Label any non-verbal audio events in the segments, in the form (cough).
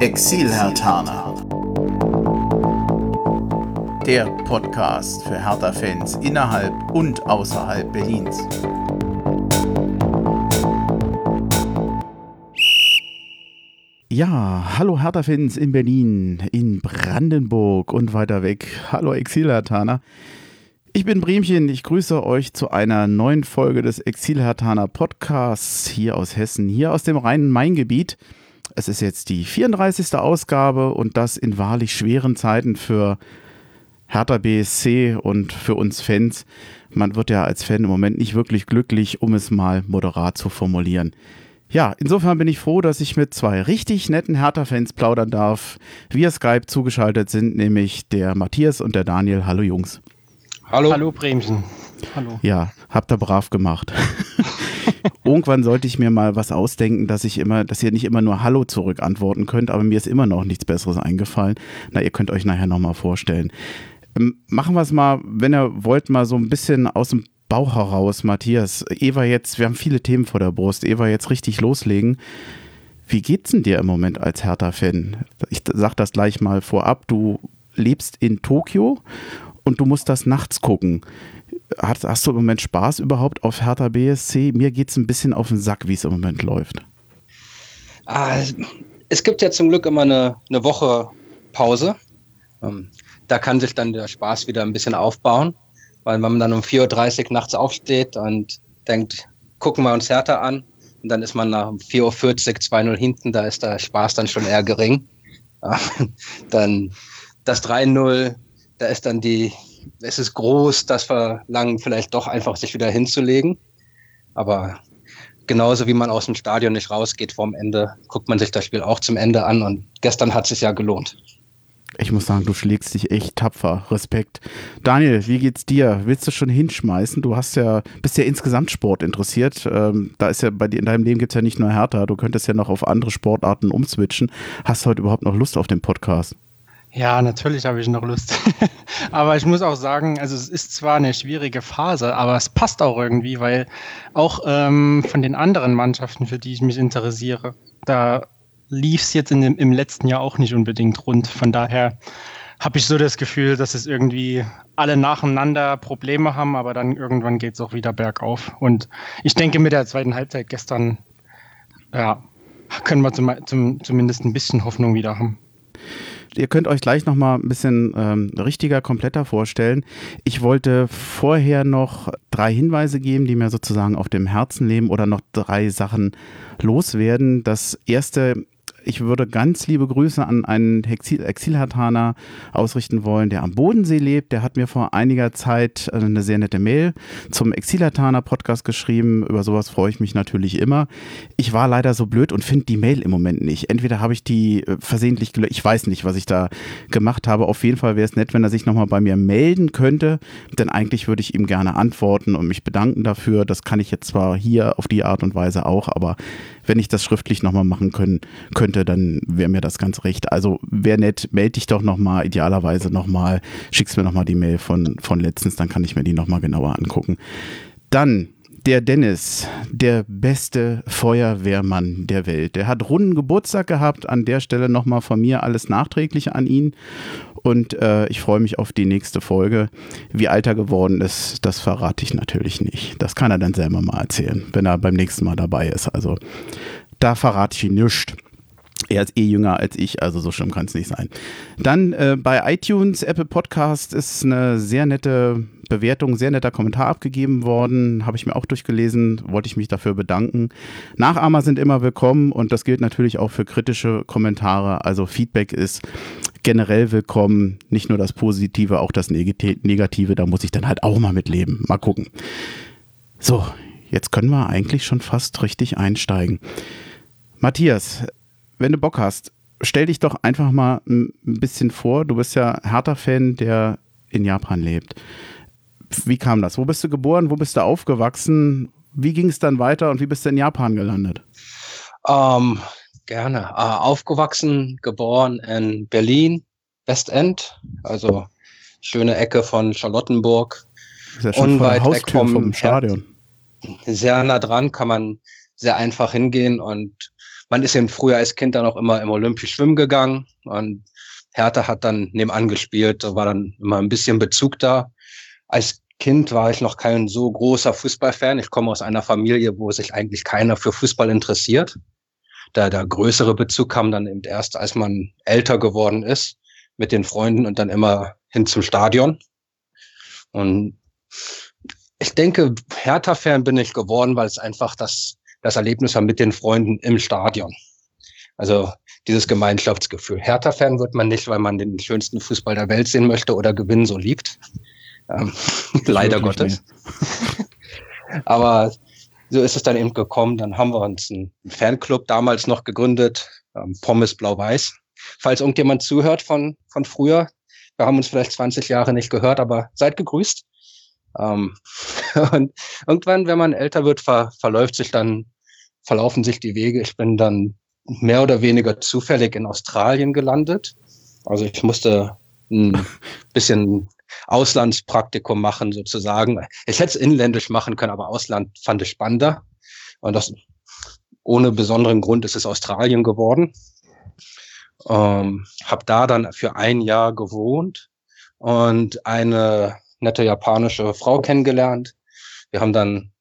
Exil-Hertaner. Der Podcast für Hertha-Fans innerhalb und außerhalb Berlins. Ja, hallo Hertha-Fans in Berlin, in Brandenburg und weiter weg. Hallo Exil-Hertaner. Ich bin Bremchen, ich grüße euch zu einer neuen Folge des Exil-Hertaner Podcasts hier aus Hessen, hier aus dem Rhein-Main-Gebiet. Es ist jetzt die 34. Ausgabe und das in wahrlich schweren Zeiten für Hertha BSC und für uns Fans. Man wird ja als Fan im Moment nicht wirklich glücklich, um es mal moderat zu formulieren. Ja, insofern bin ich froh, dass ich mit zwei richtig netten Hertha-Fans plaudern darf. Via Skype zugeschaltet sind nämlich der Matthias und der Daniel. Hallo Jungs. Hallo. Hallo Bremsen. Hallo. Ja, habt ihr brav gemacht. Irgendwann sollte ich mir mal was ausdenken, dass ich immer, dass ihr nicht immer nur Hallo zurück antworten könnt, aber mir ist immer noch nichts Besseres eingefallen. Na, ihr könnt euch nachher nochmal vorstellen. Ähm, machen wir es mal, wenn ihr wollt, mal so ein bisschen aus dem Bauch heraus, Matthias. Eva jetzt, wir haben viele Themen vor der Brust. Eva jetzt richtig loslegen. Wie geht's denn dir im Moment als Hertha-Fan? Ich sag das gleich mal vorab. Du lebst in Tokio und du musst das nachts gucken. Hast, hast du im Moment Spaß überhaupt auf Hertha BSC? Mir geht es ein bisschen auf den Sack, wie es im Moment läuft. Ah, es gibt ja zum Glück immer eine, eine Woche Pause. Ähm, da kann sich dann der Spaß wieder ein bisschen aufbauen, weil wenn man dann um 4.30 Uhr nachts aufsteht und denkt, gucken wir uns Hertha an, und dann ist man nach 4.40 Uhr 2-0 hinten, da ist der Spaß dann schon eher gering. (laughs) dann das 3-0 da ist dann die, es ist groß, das Verlangen vielleicht doch einfach sich wieder hinzulegen. Aber genauso wie man aus dem Stadion nicht rausgeht vorm Ende, guckt man sich das Spiel auch zum Ende an und gestern hat es sich ja gelohnt. Ich muss sagen, du schlägst dich echt tapfer. Respekt. Daniel, wie geht's dir? Willst du schon hinschmeißen? Du hast ja, bist ja insgesamt Sport interessiert. Ähm, da ist ja bei dir in deinem Leben gibt es ja nicht nur Hertha, du könntest ja noch auf andere Sportarten umswitchen. Hast du heute überhaupt noch Lust auf den Podcast? Ja, natürlich habe ich noch Lust. (laughs) aber ich muss auch sagen, also es ist zwar eine schwierige Phase, aber es passt auch irgendwie, weil auch ähm, von den anderen Mannschaften, für die ich mich interessiere, da lief es jetzt in dem, im letzten Jahr auch nicht unbedingt rund. Von daher habe ich so das Gefühl, dass es irgendwie alle nacheinander Probleme haben, aber dann irgendwann geht es auch wieder bergauf. Und ich denke, mit der zweiten Halbzeit gestern, ja, können wir zum, zum, zumindest ein bisschen Hoffnung wieder haben. Ihr könnt euch gleich nochmal ein bisschen ähm, richtiger, kompletter vorstellen. Ich wollte vorher noch drei Hinweise geben, die mir sozusagen auf dem Herzen leben oder noch drei Sachen loswerden. Das erste ich würde ganz liebe Grüße an einen Exil Exilhartaner ausrichten wollen, der am Bodensee lebt. Der hat mir vor einiger Zeit eine sehr nette Mail zum Exilhartaner Podcast geschrieben. Über sowas freue ich mich natürlich immer. Ich war leider so blöd und finde die Mail im Moment nicht. Entweder habe ich die äh, versehentlich gelöscht. Ich weiß nicht, was ich da gemacht habe. Auf jeden Fall wäre es nett, wenn er sich nochmal bei mir melden könnte. Denn eigentlich würde ich ihm gerne antworten und mich bedanken dafür. Das kann ich jetzt zwar hier auf die Art und Weise auch, aber wenn ich das schriftlich nochmal machen können, könnte, dann wäre mir das ganz recht. Also wäre nett, melde dich doch nochmal, idealerweise nochmal, schickst mir nochmal die Mail von, von letztens, dann kann ich mir die nochmal genauer angucken. Dann der Dennis, der beste Feuerwehrmann der Welt. Der hat runden Geburtstag gehabt. An der Stelle nochmal von mir alles nachträglich an ihn. Und äh, ich freue mich auf die nächste Folge. Wie alt er geworden ist, das verrate ich natürlich nicht. Das kann er dann selber mal erzählen, wenn er beim nächsten Mal dabei ist. Also da verrate ich ihn nichts. Er ist eh jünger als ich, also so schlimm kann es nicht sein. Dann äh, bei iTunes, Apple Podcast ist eine sehr nette Bewertung, sehr netter Kommentar abgegeben worden. Habe ich mir auch durchgelesen, wollte ich mich dafür bedanken. Nachahmer sind immer willkommen und das gilt natürlich auch für kritische Kommentare. Also Feedback ist generell willkommen. Nicht nur das Positive, auch das Negative. Da muss ich dann halt auch mal mitleben. Mal gucken. So, jetzt können wir eigentlich schon fast richtig einsteigen. Matthias, wenn du Bock hast, stell dich doch einfach mal ein bisschen vor. Du bist ja Hertha-Fan, der in Japan lebt. Wie kam das? Wo bist du geboren? Wo bist du aufgewachsen? Wie ging es dann weiter und wie bist du in Japan gelandet? Ähm, gerne. Äh, aufgewachsen, geboren in Berlin, Westend, also schöne Ecke von Charlottenburg. Ist ja schon Unweit weg vom, vom Stadion. Sehr nah dran, kann man sehr einfach hingehen und man ist eben früher als Kind dann auch immer im Olympisch schwimmen gegangen und Hertha hat dann nebenan gespielt, da war dann immer ein bisschen Bezug da. Als Kind war ich noch kein so großer Fußballfan. Ich komme aus einer Familie, wo sich eigentlich keiner für Fußball interessiert. Da der größere Bezug kam dann eben erst, als man älter geworden ist mit den Freunden und dann immer hin zum Stadion. Und ich denke, Hertha-Fan bin ich geworden, weil es einfach das, das Erlebnis war mit den Freunden im Stadion. Also dieses Gemeinschaftsgefühl. Hertha-Fan wird man nicht, weil man den schönsten Fußball der Welt sehen möchte oder Gewinnen so liebt. Ähm, (laughs) leider Gottes. (laughs) Aber so ist es dann eben gekommen. Dann haben wir uns einen Fanclub damals noch gegründet, ähm, Pommes Blau-Weiß. Falls irgendjemand zuhört von, von früher, wir haben uns vielleicht 20 Jahre nicht gehört, aber seid gegrüßt. Ähm, (laughs) und irgendwann, wenn man älter wird, ver, verläuft sich dann, verlaufen sich die Wege. Ich bin dann mehr oder weniger zufällig in Australien gelandet. Also ich musste ein (laughs) bisschen Auslandspraktikum machen sozusagen. Ich hätte es inländisch machen können, aber Ausland fand ich spannender. Und das ohne besonderen Grund ist es Australien geworden. Ähm, habe da dann für ein Jahr gewohnt und eine nette japanische Frau kennengelernt. Wir haben dann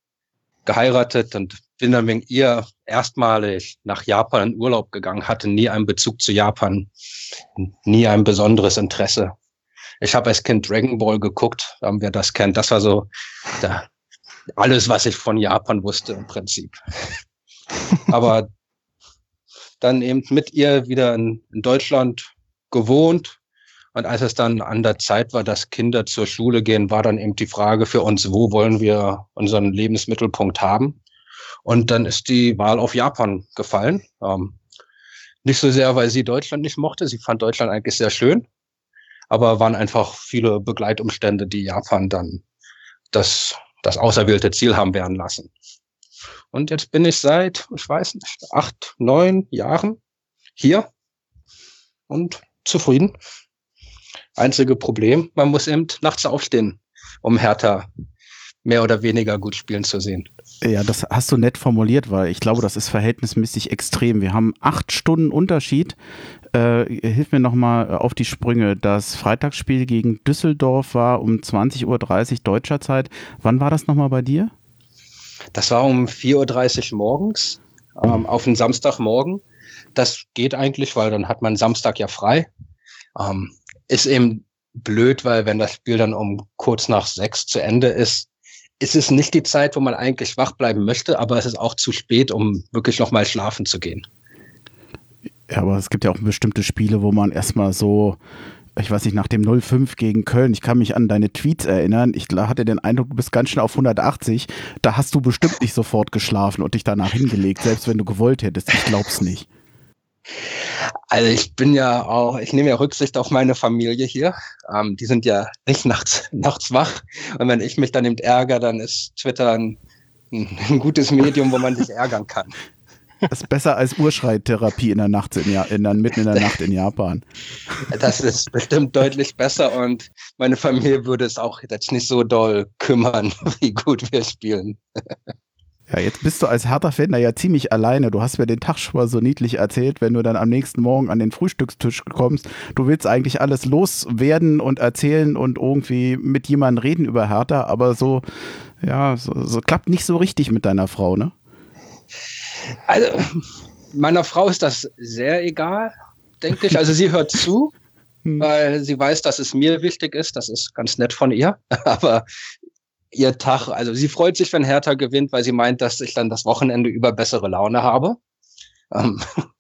geheiratet und bin dann wegen ihr erstmalig nach Japan in Urlaub gegangen, hatte nie einen Bezug zu Japan, nie ein besonderes Interesse. Ich habe als Kind Dragon Ball geguckt, haben wir das kennt. Das war so da, alles, was ich von Japan wusste im Prinzip. (laughs) Aber dann eben mit ihr wieder in, in Deutschland gewohnt. Und als es dann an der Zeit war, dass Kinder zur Schule gehen, war dann eben die Frage für uns, wo wollen wir unseren Lebensmittelpunkt haben? Und dann ist die Wahl auf Japan gefallen. Ähm, nicht so sehr, weil sie Deutschland nicht mochte. Sie fand Deutschland eigentlich sehr schön aber waren einfach viele Begleitumstände, die Japan dann das, das auserwählte Ziel haben werden lassen. Und jetzt bin ich seit, ich weiß nicht, acht, neun Jahren hier und zufrieden. Einzige Problem, man muss eben nachts aufstehen, um Hertha mehr oder weniger gut spielen zu sehen. Ja, das hast du nett formuliert, weil ich glaube, das ist verhältnismäßig extrem. Wir haben acht Stunden Unterschied. Äh, hilf mir nochmal auf die Sprünge. Das Freitagsspiel gegen Düsseldorf war um 20.30 Uhr deutscher Zeit. Wann war das nochmal bei dir? Das war um 4.30 Uhr morgens, ähm, auf einen Samstagmorgen. Das geht eigentlich, weil dann hat man Samstag ja frei. Ähm, ist eben blöd, weil wenn das Spiel dann um kurz nach sechs zu Ende ist, ist es nicht die Zeit, wo man eigentlich wach bleiben möchte, aber es ist auch zu spät, um wirklich nochmal schlafen zu gehen. Ja, aber es gibt ja auch bestimmte Spiele, wo man erstmal so, ich weiß nicht, nach dem 05 gegen Köln, ich kann mich an deine Tweets erinnern, ich hatte den Eindruck, du bist ganz schnell auf 180, da hast du bestimmt nicht sofort geschlafen und dich danach hingelegt, selbst wenn du gewollt hättest. Ich glaub's nicht. Also ich bin ja auch, ich nehme ja Rücksicht auf meine Familie hier. Ähm, die sind ja nicht nachts, (laughs) nachts wach. Und wenn ich mich dann eben ärgere, dann ist Twitter ein, ein gutes Medium, wo man sich ärgern kann. Das ist besser als Urschreitherapie in der Nacht in, ja in der, mitten in der Nacht in Japan. Das ist bestimmt deutlich besser und meine Familie würde es auch jetzt nicht so doll kümmern, (laughs) wie gut wir spielen. Ja, jetzt bist du als Hertha-Fan ja ziemlich alleine. Du hast mir den Tag schon mal so niedlich erzählt, wenn du dann am nächsten Morgen an den Frühstückstisch kommst. Du willst eigentlich alles loswerden und erzählen und irgendwie mit jemandem reden über Hertha, aber so, ja, so, so klappt nicht so richtig mit deiner Frau, ne? Also, meiner Frau ist das sehr egal, denke ich. Also, sie hört zu, (laughs) hm. weil sie weiß, dass es mir wichtig ist. Das ist ganz nett von ihr. (laughs) Aber ihr Tag, also sie freut sich, wenn Hertha gewinnt, weil sie meint, dass ich dann das Wochenende über bessere Laune habe. Ähm, (laughs)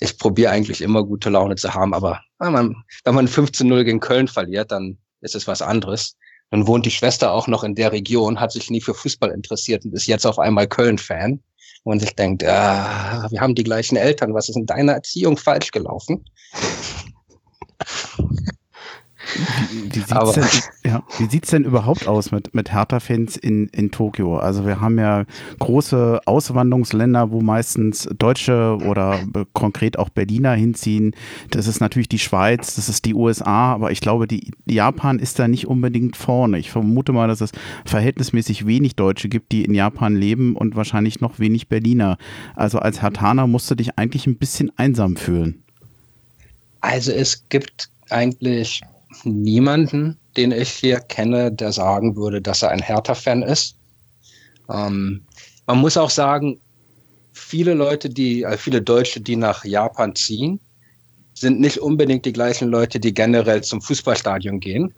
ich probiere eigentlich immer gute Laune zu haben, aber wenn man, wenn man 15-0 gegen Köln verliert, dann ist es was anderes. Dann wohnt die Schwester auch noch in der Region, hat sich nie für Fußball interessiert und ist jetzt auf einmal Köln-Fan. Und sich denkt, ah, wir haben die gleichen Eltern, was ist in deiner Erziehung falsch gelaufen? Wie, wie sieht's denn, (laughs) ja, wie sieht's denn überhaupt aus mit, mit Hertha-Fans in, in Tokio? Also wir haben ja große Auswanderungsländer, wo meistens Deutsche oder konkret auch Berliner hinziehen. Das ist natürlich die Schweiz, das ist die USA, aber ich glaube, die Japan ist da nicht unbedingt vorne. Ich vermute mal, dass es verhältnismäßig wenig Deutsche gibt, die in Japan leben und wahrscheinlich noch wenig Berliner. Also als Hertaner musst du dich eigentlich ein bisschen einsam fühlen. Also es gibt eigentlich niemanden, den ich hier kenne, der sagen würde, dass er ein Hertha-Fan ist. Ähm, man muss auch sagen, viele Leute, die, äh, viele Deutsche, die nach Japan ziehen, sind nicht unbedingt die gleichen Leute, die generell zum Fußballstadion gehen.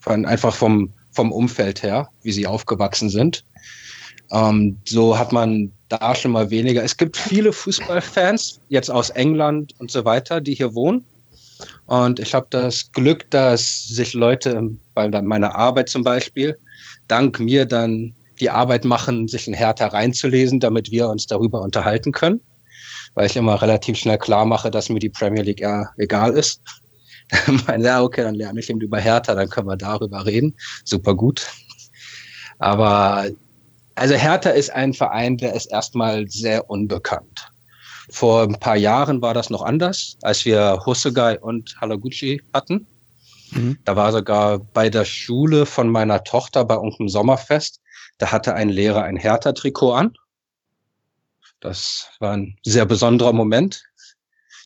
Von, einfach vom, vom Umfeld her, wie sie aufgewachsen sind. Ähm, so hat man da schon mal weniger. Es gibt viele Fußballfans, jetzt aus England und so weiter, die hier wohnen. Und ich habe das Glück, dass sich Leute bei meiner Arbeit zum Beispiel dank mir dann die Arbeit machen, sich in Hertha reinzulesen, damit wir uns darüber unterhalten können. Weil ich immer relativ schnell klar mache, dass mir die Premier League eher egal ist. (laughs) meine, ja, okay, dann lerne ich eben über Hertha, dann können wir darüber reden. Super gut. Aber also Hertha ist ein Verein, der ist erstmal sehr unbekannt. Vor ein paar Jahren war das noch anders, als wir Hosegai und Haraguchi hatten. Mhm. Da war sogar bei der Schule von meiner Tochter bei irgendeinem Sommerfest, da hatte ein Lehrer ein Hertha-Trikot an. Das war ein sehr besonderer Moment.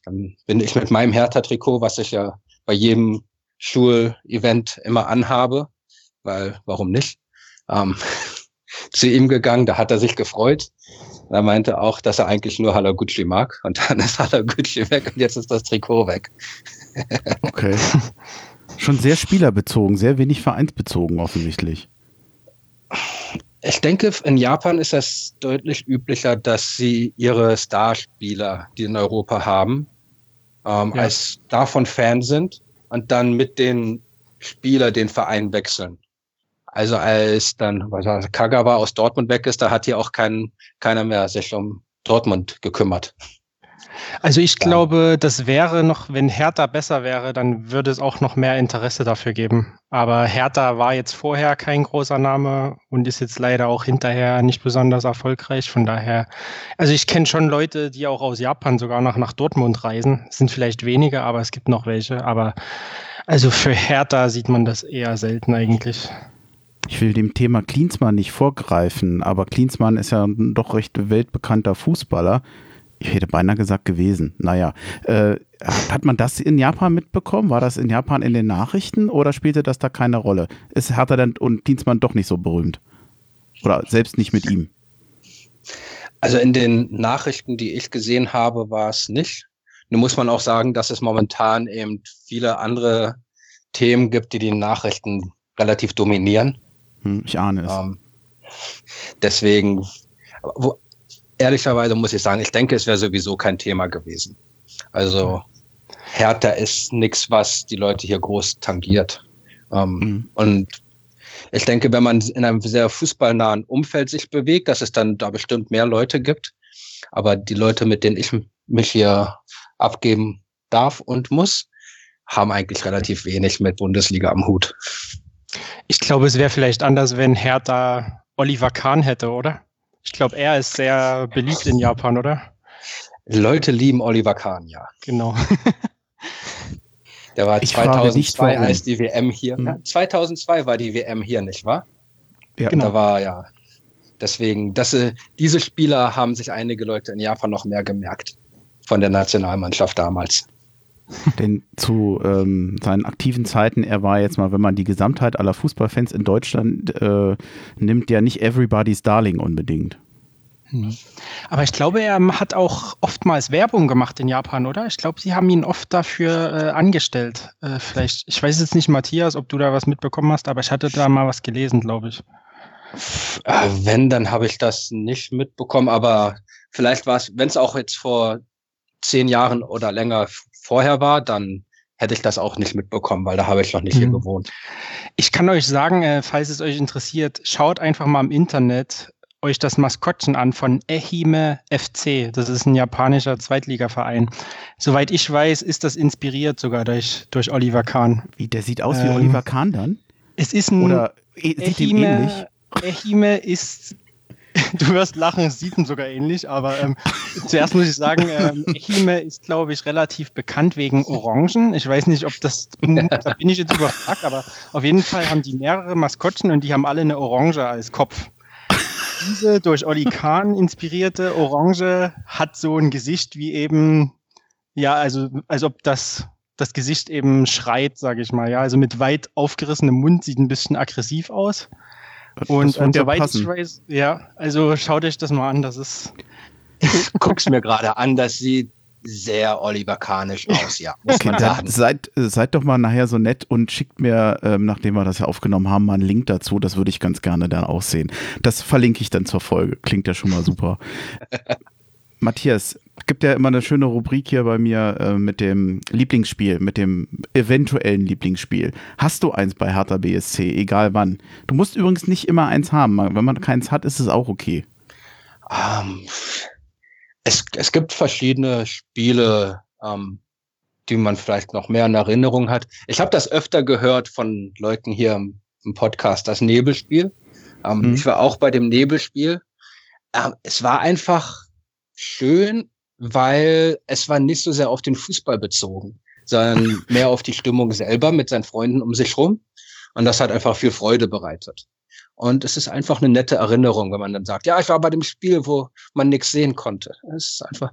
Dann bin ich mit meinem Hertha-Trikot, was ich ja bei jedem Schulevent immer anhabe, weil warum nicht, ähm, (laughs) zu ihm gegangen. Da hat er sich gefreut. Er meinte auch, dass er eigentlich nur Halaguchi mag. Und dann ist Halaguchi weg und jetzt ist das Trikot weg. okay. Schon sehr spielerbezogen, sehr wenig vereinsbezogen offensichtlich. Ich denke, in Japan ist es deutlich üblicher, dass sie ihre Starspieler, die in Europa haben, ähm, ja. als davon Fan sind und dann mit den Spieler den Verein wechseln. Also als dann was war, Kagawa aus Dortmund weg ist, da hat hier auch kein, keiner mehr sich um Dortmund gekümmert. Also ich glaube, das wäre noch, wenn Hertha besser wäre, dann würde es auch noch mehr Interesse dafür geben. Aber Hertha war jetzt vorher kein großer Name und ist jetzt leider auch hinterher nicht besonders erfolgreich. Von daher, also ich kenne schon Leute, die auch aus Japan sogar noch nach Dortmund reisen. Es sind vielleicht wenige, aber es gibt noch welche. Aber also für Hertha sieht man das eher selten eigentlich ich will dem Thema Klinsmann nicht vorgreifen, aber Klinsmann ist ja ein doch recht weltbekannter Fußballer. Ich hätte beinahe gesagt gewesen. Naja, äh, hat man das in Japan mitbekommen? War das in Japan in den Nachrichten oder spielte das da keine Rolle? Ist Hertha denn und Klinsmann doch nicht so berühmt? Oder selbst nicht mit ihm? Also in den Nachrichten, die ich gesehen habe, war es nicht. Nun muss man auch sagen, dass es momentan eben viele andere Themen gibt, die die Nachrichten relativ dominieren. Hm, ich ahne es. Ähm, deswegen, wo, ehrlicherweise muss ich sagen, ich denke, es wäre sowieso kein Thema gewesen. Also Hertha ist nichts, was die Leute hier groß tangiert. Ähm, mhm. Und ich denke, wenn man in einem sehr fußballnahen Umfeld sich bewegt, dass es dann da bestimmt mehr Leute gibt. Aber die Leute, mit denen ich mich hier abgeben darf und muss, haben eigentlich relativ wenig mit Bundesliga am Hut. Ich glaube, es wäre vielleicht anders, wenn Hertha Oliver Kahn hätte, oder? Ich glaube, er ist sehr beliebt in Japan, oder? Leute lieben Oliver Kahn, ja. Genau. Der war ich 2002, als die WM hier. Hm. Ja, 2002 war die WM hier, nicht wahr? Ja, genau. Da war ja. Deswegen, dass, äh, diese Spieler haben sich einige Leute in Japan noch mehr gemerkt von der Nationalmannschaft damals. Denn zu ähm, seinen aktiven Zeiten, er war jetzt mal, wenn man die Gesamtheit aller Fußballfans in Deutschland äh, nimmt, ja nicht everybody's Darling unbedingt. Hm. Aber ich glaube, er hat auch oftmals Werbung gemacht in Japan, oder? Ich glaube, sie haben ihn oft dafür äh, angestellt. Äh, vielleicht, ich weiß jetzt nicht, Matthias, ob du da was mitbekommen hast, aber ich hatte da mal was gelesen, glaube ich. Äh, wenn, dann habe ich das nicht mitbekommen, aber vielleicht war es, wenn es auch jetzt vor zehn Jahren oder länger vorher war, dann hätte ich das auch nicht mitbekommen, weil da habe ich noch nicht mhm. hier gewohnt. Ich kann euch sagen, äh, falls es euch interessiert, schaut einfach mal im Internet euch das Maskottchen an von Ehime FC. Das ist ein japanischer Zweitligaverein. Soweit ich weiß, ist das inspiriert sogar durch, durch Oliver Kahn. Wie, der sieht aus ähm, wie Oliver Kahn dann? Es ist ein. Oder sieht Ehime, ihm ähnlich? Ehime ist (laughs) Du wirst lachen, es sieht ihn sogar ähnlich, aber ähm, zuerst muss ich sagen, ähm, (laughs) Echime ist, glaube ich, relativ bekannt wegen Orangen. Ich weiß nicht, ob das, (laughs) da bin ich jetzt überfragt, aber auf jeden Fall haben die mehrere Maskottchen und die haben alle eine Orange als Kopf. Diese durch Oli Kahn inspirierte Orange hat so ein Gesicht wie eben, ja, also als ob das das Gesicht eben schreit, sage ich mal. Ja, also mit weit aufgerissenem Mund sieht ein bisschen aggressiv aus. Und, und ja ich weiß, ja, also schaut euch das mal an, das ist. Guck's mir gerade an, das sieht sehr Oliver Kahnisch (laughs) aus, ja. Muss okay, man sagen. Seid, seid doch mal nachher so nett und schickt mir, ähm, nachdem wir das ja aufgenommen haben, mal einen Link dazu. Das würde ich ganz gerne dann auch sehen. Das verlinke ich dann zur Folge. Klingt ja schon mal super. (laughs) Matthias, gibt ja immer eine schöne Rubrik hier bei mir äh, mit dem Lieblingsspiel, mit dem eventuellen Lieblingsspiel. Hast du eins bei Hertha BSC, egal wann? Du musst übrigens nicht immer eins haben. Wenn man keins hat, ist es auch okay. Um, ähm, es, es gibt verschiedene Spiele, um, ähm, die man vielleicht noch mehr in Erinnerung hat. Ich habe das öfter gehört von Leuten hier im, im Podcast, das Nebelspiel. Um, ähm, hm. Ich war auch bei dem Nebelspiel. es war einfach schön weil es war nicht so sehr auf den Fußball bezogen, sondern (laughs) mehr auf die Stimmung selber mit seinen Freunden um sich rum. Und das hat einfach viel Freude bereitet. Und es ist einfach eine nette Erinnerung, wenn man dann sagt, ja, ich war bei dem Spiel, wo man nichts sehen konnte. Es ist einfach,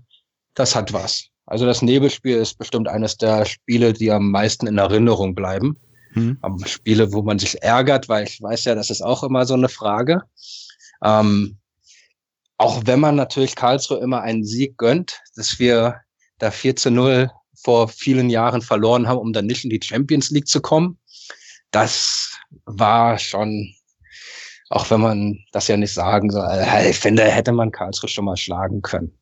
das hat was. Also das Nebelspiel ist bestimmt eines der Spiele, die am meisten in Erinnerung bleiben. Mhm. Spiele, wo man sich ärgert, weil ich weiß ja, das ist auch immer so eine Frage. Ähm, auch wenn man natürlich Karlsruhe immer einen Sieg gönnt, dass wir da 4 zu 0 vor vielen Jahren verloren haben, um dann nicht in die Champions League zu kommen, das war schon, auch wenn man das ja nicht sagen soll, ich finde, hätte man Karlsruhe schon mal schlagen können.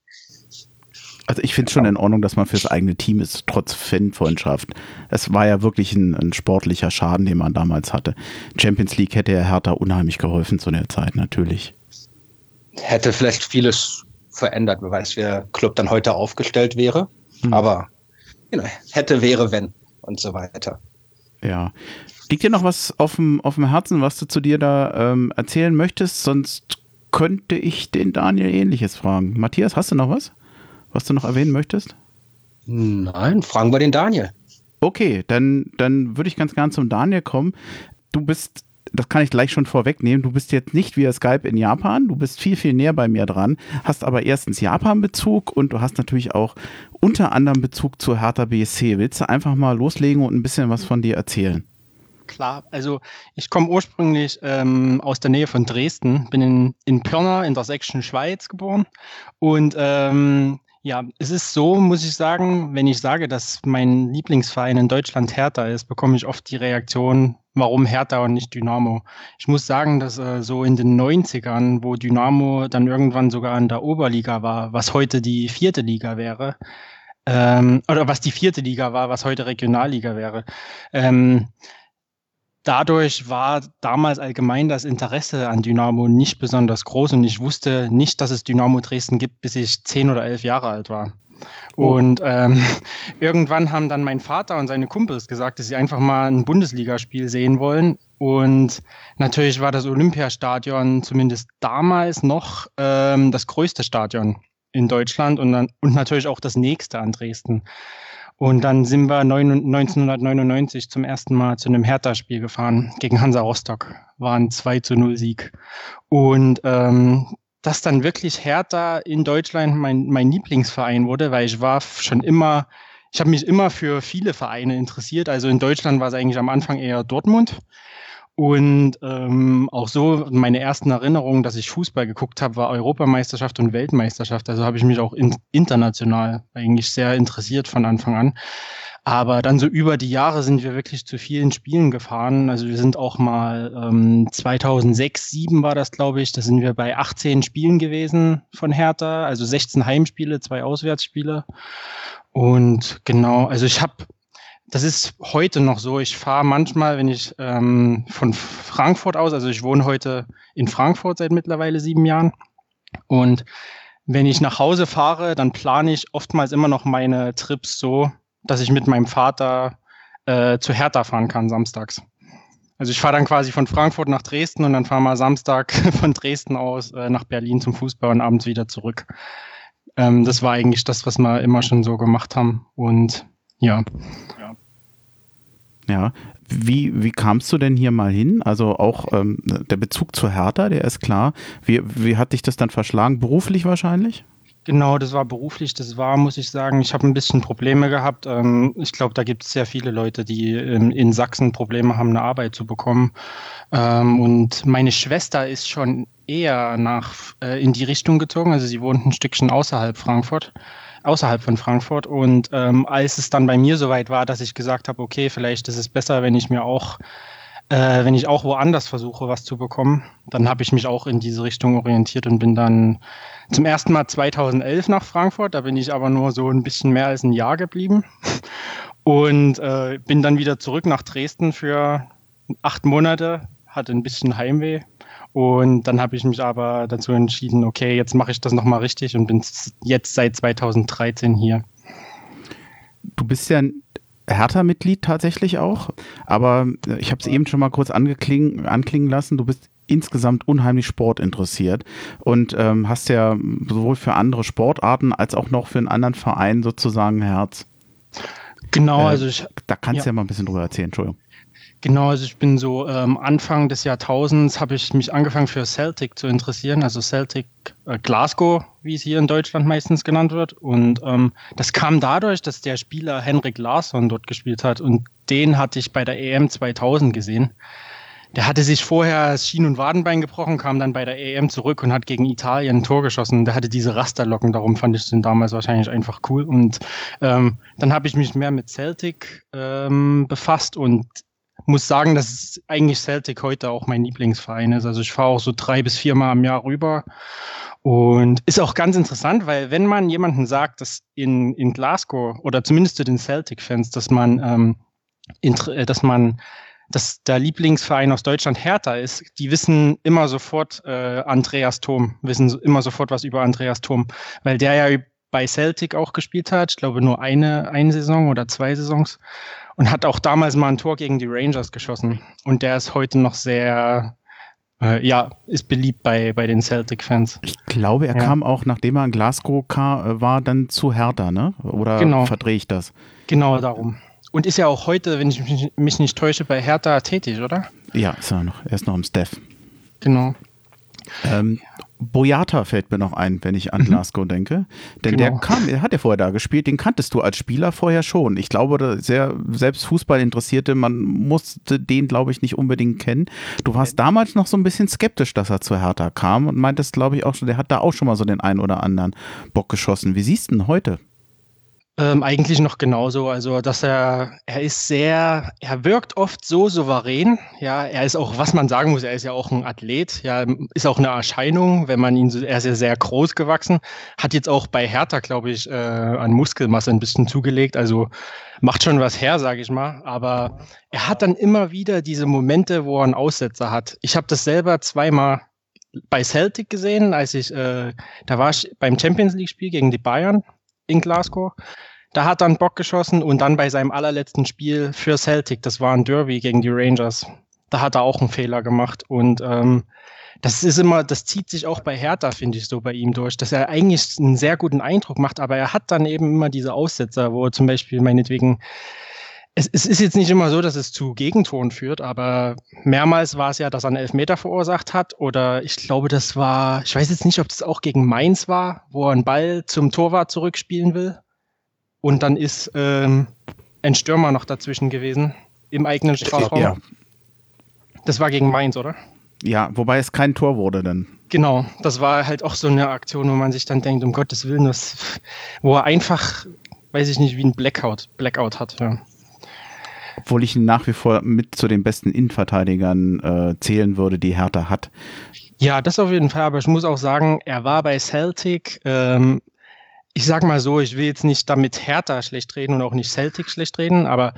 Also ich finde es schon in Ordnung, dass man fürs eigene Team ist, trotz Fanfreundschaft. Es war ja wirklich ein, ein, sportlicher Schaden, den man damals hatte. Champions League hätte ja Hertha unheimlich geholfen zu der Zeit, natürlich hätte vielleicht vieles verändert, wer weiß, wie der Club dann heute aufgestellt wäre. Mhm. Aber you know, hätte, wäre, wenn und so weiter. Ja. Liegt dir noch was auf dem, auf dem Herzen, was du zu dir da ähm, erzählen möchtest? Sonst könnte ich den Daniel ähnliches fragen. Matthias, hast du noch was, was du noch erwähnen möchtest? Nein, fragen wir den Daniel. Okay, dann, dann würde ich ganz gern zum Daniel kommen. Du bist das kann ich gleich schon vorwegnehmen, du bist jetzt nicht via Skype in Japan, du bist viel, viel näher bei mir dran, hast aber erstens Japan-Bezug und du hast natürlich auch unter anderem Bezug zu Hertha BSC. Willst du einfach mal loslegen und ein bisschen was von dir erzählen? Klar, also ich komme ursprünglich ähm, aus der Nähe von Dresden, bin in, in Pirna in der sächsischen Schweiz geboren. Und ähm, ja, es ist so, muss ich sagen, wenn ich sage, dass mein Lieblingsverein in Deutschland Hertha ist, bekomme ich oft die Reaktion, warum Hertha und nicht Dynamo. Ich muss sagen, dass äh, so in den 90ern, wo Dynamo dann irgendwann sogar in der Oberliga war, was heute die vierte Liga wäre, ähm, oder was die vierte Liga war, was heute Regionalliga wäre, ähm, dadurch war damals allgemein das Interesse an Dynamo nicht besonders groß und ich wusste nicht, dass es Dynamo Dresden gibt, bis ich zehn oder elf Jahre alt war. Oh. Und ähm, (laughs) irgendwann haben dann mein Vater und seine Kumpels gesagt, dass sie einfach mal ein Bundesligaspiel sehen wollen. Und natürlich war das Olympiastadion zumindest damals noch ähm, das größte Stadion in Deutschland und, dann, und natürlich auch das nächste an Dresden. Und dann sind wir 1999 zum ersten Mal zu einem Hertha-Spiel gefahren gegen Hansa Rostock. War ein 2 zu 0 Sieg. Und ähm, dass dann wirklich Hertha in Deutschland mein, mein Lieblingsverein wurde, weil ich war schon immer, ich habe mich immer für viele Vereine interessiert. Also in Deutschland war es eigentlich am Anfang eher Dortmund. Und ähm, auch so meine ersten Erinnerungen, dass ich Fußball geguckt habe, war Europameisterschaft und Weltmeisterschaft. Also habe ich mich auch in, international eigentlich sehr interessiert von Anfang an. Aber dann so über die Jahre sind wir wirklich zu vielen Spielen gefahren. Also wir sind auch mal ähm, 2006, 2007 war das, glaube ich. Da sind wir bei 18 Spielen gewesen von Hertha. Also 16 Heimspiele, zwei Auswärtsspiele. Und genau, also ich habe das ist heute noch so. Ich fahre manchmal, wenn ich ähm, von Frankfurt aus, also ich wohne heute in Frankfurt seit mittlerweile sieben Jahren. Und wenn ich nach Hause fahre, dann plane ich oftmals immer noch meine Trips so, dass ich mit meinem Vater äh, zu Hertha fahren kann samstags. Also ich fahre dann quasi von Frankfurt nach Dresden und dann fahren wir Samstag (laughs) von Dresden aus äh, nach Berlin zum Fußball und abends wieder zurück. Ähm, das war eigentlich das, was wir immer schon so gemacht haben. Und ja. Ja. ja. Wie, wie kamst du denn hier mal hin? Also auch ähm, der Bezug zu Hertha, der ist klar. Wie, wie hat dich das dann verschlagen? Beruflich wahrscheinlich? Genau, das war beruflich. Das war, muss ich sagen, ich habe ein bisschen Probleme gehabt. Ähm, ich glaube, da gibt es sehr viele Leute, die in Sachsen Probleme haben, eine Arbeit zu bekommen. Ähm, und meine Schwester ist schon eher nach äh, in die Richtung gezogen. Also sie wohnt ein Stückchen außerhalb Frankfurt, außerhalb von Frankfurt. Und ähm, als es dann bei mir soweit war, dass ich gesagt habe, okay, vielleicht ist es besser, wenn ich mir auch äh, wenn ich auch woanders versuche, was zu bekommen, dann habe ich mich auch in diese Richtung orientiert und bin dann zum ersten Mal 2011 nach Frankfurt. Da bin ich aber nur so ein bisschen mehr als ein Jahr geblieben und äh, bin dann wieder zurück nach Dresden für acht Monate, hatte ein bisschen Heimweh. Und dann habe ich mich aber dazu entschieden, okay, jetzt mache ich das nochmal richtig und bin jetzt seit 2013 hier. Du bist ja Hertha-Mitglied tatsächlich auch, aber ich habe es eben schon mal kurz angeklingen, anklingen lassen. Du bist insgesamt unheimlich sportinteressiert und ähm, hast ja sowohl für andere Sportarten als auch noch für einen anderen Verein sozusagen Herz. Genau, äh, also ich. Da kannst du ja. ja mal ein bisschen drüber erzählen, Entschuldigung. Genau, also ich bin so ähm, Anfang des Jahrtausends habe ich mich angefangen für Celtic zu interessieren, also Celtic äh, Glasgow, wie es hier in Deutschland meistens genannt wird. Und ähm, das kam dadurch, dass der Spieler Henrik Larsson dort gespielt hat und den hatte ich bei der EM 2000 gesehen. Der hatte sich vorher das Schien- und Wadenbein gebrochen, kam dann bei der EM zurück und hat gegen Italien ein Tor geschossen. Der hatte diese Rasterlocken, darum fand ich den damals wahrscheinlich einfach cool. Und ähm, dann habe ich mich mehr mit Celtic ähm, befasst und muss sagen, dass eigentlich Celtic heute auch mein Lieblingsverein ist. Also ich fahre auch so drei bis viermal im Jahr rüber. Und ist auch ganz interessant, weil wenn man jemanden sagt, dass in, in Glasgow oder zumindest zu den Celtic-Fans, dass man, ähm, äh, dass man, dass der Lieblingsverein aus Deutschland Hertha ist, die wissen immer sofort äh, Andreas Thom, wissen immer sofort was über Andreas Thom, weil der ja bei Celtic auch gespielt hat. Ich glaube nur eine, eine Saison oder zwei Saisons und hat auch damals mal ein Tor gegen die Rangers geschossen. Und der ist heute noch sehr, äh, ja, ist beliebt bei, bei den Celtic-Fans. Ich glaube, er ja. kam auch, nachdem er in Glasgow kam, äh, war, dann zu Hertha, ne? Oder genau. verdrehe ich das? Genau darum. Und ist ja auch heute, wenn ich mich, mich nicht täusche, bei Hertha tätig, oder? Ja, ist er noch. Er ist noch im Staff. Genau. Ähm, Boyata fällt mir noch ein, wenn ich an mhm. Glasgow denke. Denn genau. der kam, er hat ja vorher da gespielt, den kanntest du als Spieler vorher schon. Ich glaube, sehr selbst Fußballinteressierte, man musste den, glaube ich, nicht unbedingt kennen. Du warst damals noch so ein bisschen skeptisch, dass er zu Hertha kam und meintest, glaube ich, auch schon, der hat da auch schon mal so den einen oder anderen Bock geschossen. Wie siehst du denn heute? Ähm, eigentlich noch genauso. Also, dass er, er ist sehr, er wirkt oft so souverän. Ja, er ist auch, was man sagen muss, er ist ja auch ein Athlet. Ja, ist auch eine Erscheinung, wenn man ihn so, er ist ja sehr groß gewachsen. Hat jetzt auch bei Hertha, glaube ich, äh, an Muskelmasse ein bisschen zugelegt. Also, macht schon was her, sage ich mal. Aber er hat dann immer wieder diese Momente, wo er einen Aussetzer hat. Ich habe das selber zweimal bei Celtic gesehen, als ich, äh, da war ich beim Champions League Spiel gegen die Bayern in Glasgow. Da hat er einen Bock geschossen und dann bei seinem allerletzten Spiel für Celtic, das war ein Derby gegen die Rangers, da hat er auch einen Fehler gemacht und ähm, das ist immer, das zieht sich auch bei Hertha, finde ich, so bei ihm durch, dass er eigentlich einen sehr guten Eindruck macht, aber er hat dann eben immer diese Aussetzer, wo er zum Beispiel meinetwegen es, es, ist jetzt nicht immer so, dass es zu Gegentoren führt, aber mehrmals war es ja, dass er einen Elfmeter verursacht hat. Oder ich glaube, das war, ich weiß jetzt nicht, ob das auch gegen Mainz war, wo er einen Ball zum Torwart zurückspielen will. Und dann ist ähm, ein Stürmer noch dazwischen gewesen, im eigenen Strafraum. Ja. Das war gegen Mainz, oder? Ja, wobei es kein Tor wurde dann. Genau, das war halt auch so eine Aktion, wo man sich dann denkt, um Gottes Willen, das, wo er einfach, weiß ich nicht, wie ein Blackout, Blackout hat. Ja. Obwohl ich ihn nach wie vor mit zu den besten Innenverteidigern äh, zählen würde, die Hertha hat. Ja, das auf jeden Fall, aber ich muss auch sagen, er war bei Celtic ähm, ich sag mal so, ich will jetzt nicht damit Hertha schlecht reden und auch nicht Celtic schlecht reden, aber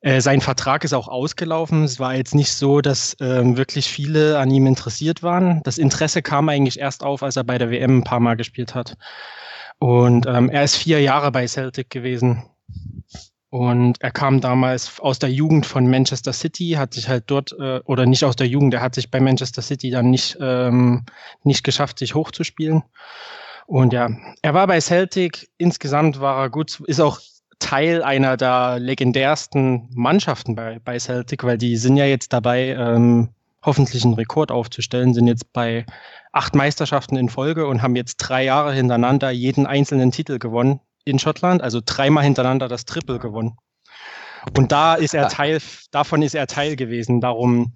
äh, sein Vertrag ist auch ausgelaufen. Es war jetzt nicht so, dass ähm, wirklich viele an ihm interessiert waren. Das Interesse kam eigentlich erst auf, als er bei der WM ein paar Mal gespielt hat. Und ähm, er ist vier Jahre bei Celtic gewesen. Und er kam damals aus der Jugend von Manchester City, hat sich halt dort, äh, oder nicht aus der Jugend, er hat sich bei Manchester City dann nicht, ähm, nicht geschafft, sich hochzuspielen. Und ja, er war bei Celtic, insgesamt war er gut, ist auch Teil einer der legendärsten Mannschaften bei, bei Celtic, weil die sind ja jetzt dabei, ähm, hoffentlich einen Rekord aufzustellen, sind jetzt bei acht Meisterschaften in Folge und haben jetzt drei Jahre hintereinander jeden einzelnen Titel gewonnen in Schottland, also dreimal hintereinander das Triple gewonnen. Und da ist er Teil, davon ist er Teil gewesen. Darum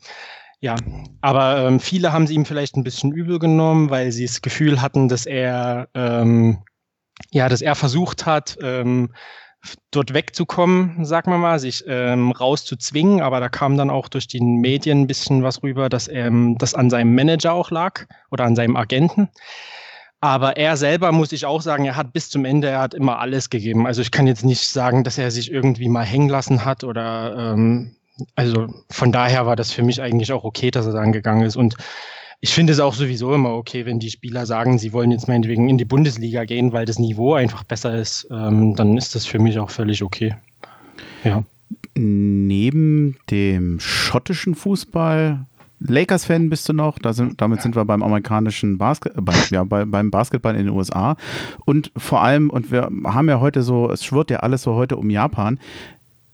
ja, aber ähm, viele haben sie ihm vielleicht ein bisschen übel genommen, weil sie das Gefühl hatten, dass er ähm, ja, dass er versucht hat, ähm, dort wegzukommen, sagen wir mal, sich ähm, rauszuzwingen. Aber da kam dann auch durch die Medien ein bisschen was rüber, dass ähm, das an seinem Manager auch lag oder an seinem Agenten. Aber er selber, muss ich auch sagen, er hat bis zum Ende, er hat immer alles gegeben. Also ich kann jetzt nicht sagen, dass er sich irgendwie mal hängen lassen hat oder ähm, also von daher war das für mich eigentlich auch okay, dass er dann gegangen ist. Und ich finde es auch sowieso immer okay, wenn die Spieler sagen, sie wollen jetzt meinetwegen in die Bundesliga gehen, weil das Niveau einfach besser ist, ähm, dann ist das für mich auch völlig okay. Ja. Neben dem schottischen Fußball, Lakers-Fan bist du noch, da sind, damit sind wir beim amerikanischen Basketball, bei, ja, bei, beim Basketball in den USA. Und vor allem, und wir haben ja heute so, es schwirrt ja alles so heute um Japan.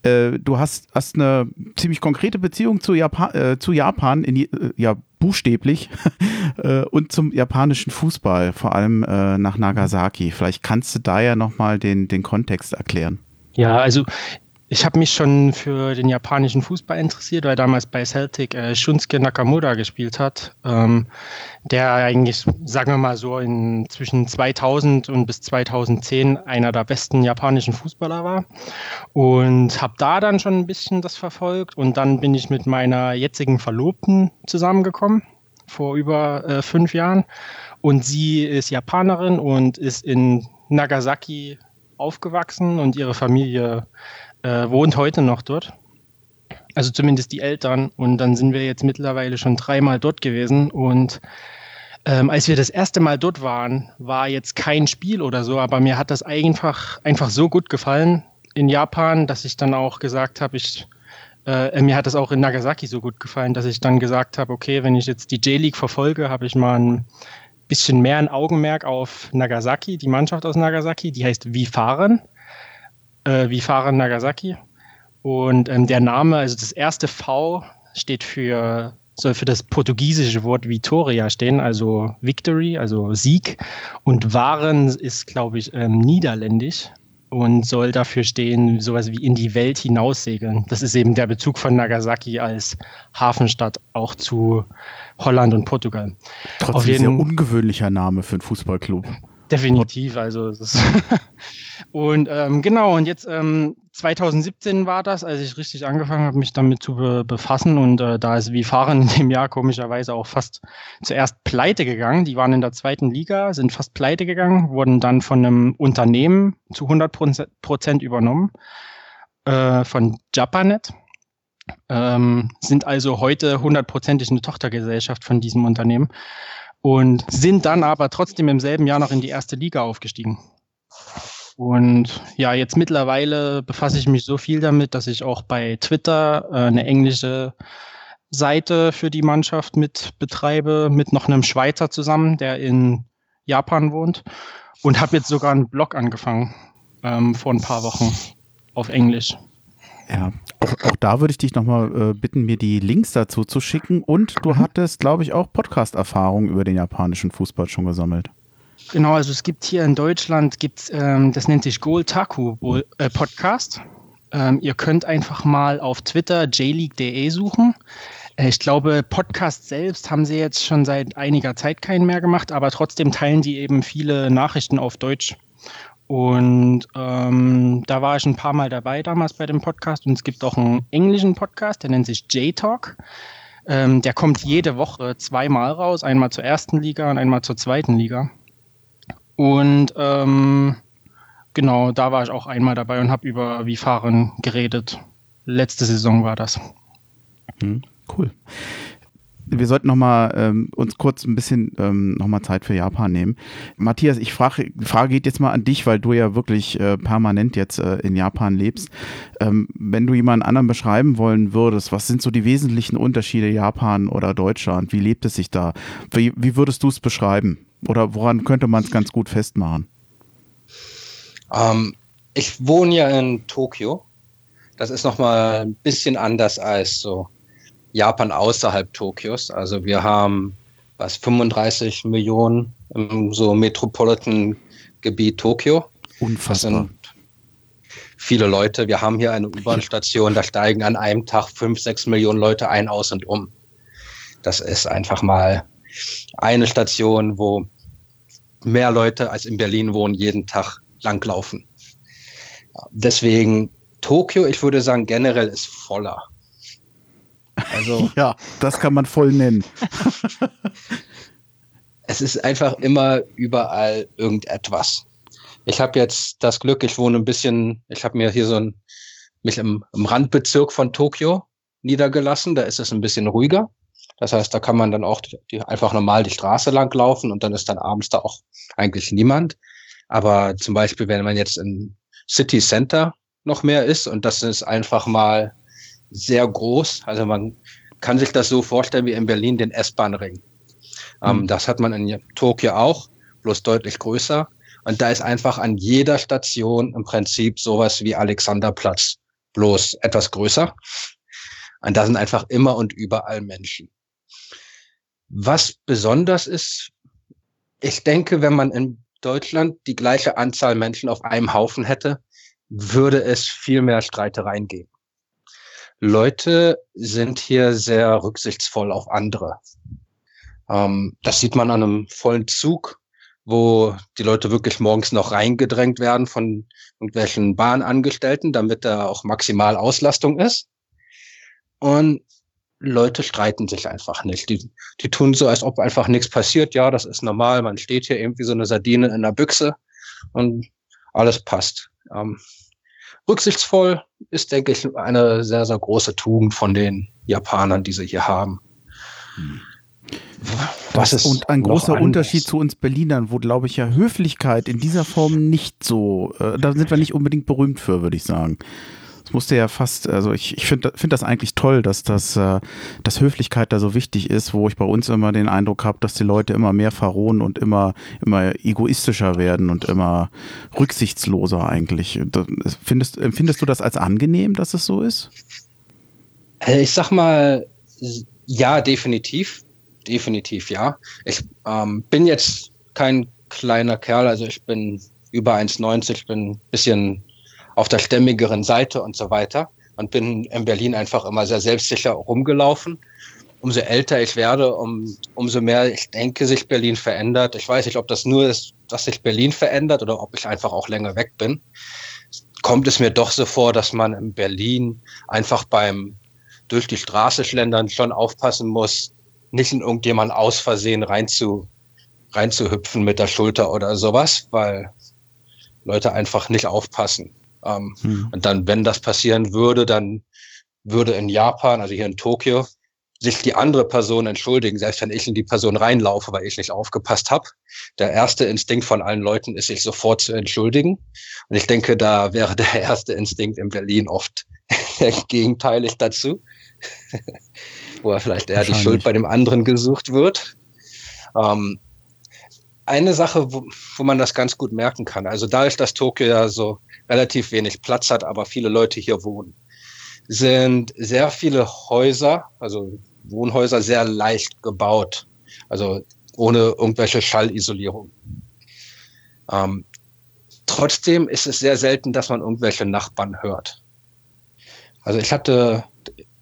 Äh, du hast, hast eine ziemlich konkrete Beziehung zu Japan, äh, zu Japan in, äh, ja, buchstäblich, (laughs) äh, und zum japanischen Fußball, vor allem äh, nach Nagasaki. Vielleicht kannst du da ja nochmal den, den Kontext erklären. Ja, also ich habe mich schon für den japanischen Fußball interessiert, weil damals bei Celtic äh, Shunsuke Nakamura gespielt hat, ähm, der eigentlich, sagen wir mal so, in zwischen 2000 und bis 2010 einer der besten japanischen Fußballer war. Und habe da dann schon ein bisschen das verfolgt. Und dann bin ich mit meiner jetzigen Verlobten zusammengekommen, vor über äh, fünf Jahren. Und sie ist Japanerin und ist in Nagasaki aufgewachsen und ihre Familie äh, wohnt heute noch dort. Also zumindest die Eltern. Und dann sind wir jetzt mittlerweile schon dreimal dort gewesen. Und ähm, als wir das erste Mal dort waren, war jetzt kein Spiel oder so, aber mir hat das einfach, einfach so gut gefallen in Japan, dass ich dann auch gesagt habe, ich äh, mir hat das auch in Nagasaki so gut gefallen, dass ich dann gesagt habe, okay, wenn ich jetzt die J-League verfolge, habe ich mal ein bisschen mehr ein Augenmerk auf Nagasaki, die Mannschaft aus Nagasaki, die heißt Wie fahren äh, wie Fahren Nagasaki. Und ähm, der Name, also das erste V steht für, soll für das portugiesische Wort Vitoria stehen, also Victory, also Sieg. Und Waren ist, glaube ich, ähm, niederländisch und soll dafür stehen, sowas wie in die Welt hinaussegeln. Das ist eben der Bezug von Nagasaki als Hafenstadt auch zu Holland und Portugal. Trotzdem Auf jeden, sehr ungewöhnlicher Name für einen Fußballclub. Definitiv, also (laughs) und ähm, genau, und jetzt ähm, 2017 war das, als ich richtig angefangen habe, mich damit zu be befassen und äh, da ist wie Fahren in dem Jahr komischerweise auch fast zuerst pleite gegangen. Die waren in der zweiten Liga, sind fast pleite gegangen, wurden dann von einem Unternehmen zu 100 Prozent übernommen, äh, von Japanet. Ähm, sind also heute hundertprozentig eine Tochtergesellschaft von diesem Unternehmen und sind dann aber trotzdem im selben Jahr noch in die erste Liga aufgestiegen. Und ja, jetzt mittlerweile befasse ich mich so viel damit, dass ich auch bei Twitter äh, eine englische Seite für die Mannschaft mit betreibe, mit noch einem Schweizer zusammen, der in Japan wohnt. Und habe jetzt sogar einen Blog angefangen ähm, vor ein paar Wochen auf Englisch. Ja, auch, auch da würde ich dich nochmal äh, bitten, mir die Links dazu zu schicken. Und du mhm. hattest, glaube ich, auch Podcast-Erfahrung über den japanischen Fußball schon gesammelt. Genau, also es gibt hier in Deutschland, gibt's, ähm, das nennt sich Goal Taku äh, Podcast. Ähm, ihr könnt einfach mal auf Twitter jleague.de suchen. Äh, ich glaube, Podcast selbst haben sie jetzt schon seit einiger Zeit keinen mehr gemacht, aber trotzdem teilen die eben viele Nachrichten auf Deutsch. Und ähm, da war ich ein paar Mal dabei damals bei dem Podcast. Und es gibt auch einen englischen Podcast, der nennt sich J-Talk. Ähm, der kommt jede Woche zweimal raus, einmal zur ersten Liga und einmal zur zweiten Liga. Und ähm, genau, da war ich auch einmal dabei und habe über wie fahren geredet. Letzte Saison war das. Hm, cool wir sollten noch mal ähm, uns kurz ein bisschen ähm, noch mal Zeit für Japan nehmen. Matthias, ich frage, Frage geht jetzt mal an dich, weil du ja wirklich äh, permanent jetzt äh, in Japan lebst. Ähm, wenn du jemanden anderen beschreiben wollen würdest, was sind so die wesentlichen Unterschiede Japan oder Deutschland? Wie lebt es sich da? Wie, wie würdest du es beschreiben? Oder woran könnte man es ganz gut festmachen? Ähm, ich wohne ja in Tokio. Das ist noch mal ein bisschen anders als so Japan außerhalb Tokios. Also wir haben was 35 Millionen im so Metropolitan-Gebiet Tokio. Unfassbar. viele Leute. Wir haben hier eine U-Bahn-Station, da steigen an einem Tag fünf, sechs Millionen Leute ein, aus und um. Das ist einfach mal eine Station, wo mehr Leute als in Berlin wohnen, jeden Tag langlaufen. Deswegen Tokio, ich würde sagen, generell ist voller. Also (laughs) ja, das kann man voll nennen. (laughs) es ist einfach immer überall irgendetwas. Ich habe jetzt das Glück, ich wohne ein bisschen, ich habe mir hier so ein, mich im, im Randbezirk von Tokio niedergelassen. Da ist es ein bisschen ruhiger. Das heißt, da kann man dann auch die, einfach normal die Straße lang laufen und dann ist dann abends da auch eigentlich niemand. Aber zum Beispiel, wenn man jetzt in City Center noch mehr ist und das ist einfach mal sehr groß. Also man kann sich das so vorstellen wie in Berlin den S-Bahn-Ring. Ähm, mhm. Das hat man in Tokio auch, bloß deutlich größer. Und da ist einfach an jeder Station im Prinzip sowas wie Alexanderplatz, bloß etwas größer. Und da sind einfach immer und überall Menschen. Was besonders ist, ich denke, wenn man in Deutschland die gleiche Anzahl Menschen auf einem Haufen hätte, würde es viel mehr Streitereien geben. Leute sind hier sehr rücksichtsvoll auf andere. Ähm, das sieht man an einem vollen Zug, wo die Leute wirklich morgens noch reingedrängt werden von irgendwelchen Bahnangestellten, damit da auch maximal Auslastung ist. Und Leute streiten sich einfach nicht. Die, die tun so, als ob einfach nichts passiert. Ja, das ist normal. Man steht hier irgendwie so eine Sardine in der Büchse und alles passt. Ähm, rücksichtsvoll ist, denke ich, eine sehr, sehr große Tugend von den Japanern, die sie hier haben. Hm. Was ist und ein großer? Unterschied zu uns Berlinern, wo, glaube ich, ja Höflichkeit in dieser Form nicht so, äh, da sind wir nicht unbedingt berühmt für, würde ich sagen. Es musste ja fast, also ich, ich finde find das eigentlich toll, dass das, äh, dass Höflichkeit da so wichtig ist, wo ich bei uns immer den Eindruck habe, dass die Leute immer mehr verrohen und immer, immer egoistischer werden und immer rücksichtsloser eigentlich. Findest, empfindest du das als angenehm, dass es so ist? Also ich sag mal, ja, definitiv. Definitiv, ja. Ich ähm, bin jetzt kein kleiner Kerl, also ich bin über 1,90, bin ein bisschen auf der stämmigeren Seite und so weiter und bin in Berlin einfach immer sehr selbstsicher rumgelaufen. Umso älter ich werde, um, umso mehr ich denke, sich Berlin verändert. Ich weiß nicht, ob das nur ist, dass sich Berlin verändert oder ob ich einfach auch länger weg bin. Kommt es mir doch so vor, dass man in Berlin einfach beim durch die Straße schlendern schon aufpassen muss, nicht in irgendjemand aus Versehen rein zu, reinzuhüpfen mit der Schulter oder sowas, weil Leute einfach nicht aufpassen. Ähm, hm. Und dann, wenn das passieren würde, dann würde in Japan, also hier in Tokio, sich die andere Person entschuldigen, selbst wenn ich in die Person reinlaufe, weil ich nicht aufgepasst habe. Der erste Instinkt von allen Leuten ist, sich sofort zu entschuldigen. Und ich denke, da wäre der (laughs) erste Instinkt in Berlin oft (laughs) gegenteilig dazu, (laughs) wo er vielleicht eher die Schuld bei dem anderen gesucht wird. Ähm, eine Sache, wo, wo man das ganz gut merken kann, also dadurch, dass Tokio ja so relativ wenig Platz hat, aber viele Leute hier wohnen, sind sehr viele Häuser, also Wohnhäuser, sehr leicht gebaut. Also ohne irgendwelche Schallisolierung. Ähm, trotzdem ist es sehr selten, dass man irgendwelche Nachbarn hört. Also ich hatte,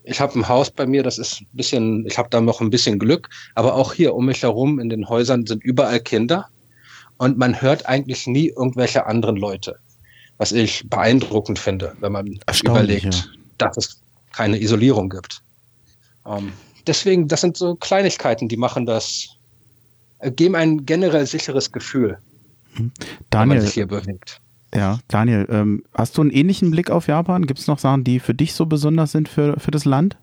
ich habe ein Haus bei mir, das ist ein bisschen, ich habe da noch ein bisschen Glück, aber auch hier um mich herum in den Häusern sind überall Kinder und man hört eigentlich nie irgendwelche anderen Leute was ich beeindruckend finde, wenn man überlegt, ja. dass es keine Isolierung gibt. Ähm, deswegen, das sind so Kleinigkeiten, die machen das, äh, geben ein generell sicheres Gefühl, Daniel, wenn man sich hier bewegt. Ja, Daniel, ähm, hast du einen ähnlichen Blick auf Japan? Gibt es noch Sachen, die für dich so besonders sind für, für das Land?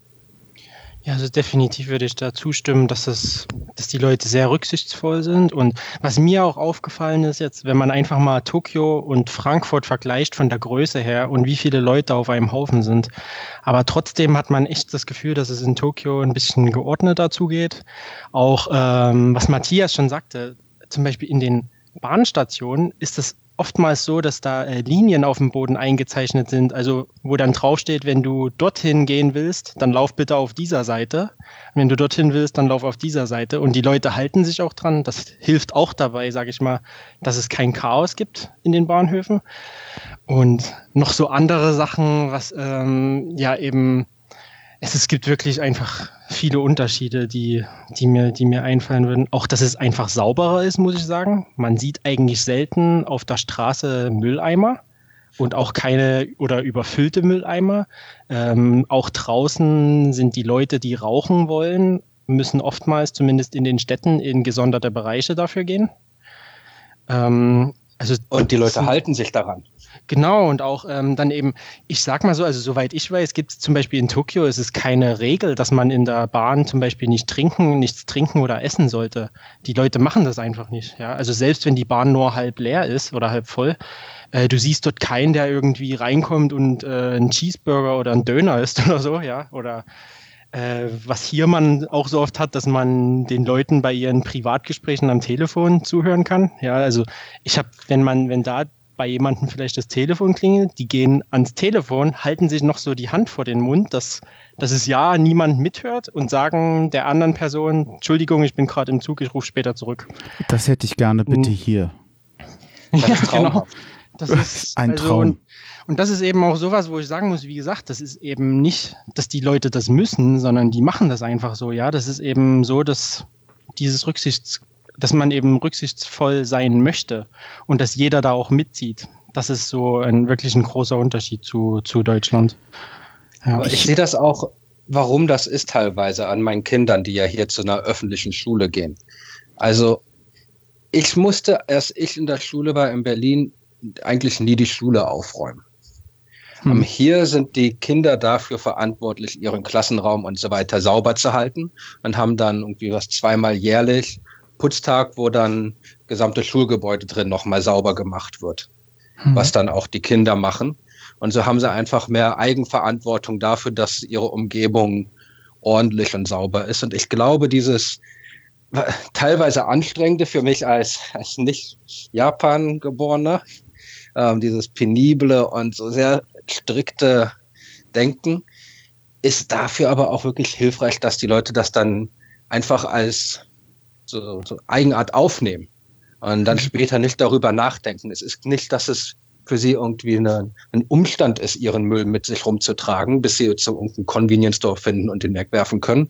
Ja, also definitiv würde ich da zustimmen, dass, es, dass die Leute sehr rücksichtsvoll sind. Und was mir auch aufgefallen ist jetzt, wenn man einfach mal Tokio und Frankfurt vergleicht von der Größe her und wie viele Leute auf einem Haufen sind. Aber trotzdem hat man echt das Gefühl, dass es in Tokio ein bisschen geordneter zugeht. Auch ähm, was Matthias schon sagte, zum Beispiel in den Bahnstationen ist es oftmals so, dass da äh, Linien auf dem Boden eingezeichnet sind, also wo dann draufsteht, wenn du dorthin gehen willst, dann lauf bitte auf dieser Seite. Wenn du dorthin willst, dann lauf auf dieser Seite. Und die Leute halten sich auch dran. Das hilft auch dabei, sage ich mal, dass es kein Chaos gibt in den Bahnhöfen. Und noch so andere Sachen, was ähm, ja eben es, es gibt wirklich einfach viele Unterschiede, die, die, mir, die mir einfallen würden. Auch, dass es einfach sauberer ist, muss ich sagen. Man sieht eigentlich selten auf der Straße Mülleimer und auch keine oder überfüllte Mülleimer. Ähm, auch draußen sind die Leute, die rauchen wollen, müssen oftmals, zumindest in den Städten, in gesonderte Bereiche dafür gehen. Ähm, also, und die Leute halten sich daran. Genau, und auch ähm, dann eben, ich sag mal so, also soweit ich weiß, gibt es zum Beispiel in Tokio, ist es keine Regel, dass man in der Bahn zum Beispiel nicht trinken, nichts trinken oder essen sollte. Die Leute machen das einfach nicht. Ja? Also selbst wenn die Bahn nur halb leer ist oder halb voll, äh, du siehst dort keinen, der irgendwie reinkommt und äh, einen Cheeseburger oder einen Döner isst (laughs) oder so, ja. Oder äh, was hier man auch so oft hat, dass man den Leuten bei ihren Privatgesprächen am Telefon zuhören kann. Ja, also ich habe, wenn man, wenn da bei jemandem vielleicht das Telefon klingelt, die gehen ans Telefon, halten sich noch so die Hand vor den Mund, dass, dass es ja niemand mithört und sagen der anderen Person, Entschuldigung, ich bin gerade im Zug, ich rufe später zurück. Das hätte ich gerne bitte hm. hier. (laughs) Das ja, genau. Das ist ein also, Traum. Und, das ist eben auch sowas, wo ich sagen muss, wie gesagt, das ist eben nicht, dass die Leute das müssen, sondern die machen das einfach so. Ja, das ist eben so, dass dieses Rücksichts dass man eben rücksichtsvoll sein möchte und dass jeder da auch mitzieht. Das ist so ein wirklich ein großer Unterschied zu, zu Deutschland. Ja. Aber ich sehe das auch, warum das ist teilweise an meinen Kindern, die ja hier zu einer öffentlichen Schule gehen. Also ich musste, erst ich in der Schule war in Berlin, eigentlich nie die Schule aufräumen. Hm. Hier sind die Kinder dafür verantwortlich, ihren Klassenraum und so weiter sauber zu halten und haben dann irgendwie was zweimal jährlich Putztag, wo dann gesamte Schulgebäude drin nochmal sauber gemacht wird, mhm. was dann auch die Kinder machen. Und so haben sie einfach mehr Eigenverantwortung dafür, dass ihre Umgebung ordentlich und sauber ist. Und ich glaube, dieses teilweise anstrengende für mich als, als nicht Japan-Geborener, ähm, dieses penible und so sehr strikte Denken, ist dafür aber auch wirklich hilfreich, dass die Leute das dann einfach als so, so Eigenart aufnehmen und dann mhm. später nicht darüber nachdenken. Es ist nicht, dass es für sie irgendwie eine, ein Umstand ist, ihren Müll mit sich rumzutragen, bis sie zu irgendeinem Convenience Store finden und den wegwerfen können,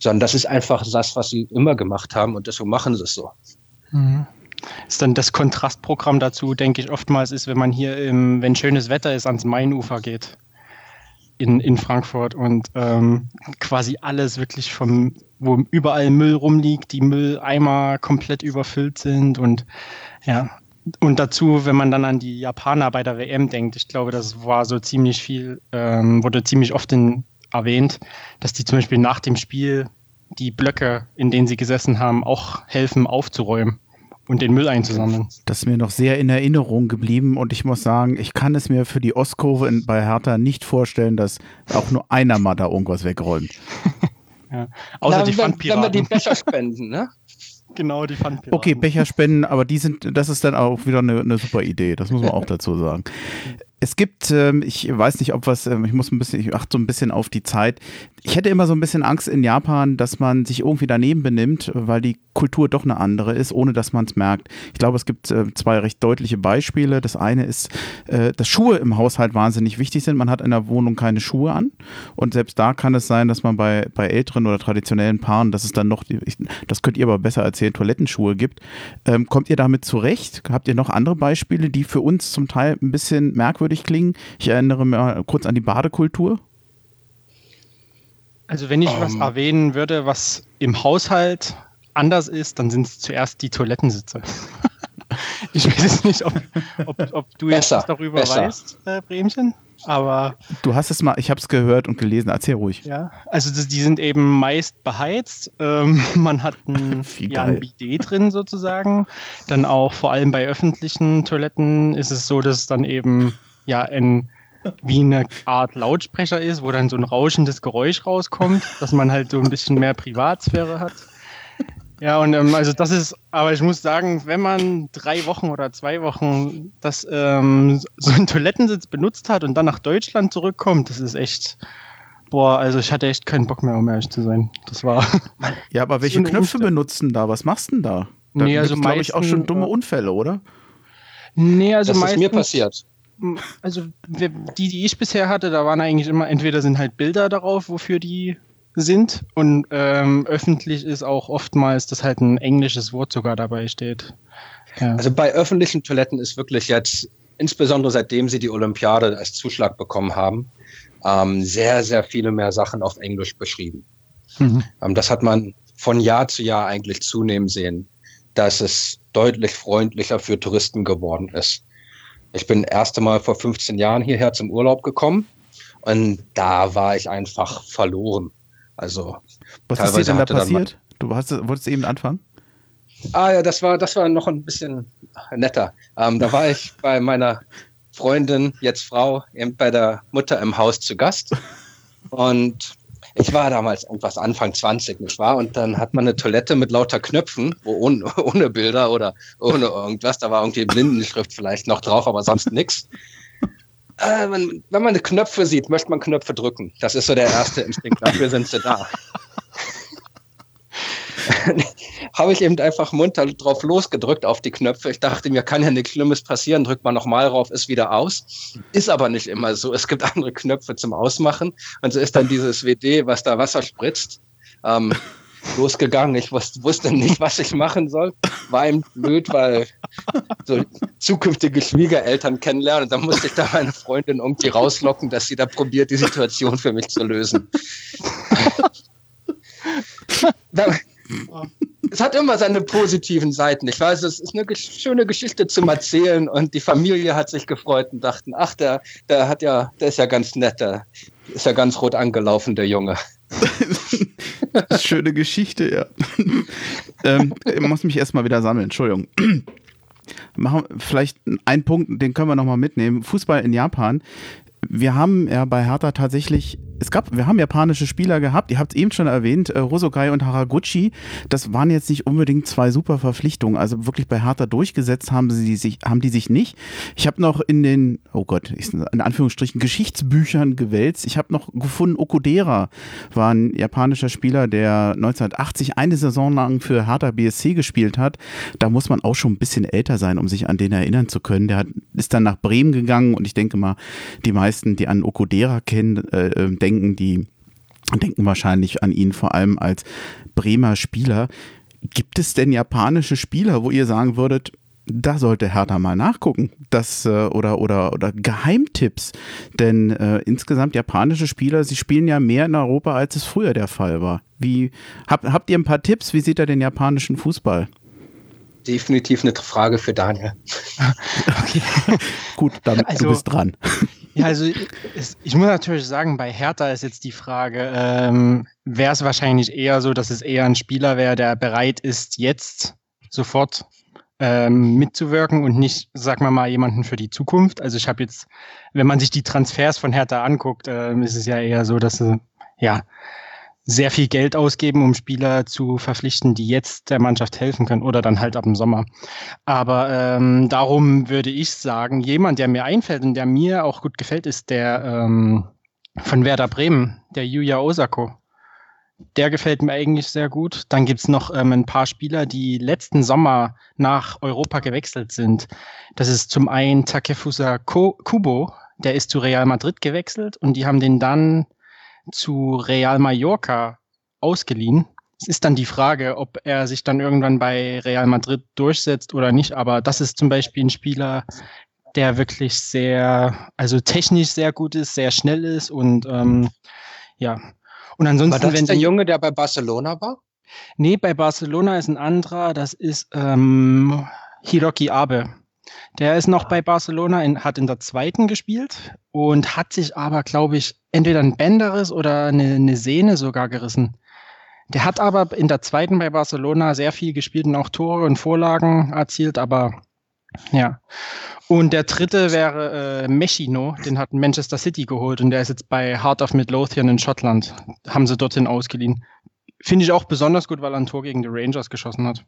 sondern das ist einfach das, was sie immer gemacht haben und deswegen machen sie es so. Mhm. Ist dann das Kontrastprogramm dazu, denke ich, oftmals ist, wenn man hier, im, wenn schönes Wetter ist, ans Mainufer geht in, in Frankfurt und ähm, quasi alles wirklich vom, wo überall Müll rumliegt, die Mülleimer komplett überfüllt sind und ja, und dazu, wenn man dann an die Japaner bei der WM denkt, ich glaube, das war so ziemlich viel, ähm, wurde ziemlich oft in, erwähnt, dass die zum Beispiel nach dem Spiel die Blöcke, in denen sie gesessen haben, auch helfen aufzuräumen und den Müll einzusammeln. Das ist mir noch sehr in Erinnerung geblieben und ich muss sagen, ich kann es mir für die Ostkurve in, bei Hertha nicht vorstellen, dass auch nur einer mal da irgendwas wegräumt. (laughs) ja. Außer Na, die Pfandpiraten. Wenn wir die Becher (laughs) spenden, ne? Genau, die Pfandpiraten. Okay, Becher spenden, aber die sind, das ist dann auch wieder eine, eine super Idee, das muss man auch dazu sagen. Es gibt, ähm, ich weiß nicht, ob was, ähm, ich muss ein bisschen, ich achte so ein bisschen auf die Zeit. Ich hätte immer so ein bisschen Angst in Japan, dass man sich irgendwie daneben benimmt, weil die Kultur doch eine andere ist, ohne dass man es merkt. Ich glaube, es gibt äh, zwei recht deutliche Beispiele. Das eine ist, äh, dass Schuhe im Haushalt wahnsinnig wichtig sind. Man hat in der Wohnung keine Schuhe an. Und selbst da kann es sein, dass man bei, bei älteren oder traditionellen Paaren, dass es dann noch, das könnt ihr aber besser erzählen, Toilettenschuhe gibt. Ähm, kommt ihr damit zurecht? Habt ihr noch andere Beispiele, die für uns zum Teil ein bisschen merkwürdig merkwürdig klingen. Ich erinnere mal kurz an die Badekultur. Also wenn ich um. was ähm. erwähnen würde, was im Haushalt anders ist, dann sind es zuerst die Toilettensitze. (laughs) Ich weiß es nicht, ob, ob, ob du besser, jetzt darüber besser. weißt, äh, Bremchen. Aber du hast es mal, ich habe es gehört und gelesen. Erzähl ruhig. Ja, also die sind eben meist beheizt. Ähm, (laughs) man hat ein, (laughs) ja, ein Bidet drin sozusagen. Dann auch vor allem bei öffentlichen Toiletten ist es so, dass es dann eben ja ein wie eine Art Lautsprecher ist, wo dann so ein rauschendes Geräusch rauskommt, dass man halt so ein bisschen mehr Privatsphäre hat. Ja, und ähm, also das ist, aber ich muss sagen, wenn man drei Wochen oder zwei Wochen das ähm, so einen Toilettensitz benutzt hat und dann nach Deutschland zurückkommt, das ist echt, boah, also ich hatte echt keinen Bock mehr, um ehrlich zu sein. Das war. (laughs) Ja, aber (laughs) welche so Knöpfe benutzen da? Was machst du denn da? Da nee, also glaube ich auch schon dumme Unfälle, oder? Nee, also das meistens, ist mir passiert. Also die, die ich bisher hatte, da waren eigentlich immer, entweder sind halt Bilder darauf, wofür die sind und ähm, öffentlich ist auch oftmals, dass halt ein englisches Wort sogar dabei steht. Ja. Also bei öffentlichen Toiletten ist wirklich jetzt, insbesondere seitdem sie die Olympiade als Zuschlag bekommen haben, ähm, sehr, sehr viele mehr Sachen auf Englisch beschrieben. Mhm. Ähm, das hat man von Jahr zu Jahr eigentlich zunehmend sehen, dass es deutlich freundlicher für Touristen geworden ist. Ich bin erste Mal vor 15 Jahren hierher zum Urlaub gekommen und da war ich einfach verloren. Also was ist dir denn da passiert? Du hast, wolltest eben anfangen? Ah ja, das war, das war noch ein bisschen netter. Ähm, da war ich (laughs) bei meiner Freundin, jetzt Frau, bei der Mutter im Haus zu Gast. (laughs) Und ich war damals irgendwas Anfang 20, nicht wahr? Und dann hat man eine Toilette mit lauter Knöpfen, ohne, (laughs) ohne Bilder oder ohne irgendwas. Da war irgendwie Blindenschrift vielleicht noch drauf, aber sonst nichts. Äh, wenn, wenn man Knöpfe sieht, möchte man Knöpfe drücken. Das ist so der erste Instinkt. Dafür sind sie da. (laughs) habe ich eben einfach munter drauf losgedrückt auf die Knöpfe. Ich dachte, mir kann ja nichts Schlimmes passieren, drückt man nochmal drauf, ist wieder aus. Ist aber nicht immer so. Es gibt (laughs) andere Knöpfe zum Ausmachen. Und so ist dann dieses WD, was da Wasser spritzt. Ähm, (laughs) losgegangen. Ich wusste, wusste nicht, was ich machen soll. War ihm blöd, weil so zukünftige Schwiegereltern kennenlernen. Und dann musste ich da meine Freundin irgendwie rauslocken, dass sie da probiert, die Situation für mich zu lösen. (laughs) es hat immer seine positiven Seiten. Ich weiß, es ist eine schöne Geschichte zum Erzählen und die Familie hat sich gefreut und dachten, ach, der, der hat ja, der ist ja ganz nett, der ist ja ganz rot angelaufen, der Junge. (laughs) Schöne Geschichte, ja. (laughs) ähm, ich muss mich erstmal wieder sammeln, Entschuldigung. (clears throat) Machen vielleicht einen Punkt, den können wir nochmal mitnehmen. Fußball in Japan. Wir haben ja bei Hertha tatsächlich es gab, wir haben japanische Spieler gehabt, ihr habt es eben schon erwähnt, äh, Rosokai und Haraguchi, das waren jetzt nicht unbedingt zwei super Verpflichtungen, also wirklich bei Hertha durchgesetzt haben sie die sich, haben die sich nicht. Ich habe noch in den, oh Gott, in Anführungsstrichen Geschichtsbüchern gewälzt, ich habe noch gefunden, Okudera war ein japanischer Spieler, der 1980 eine Saison lang für Hertha BSC gespielt hat. Da muss man auch schon ein bisschen älter sein, um sich an den erinnern zu können. Der hat, ist dann nach Bremen gegangen und ich denke mal, die meisten, die an Okudera kennen, äh, äh denken, die denken wahrscheinlich an ihn vor allem als Bremer Spieler. Gibt es denn japanische Spieler, wo ihr sagen würdet, da sollte Hertha mal nachgucken, das äh, oder oder oder Geheimtipps, denn äh, insgesamt japanische Spieler, sie spielen ja mehr in Europa, als es früher der Fall war. Wie hab, habt ihr ein paar Tipps? Wie sieht er den japanischen Fußball? Definitiv eine Frage für Daniel. (laughs) okay. Gut, dann also, du bist dran. Ja, also es, ich muss natürlich sagen, bei Hertha ist jetzt die Frage, ähm, wäre es wahrscheinlich eher so, dass es eher ein Spieler wäre, der bereit ist, jetzt sofort ähm, mitzuwirken und nicht, sagen wir mal, jemanden für die Zukunft. Also ich habe jetzt, wenn man sich die Transfers von Hertha anguckt, äh, ist es ja eher so, dass sie ja sehr viel Geld ausgeben, um Spieler zu verpflichten, die jetzt der Mannschaft helfen können oder dann halt ab dem Sommer. Aber ähm, darum würde ich sagen, jemand, der mir einfällt und der mir auch gut gefällt, ist der ähm, von Werder Bremen, der Yuya Osako. Der gefällt mir eigentlich sehr gut. Dann gibt's noch ähm, ein paar Spieler, die letzten Sommer nach Europa gewechselt sind. Das ist zum einen Takefusa Kubo, der ist zu Real Madrid gewechselt und die haben den dann zu Real Mallorca ausgeliehen. Es ist dann die Frage, ob er sich dann irgendwann bei Real Madrid durchsetzt oder nicht. Aber das ist zum Beispiel ein Spieler, der wirklich sehr, also technisch sehr gut ist, sehr schnell ist und ähm, ja. Und ansonsten, war das wenn der Junge, der bei Barcelona war? Nee, bei Barcelona ist ein anderer. Das ist ähm, Hiroki Abe. Der ist noch bei Barcelona, in, hat in der zweiten gespielt und hat sich aber, glaube ich, entweder ein Bänderriss oder eine, eine Sehne sogar gerissen. Der hat aber in der zweiten bei Barcelona sehr viel gespielt und auch Tore und Vorlagen erzielt, aber ja. Und der dritte wäre äh, Mechino, den hat Manchester City geholt und der ist jetzt bei Heart of Midlothian in Schottland. Haben sie dorthin ausgeliehen. Finde ich auch besonders gut, weil er ein Tor gegen die Rangers geschossen hat.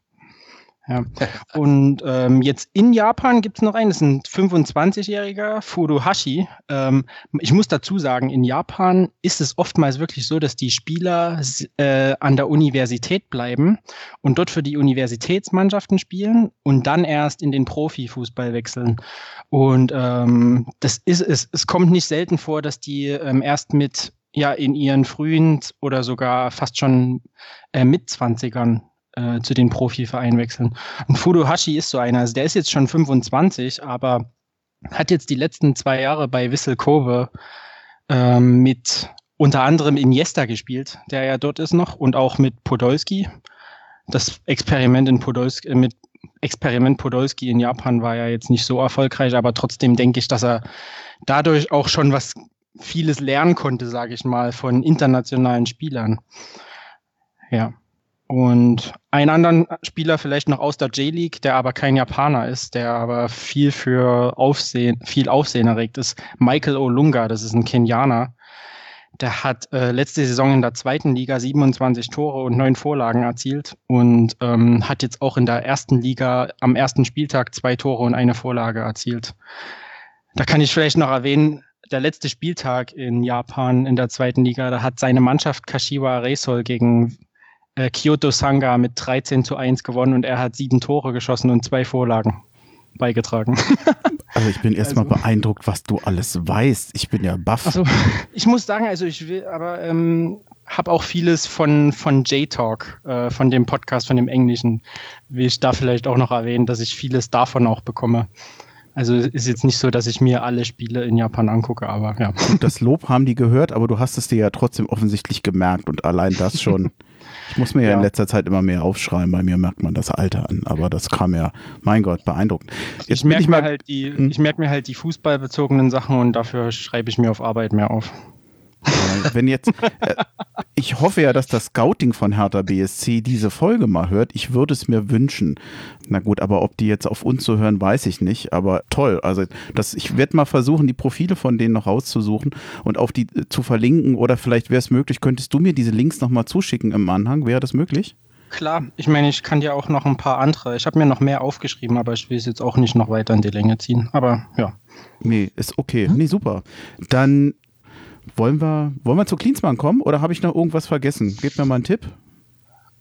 Ja. Und ähm, jetzt in Japan gibt es noch einen, das ist ein 25-jähriger Furuhashi. Ähm, ich muss dazu sagen, in Japan ist es oftmals wirklich so, dass die Spieler äh, an der Universität bleiben und dort für die Universitätsmannschaften spielen und dann erst in den Profifußball wechseln. Und ähm, das ist es, es kommt nicht selten vor, dass die ähm, erst mit ja in ihren frühen oder sogar fast schon äh, mit 20ern äh, zu den Profivereinen wechseln. Und Furuhashi ist so einer. Also der ist jetzt schon 25, aber hat jetzt die letzten zwei Jahre bei Wissel Kobe ähm, mit unter anderem Iniesta gespielt, der ja dort ist noch, und auch mit Podolski. Das Experiment in Podolski, äh, mit Experiment Podolski in Japan war ja jetzt nicht so erfolgreich, aber trotzdem denke ich, dass er dadurch auch schon was vieles lernen konnte, sage ich mal, von internationalen Spielern. Ja. Und einen anderen Spieler vielleicht noch aus der J-League, der aber kein Japaner ist, der aber viel für Aufsehen, viel Aufsehen erregt ist, Michael Olunga, das ist ein Kenianer. Der hat äh, letzte Saison in der zweiten Liga 27 Tore und neun Vorlagen erzielt und ähm, hat jetzt auch in der ersten Liga am ersten Spieltag zwei Tore und eine Vorlage erzielt. Da kann ich vielleicht noch erwähnen, der letzte Spieltag in Japan in der zweiten Liga, da hat seine Mannschaft Kashiwa Reysol gegen äh, Kyoto Sanga mit 13 zu 1 gewonnen und er hat sieben Tore geschossen und zwei Vorlagen beigetragen. (laughs) Also ich bin erstmal also, beeindruckt, was du alles weißt. Ich bin ja baff. Also ich muss sagen, also ich will, aber ähm, habe auch vieles von, von J-Talk, äh, von dem Podcast, von dem Englischen, will ich da vielleicht auch noch erwähnen, dass ich vieles davon auch bekomme. Also ist jetzt nicht so, dass ich mir alle Spiele in Japan angucke, aber ja. Und das Lob haben die gehört, aber du hast es dir ja trotzdem offensichtlich gemerkt und allein das schon. (laughs) Ich muss mir ja, ja, in letzter Zeit immer mehr aufschreiben, bei mir merkt man das Alter an, aber das kam ja, mein Gott, beeindruckend. Jetzt ich merke mir halt die, hm? ich merke mir halt die fußballbezogenen Sachen und dafür schreibe ich mir auf Arbeit mehr auf. Wenn jetzt, äh, ich hoffe ja, dass das Scouting von Hertha BSC diese Folge mal hört. Ich würde es mir wünschen. Na gut, aber ob die jetzt auf uns so hören, weiß ich nicht. Aber toll. Also das, ich werde mal versuchen, die Profile von denen noch rauszusuchen und auf die äh, zu verlinken. Oder vielleicht wäre es möglich, könntest du mir diese Links nochmal zuschicken im Anhang? Wäre das möglich? Klar, ich meine, ich kann ja auch noch ein paar andere. Ich habe mir noch mehr aufgeschrieben, aber ich will es jetzt auch nicht noch weiter in die Länge ziehen. Aber ja. Nee, ist okay. Hm? Nee, super. Dann wollen wir, wollen wir zu Klinsmann kommen oder habe ich noch irgendwas vergessen? Gib mir mal einen Tipp.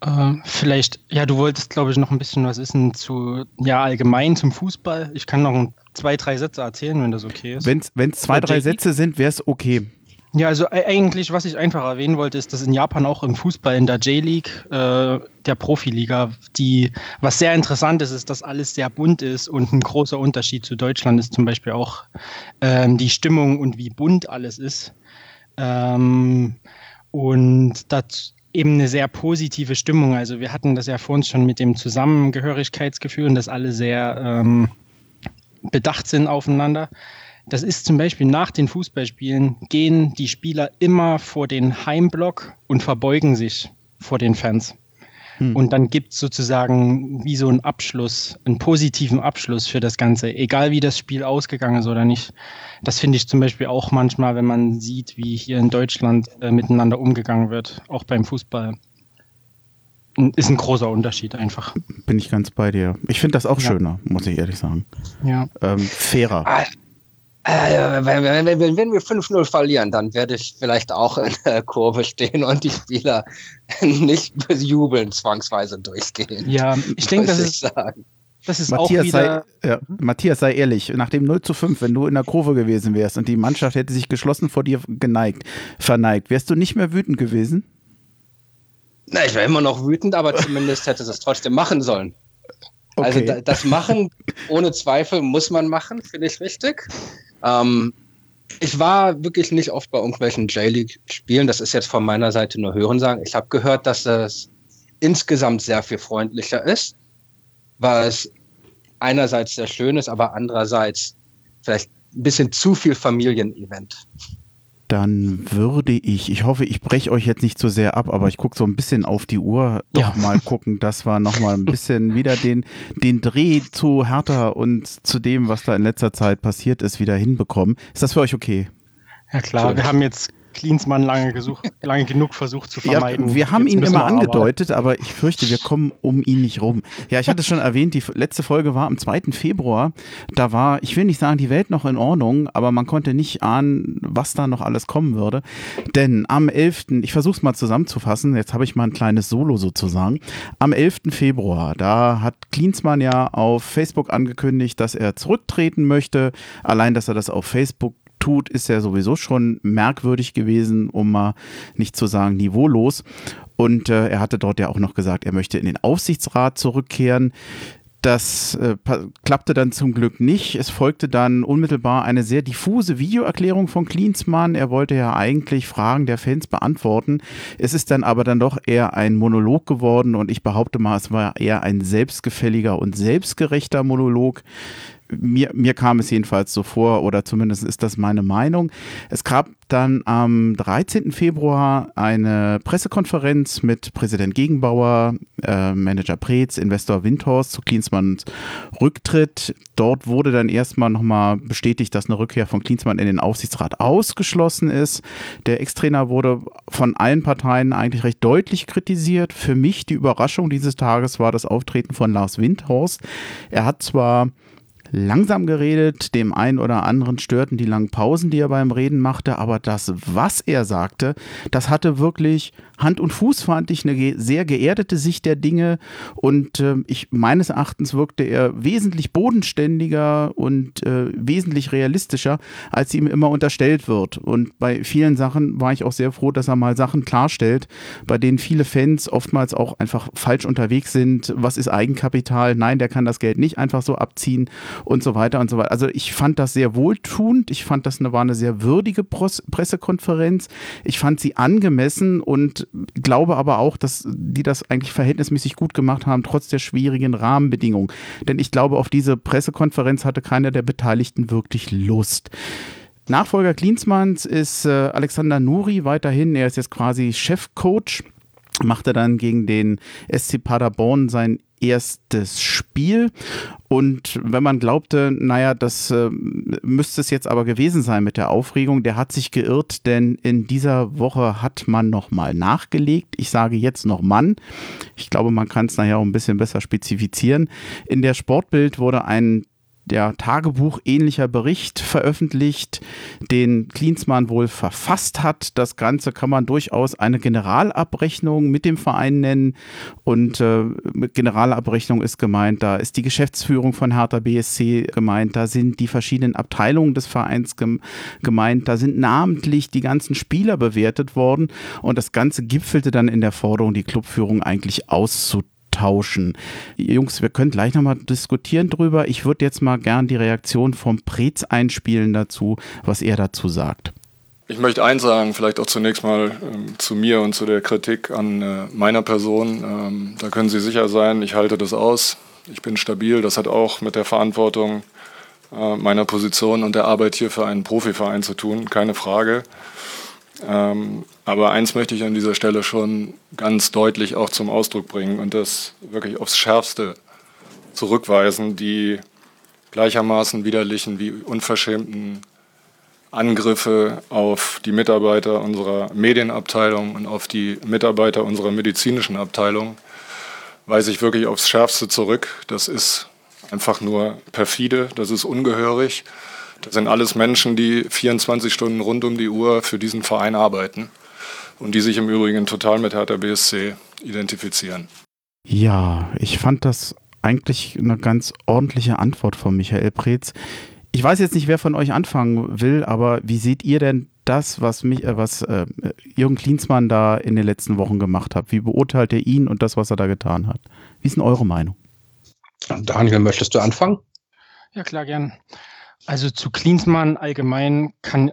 Äh, vielleicht, ja, du wolltest, glaube ich, noch ein bisschen was wissen zu, ja, allgemein zum Fußball. Ich kann noch zwei, drei Sätze erzählen, wenn das okay ist. Wenn es zwei, drei Sätze sind, wäre es okay. Ja, also eigentlich, was ich einfach erwähnen wollte, ist, dass in Japan auch im Fußball in der J-League, äh, der Profiliga, die, was sehr interessant ist, ist, dass alles sehr bunt ist und ein großer Unterschied zu Deutschland ist zum Beispiel auch ähm, die Stimmung und wie bunt alles ist. Ähm, und das eben eine sehr positive Stimmung. Also wir hatten das ja vor uns schon mit dem Zusammengehörigkeitsgefühl und dass alle sehr ähm, bedacht sind aufeinander. Das ist zum Beispiel nach den Fußballspielen gehen die Spieler immer vor den Heimblock und verbeugen sich vor den Fans. Hm. Und dann gibt es sozusagen wie so einen Abschluss, einen positiven Abschluss für das Ganze, egal wie das Spiel ausgegangen ist oder nicht. Das finde ich zum Beispiel auch manchmal, wenn man sieht, wie hier in Deutschland äh, miteinander umgegangen wird, auch beim Fußball. Ist ein großer Unterschied einfach. Bin ich ganz bei dir. Ich finde das auch ja. schöner, muss ich ehrlich sagen. Ja. Ähm, fairer. Ah, äh, wenn, wenn, wenn, wir 5-0 verlieren, dann werde ich vielleicht auch in der Kurve stehen und die Spieler (laughs) nicht bejubeln, zwangsweise durchgehen. Ja, ich denke, das ist, sagen. das ist Matthias auch wieder... Sei, ja, Matthias, sei ehrlich, nach dem 0 zu 5, wenn du in der Kurve gewesen wärst und die Mannschaft hätte sich geschlossen vor dir geneigt, verneigt, wärst du nicht mehr wütend gewesen? Na, ich wäre immer noch wütend, aber (laughs) zumindest hätte es trotzdem machen sollen. Also okay. Also das Machen, ohne Zweifel, muss man machen, finde ich richtig. Ähm, ich war wirklich nicht oft bei irgendwelchen J-League-Spielen. Das ist jetzt von meiner Seite nur Hörensagen. Ich habe gehört, dass es insgesamt sehr viel freundlicher ist, was einerseits sehr schön ist, aber andererseits vielleicht ein bisschen zu viel Familienevent dann würde ich, ich hoffe, ich breche euch jetzt nicht zu so sehr ab, aber ich gucke so ein bisschen auf die Uhr, doch ja. mal gucken, dass wir nochmal ein (laughs) bisschen wieder den, den Dreh zu Hertha und zu dem, was da in letzter Zeit passiert ist, wieder hinbekommen. Ist das für euch okay? Ja klar, wir haben jetzt Klinsmann lange, gesucht, lange genug versucht zu vermeiden. Ja, wir haben Jetzt ihn immer angedeutet, aber ich fürchte, wir kommen um ihn nicht rum. Ja, ich hatte es schon erwähnt, die letzte Folge war am 2. Februar. Da war, ich will nicht sagen, die Welt noch in Ordnung, aber man konnte nicht ahnen, was da noch alles kommen würde. Denn am 11., ich versuche es mal zusammenzufassen, jetzt habe ich mal ein kleines Solo sozusagen. Am 11. Februar, da hat Klinsmann ja auf Facebook angekündigt, dass er zurücktreten möchte. Allein, dass er das auf Facebook tut, ist ja sowieso schon merkwürdig gewesen, um mal nicht zu sagen niveaulos. Und äh, er hatte dort ja auch noch gesagt, er möchte in den Aufsichtsrat zurückkehren. Das äh, klappte dann zum Glück nicht. Es folgte dann unmittelbar eine sehr diffuse Videoerklärung von Klinsmann. Er wollte ja eigentlich Fragen der Fans beantworten. Es ist dann aber dann doch eher ein Monolog geworden und ich behaupte mal, es war eher ein selbstgefälliger und selbstgerechter Monolog mir, mir kam es jedenfalls so vor, oder zumindest ist das meine Meinung. Es gab dann am 13. Februar eine Pressekonferenz mit Präsident Gegenbauer, äh, Manager Preetz, Investor Windhorst zu Klinsmanns Rücktritt. Dort wurde dann erstmal nochmal bestätigt, dass eine Rückkehr von Klinsmann in den Aufsichtsrat ausgeschlossen ist. Der Ex-Trainer wurde von allen Parteien eigentlich recht deutlich kritisiert. Für mich die Überraschung dieses Tages war das Auftreten von Lars Windhorst. Er hat zwar langsam geredet, dem einen oder anderen störten die langen Pausen, die er beim Reden machte, aber das, was er sagte, das hatte wirklich Hand und Fuß, fand ich, eine sehr geerdete Sicht der Dinge und äh, ich meines Erachtens wirkte er wesentlich bodenständiger und äh, wesentlich realistischer, als ihm immer unterstellt wird. Und bei vielen Sachen war ich auch sehr froh, dass er mal Sachen klarstellt, bei denen viele Fans oftmals auch einfach falsch unterwegs sind. Was ist Eigenkapital? Nein, der kann das Geld nicht einfach so abziehen und so weiter und so weiter. Also ich fand das sehr wohltuend. Ich fand das eine, war eine sehr würdige Pressekonferenz. Ich fand sie angemessen und glaube aber auch, dass die das eigentlich verhältnismäßig gut gemacht haben, trotz der schwierigen Rahmenbedingungen. Denn ich glaube, auf diese Pressekonferenz hatte keiner der Beteiligten wirklich Lust. Nachfolger Klinsmanns ist äh, Alexander Nuri weiterhin. Er ist jetzt quasi Chefcoach machte dann gegen den SC Paderborn sein erstes Spiel. Und wenn man glaubte, naja, das äh, müsste es jetzt aber gewesen sein mit der Aufregung, der hat sich geirrt, denn in dieser Woche hat man nochmal nachgelegt. Ich sage jetzt noch Mann. Ich glaube, man kann es nachher auch ein bisschen besser spezifizieren. In der Sportbild wurde ein der Tagebuch ähnlicher Bericht veröffentlicht, den Klinsmann wohl verfasst hat. Das Ganze kann man durchaus eine Generalabrechnung mit dem Verein nennen. Und äh, mit Generalabrechnung ist gemeint, da ist die Geschäftsführung von Hertha BSC gemeint, da sind die verschiedenen Abteilungen des Vereins gemeint, da sind namentlich die ganzen Spieler bewertet worden. Und das Ganze gipfelte dann in der Forderung, die Clubführung eigentlich auszutauschen tauschen. Jungs, wir können gleich nochmal diskutieren drüber. Ich würde jetzt mal gern die Reaktion vom Prez einspielen dazu, was er dazu sagt. Ich möchte eins sagen, vielleicht auch zunächst mal ähm, zu mir und zu der Kritik an äh, meiner Person. Ähm, da können Sie sicher sein, ich halte das aus. Ich bin stabil. Das hat auch mit der Verantwortung äh, meiner Position und der Arbeit hier für einen Profiverein zu tun, keine Frage. Ähm, aber eins möchte ich an dieser Stelle schon ganz deutlich auch zum Ausdruck bringen und das wirklich aufs Schärfste zurückweisen, die gleichermaßen widerlichen wie unverschämten Angriffe auf die Mitarbeiter unserer Medienabteilung und auf die Mitarbeiter unserer medizinischen Abteilung weise ich wirklich aufs Schärfste zurück. Das ist einfach nur perfide, das ist ungehörig. Das sind alles Menschen, die 24 Stunden rund um die Uhr für diesen Verein arbeiten und die sich im Übrigen total mit Hertha BSC identifizieren. Ja, ich fand das eigentlich eine ganz ordentliche Antwort von Michael Preetz. Ich weiß jetzt nicht, wer von euch anfangen will, aber wie seht ihr denn das, was, mich, äh, was äh, Jürgen Klinsmann da in den letzten Wochen gemacht hat? Wie beurteilt ihr ihn und das, was er da getan hat? Wie ist denn eure Meinung? Daniel, möchtest du anfangen? Ja, klar, gern. Also zu Klinsmann allgemein kann,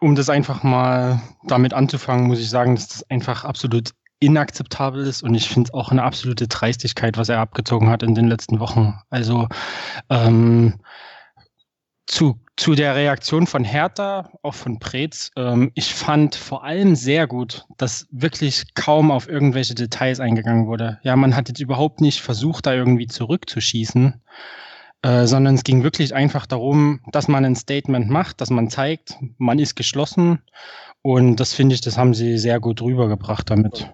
um das einfach mal damit anzufangen, muss ich sagen, dass das einfach absolut inakzeptabel ist und ich finde es auch eine absolute Dreistigkeit, was er abgezogen hat in den letzten Wochen. Also ähm, zu, zu der Reaktion von Hertha, auch von Preetz, ähm, ich fand vor allem sehr gut, dass wirklich kaum auf irgendwelche Details eingegangen wurde. Ja, man hat jetzt überhaupt nicht versucht, da irgendwie zurückzuschießen, äh, sondern es ging wirklich einfach darum, dass man ein Statement macht, dass man zeigt, man ist geschlossen und das finde ich, das haben sie sehr gut rübergebracht damit.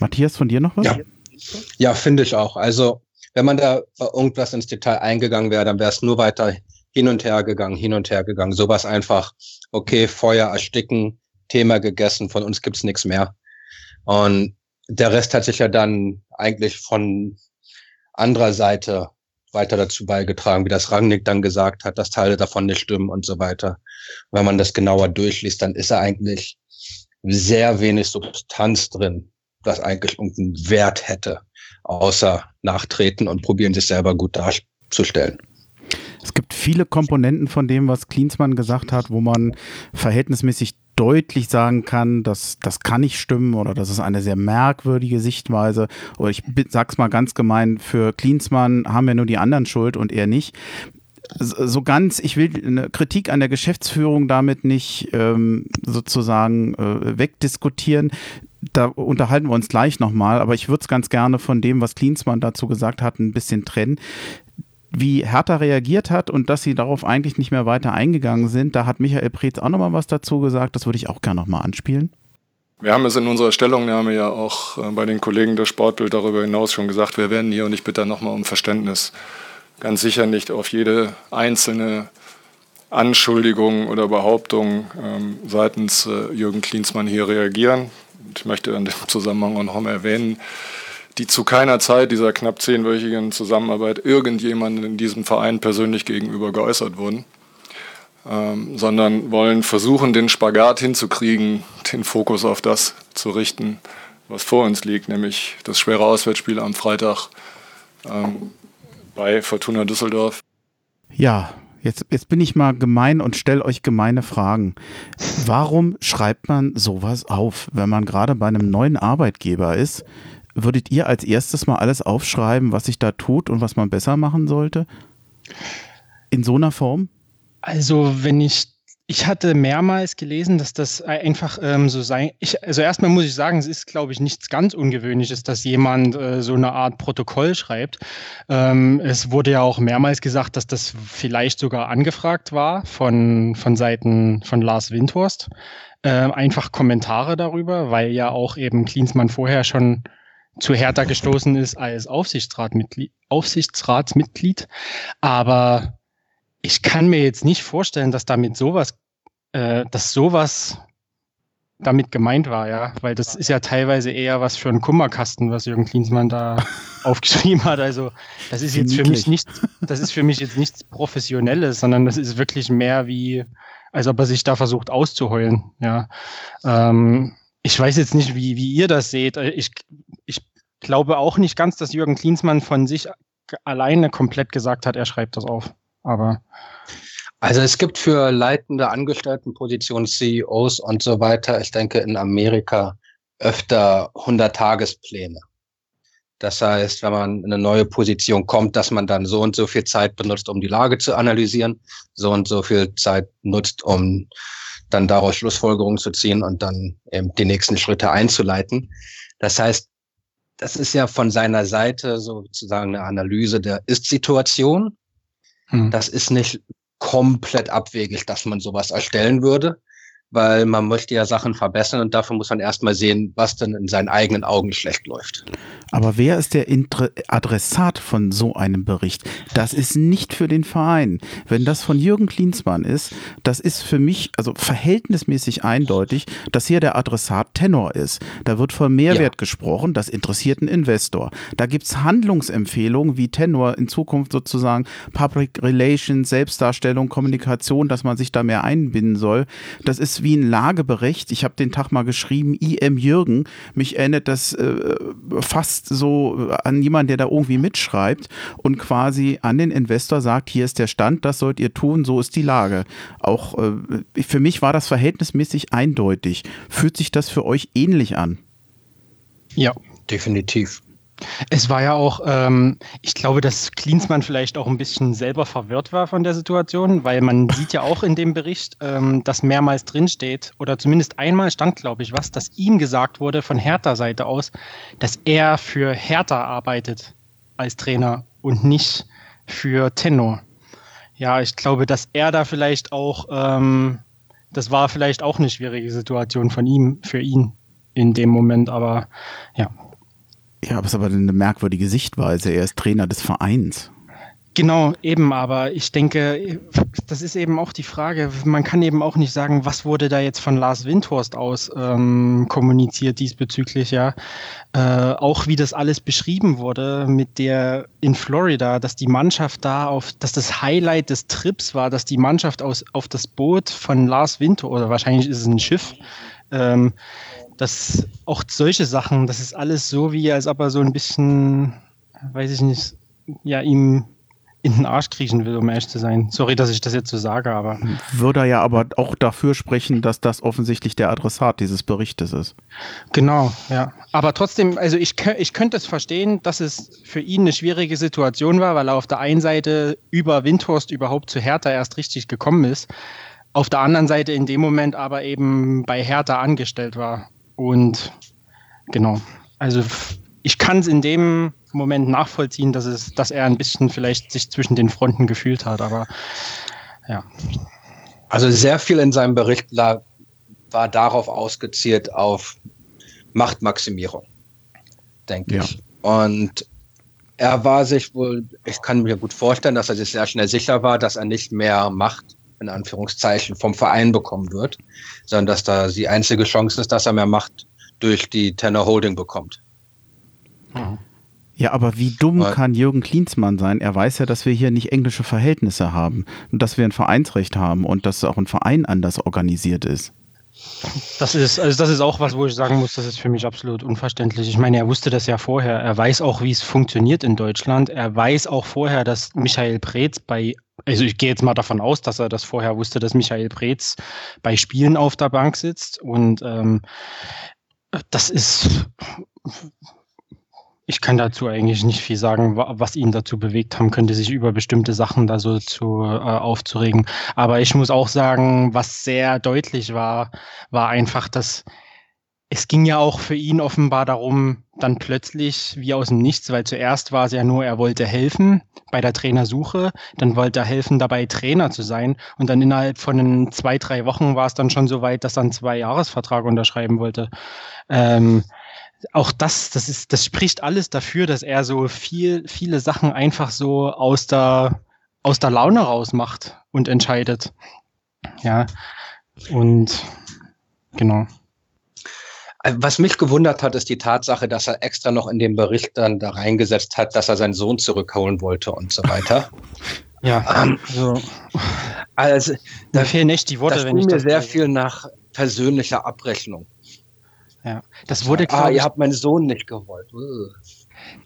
Matthias, von dir noch was? Ja, ja finde ich auch. Also, wenn man da irgendwas ins Detail eingegangen wäre, dann wäre es nur weiter hin und her gegangen, hin und her gegangen. Sowas einfach, okay, Feuer ersticken, Thema gegessen, von uns gibt's nichts mehr. Und der Rest hat sich ja dann eigentlich von anderer Seite weiter dazu beigetragen, wie das Rangnick dann gesagt hat, dass Teile davon nicht stimmen und so weiter. wenn man das genauer durchliest, dann ist er eigentlich sehr wenig Substanz drin das eigentlich irgendeinen Wert hätte, außer nachtreten und probieren, sich selber gut darzustellen. Es gibt viele Komponenten von dem, was Klinsmann gesagt hat, wo man verhältnismäßig deutlich sagen kann, dass das kann nicht stimmen oder das ist eine sehr merkwürdige Sichtweise. Oder ich sag's mal ganz gemein, für Klinsmann haben ja nur die anderen Schuld und er nicht so ganz, ich will eine Kritik an der Geschäftsführung damit nicht ähm, sozusagen äh, wegdiskutieren da unterhalten wir uns gleich nochmal, aber ich würde es ganz gerne von dem, was Klinsmann dazu gesagt hat, ein bisschen trennen. Wie Hertha reagiert hat und dass sie darauf eigentlich nicht mehr weiter eingegangen sind, da hat Michael Preetz auch nochmal was dazu gesagt. Das würde ich auch gerne nochmal anspielen. Wir haben es in unserer Stellungnahme ja auch äh, bei den Kollegen der Sportbild darüber hinaus schon gesagt, wir werden hier und ich bitte nochmal um Verständnis ganz sicher nicht auf jede einzelne Anschuldigung oder Behauptung ähm, seitens äh, Jürgen Klinsmann hier reagieren ich möchte in dem Zusammenhang auch noch mal erwähnen, die zu keiner Zeit dieser knapp zehnwöchigen Zusammenarbeit irgendjemandem in diesem Verein persönlich gegenüber geäußert wurden, ähm, sondern wollen versuchen, den Spagat hinzukriegen, den Fokus auf das zu richten, was vor uns liegt, nämlich das schwere Auswärtsspiel am Freitag ähm, bei Fortuna Düsseldorf. Ja, Jetzt, jetzt bin ich mal gemein und stelle euch gemeine Fragen. Warum schreibt man sowas auf, wenn man gerade bei einem neuen Arbeitgeber ist? Würdet ihr als erstes mal alles aufschreiben, was sich da tut und was man besser machen sollte? In so einer Form? Also, wenn ich ich hatte mehrmals gelesen, dass das einfach ähm, so sein. Ich, also erstmal muss ich sagen, es ist, glaube ich, nichts ganz Ungewöhnliches, dass jemand äh, so eine Art Protokoll schreibt. Ähm, es wurde ja auch mehrmals gesagt, dass das vielleicht sogar angefragt war von, von Seiten von Lars Windhorst. Äh, einfach Kommentare darüber, weil ja auch eben Klinsmann vorher schon zu Hertha gestoßen ist als Aufsichtsratmitglied, Aufsichtsratsmitglied. Aber ich kann mir jetzt nicht vorstellen, dass damit sowas, äh, dass sowas damit gemeint war, ja, weil das ist ja teilweise eher was für einen Kummerkasten, was Jürgen Klinsmann da (laughs) aufgeschrieben hat. Also das ist jetzt für mich nichts, das ist für mich jetzt nichts Professionelles, sondern das ist wirklich mehr wie, als ob er sich da versucht auszuheulen, ja. Ähm, ich weiß jetzt nicht, wie, wie ihr das seht. Ich, ich glaube auch nicht ganz, dass Jürgen Klinsmann von sich alleine komplett gesagt hat, er schreibt das auf. Aber also es gibt für leitende Angestelltenpositionen, CEOs und so weiter, ich denke in Amerika öfter 100-Tagespläne. Das heißt, wenn man in eine neue Position kommt, dass man dann so und so viel Zeit benutzt, um die Lage zu analysieren, so und so viel Zeit nutzt, um dann daraus Schlussfolgerungen zu ziehen und dann eben die nächsten Schritte einzuleiten. Das heißt, das ist ja von seiner Seite sozusagen eine Analyse der Ist-Situation hm. Das ist nicht komplett abwegig, dass man sowas erstellen würde weil man möchte ja Sachen verbessern und dafür muss man erstmal sehen, was denn in seinen eigenen Augen schlecht läuft. Aber wer ist der Inter Adressat von so einem Bericht? Das ist nicht für den Verein. Wenn das von Jürgen Klinsmann ist, das ist für mich also verhältnismäßig eindeutig, dass hier der Adressat Tenor ist. Da wird von Mehrwert ja. gesprochen, das interessiert einen Investor. Da gibt es Handlungsempfehlungen, wie Tenor in Zukunft sozusagen Public Relations, Selbstdarstellung, Kommunikation, dass man sich da mehr einbinden soll. Das ist wie ein Lagebericht. Ich habe den Tag mal geschrieben, IM Jürgen. Mich erinnert das äh, fast so an jemanden, der da irgendwie mitschreibt und quasi an den Investor sagt, hier ist der Stand, das sollt ihr tun, so ist die Lage. Auch äh, für mich war das verhältnismäßig eindeutig. Fühlt sich das für euch ähnlich an? Ja, definitiv. Es war ja auch, ähm, ich glaube, dass Klinsmann vielleicht auch ein bisschen selber verwirrt war von der Situation, weil man (laughs) sieht ja auch in dem Bericht, ähm, dass mehrmals drinsteht, oder zumindest einmal stand, glaube ich, was, dass ihm gesagt wurde von Hertha-Seite aus, dass er für Hertha arbeitet als Trainer und nicht für Tenno. Ja, ich glaube, dass er da vielleicht auch, ähm, das war vielleicht auch eine schwierige Situation von ihm, für ihn in dem Moment, aber ja. Ja, aber es ist aber eine merkwürdige Sichtweise. Er ist Trainer des Vereins. Genau, eben, aber ich denke, das ist eben auch die Frage. Man kann eben auch nicht sagen, was wurde da jetzt von Lars Windhorst aus ähm, kommuniziert diesbezüglich, ja. Äh, auch wie das alles beschrieben wurde mit der in Florida, dass die Mannschaft da auf, dass das Highlight des Trips war, dass die Mannschaft aus, auf das Boot von Lars Windhorst, oder wahrscheinlich ist es ein Schiff, ähm, dass auch solche Sachen, das ist alles so wie, als ob er so ein bisschen, weiß ich nicht, ja, ihm in den Arsch kriechen will, um ehrlich zu sein. Sorry, dass ich das jetzt so sage, aber. Würde er ja aber auch dafür sprechen, dass das offensichtlich der Adressat dieses Berichtes ist. Genau, ja. Aber trotzdem, also ich, ich könnte es verstehen, dass es für ihn eine schwierige Situation war, weil er auf der einen Seite über Windhorst überhaupt zu Hertha erst richtig gekommen ist. Auf der anderen Seite in dem Moment aber eben bei Hertha angestellt war. Und genau, also ich kann es in dem Moment nachvollziehen, dass, es, dass er ein bisschen vielleicht sich zwischen den Fronten gefühlt hat, aber ja. Also sehr viel in seinem Bericht war darauf ausgezielt auf Machtmaximierung, denke ja. ich. Und er war sich wohl, ich kann mir gut vorstellen, dass er sich sehr schnell sicher war, dass er nicht mehr Macht in Anführungszeichen vom Verein bekommen wird, sondern dass da die einzige Chance ist, dass er mehr Macht durch die Tenor Holding bekommt. Ja, aber wie dumm kann Jürgen Klinsmann sein? Er weiß ja, dass wir hier nicht englische Verhältnisse haben und dass wir ein Vereinsrecht haben und dass auch ein Verein anders organisiert ist. Das ist, also das ist auch was, wo ich sagen muss, das ist für mich absolut unverständlich. Ich meine, er wusste das ja vorher. Er weiß auch, wie es funktioniert in Deutschland. Er weiß auch vorher, dass Michael Preetz bei, also ich gehe jetzt mal davon aus, dass er das vorher wusste, dass Michael Preetz bei Spielen auf der Bank sitzt. Und ähm, das ist ich kann dazu eigentlich nicht viel sagen, was ihn dazu bewegt haben könnte, sich über bestimmte Sachen da so zu äh, aufzuregen. Aber ich muss auch sagen, was sehr deutlich war, war einfach, dass es ging ja auch für ihn offenbar darum, dann plötzlich wie aus dem Nichts, weil zuerst war es ja nur, er wollte helfen bei der Trainersuche, dann wollte er helfen, dabei Trainer zu sein und dann innerhalb von zwei, drei Wochen war es dann schon so weit, dass er einen Zwei-Jahres-Vertrag unterschreiben wollte. Ähm, auch das, das ist, das spricht alles dafür, dass er so viel, viele Sachen einfach so aus der, aus der Laune raus macht und entscheidet. Ja. Und genau. Äh, was mich gewundert hat, ist die Tatsache, dass er extra noch in den Bericht dann da reingesetzt hat, dass er seinen Sohn zurückholen wollte und so weiter. (laughs) ja, ähm, also, also da fehlen echt die Worte, das wenn ich mir das sehr viel nach persönlicher Abrechnung. Ja, das wurde Ah, ihr habt meinen Sohn nicht gewollt.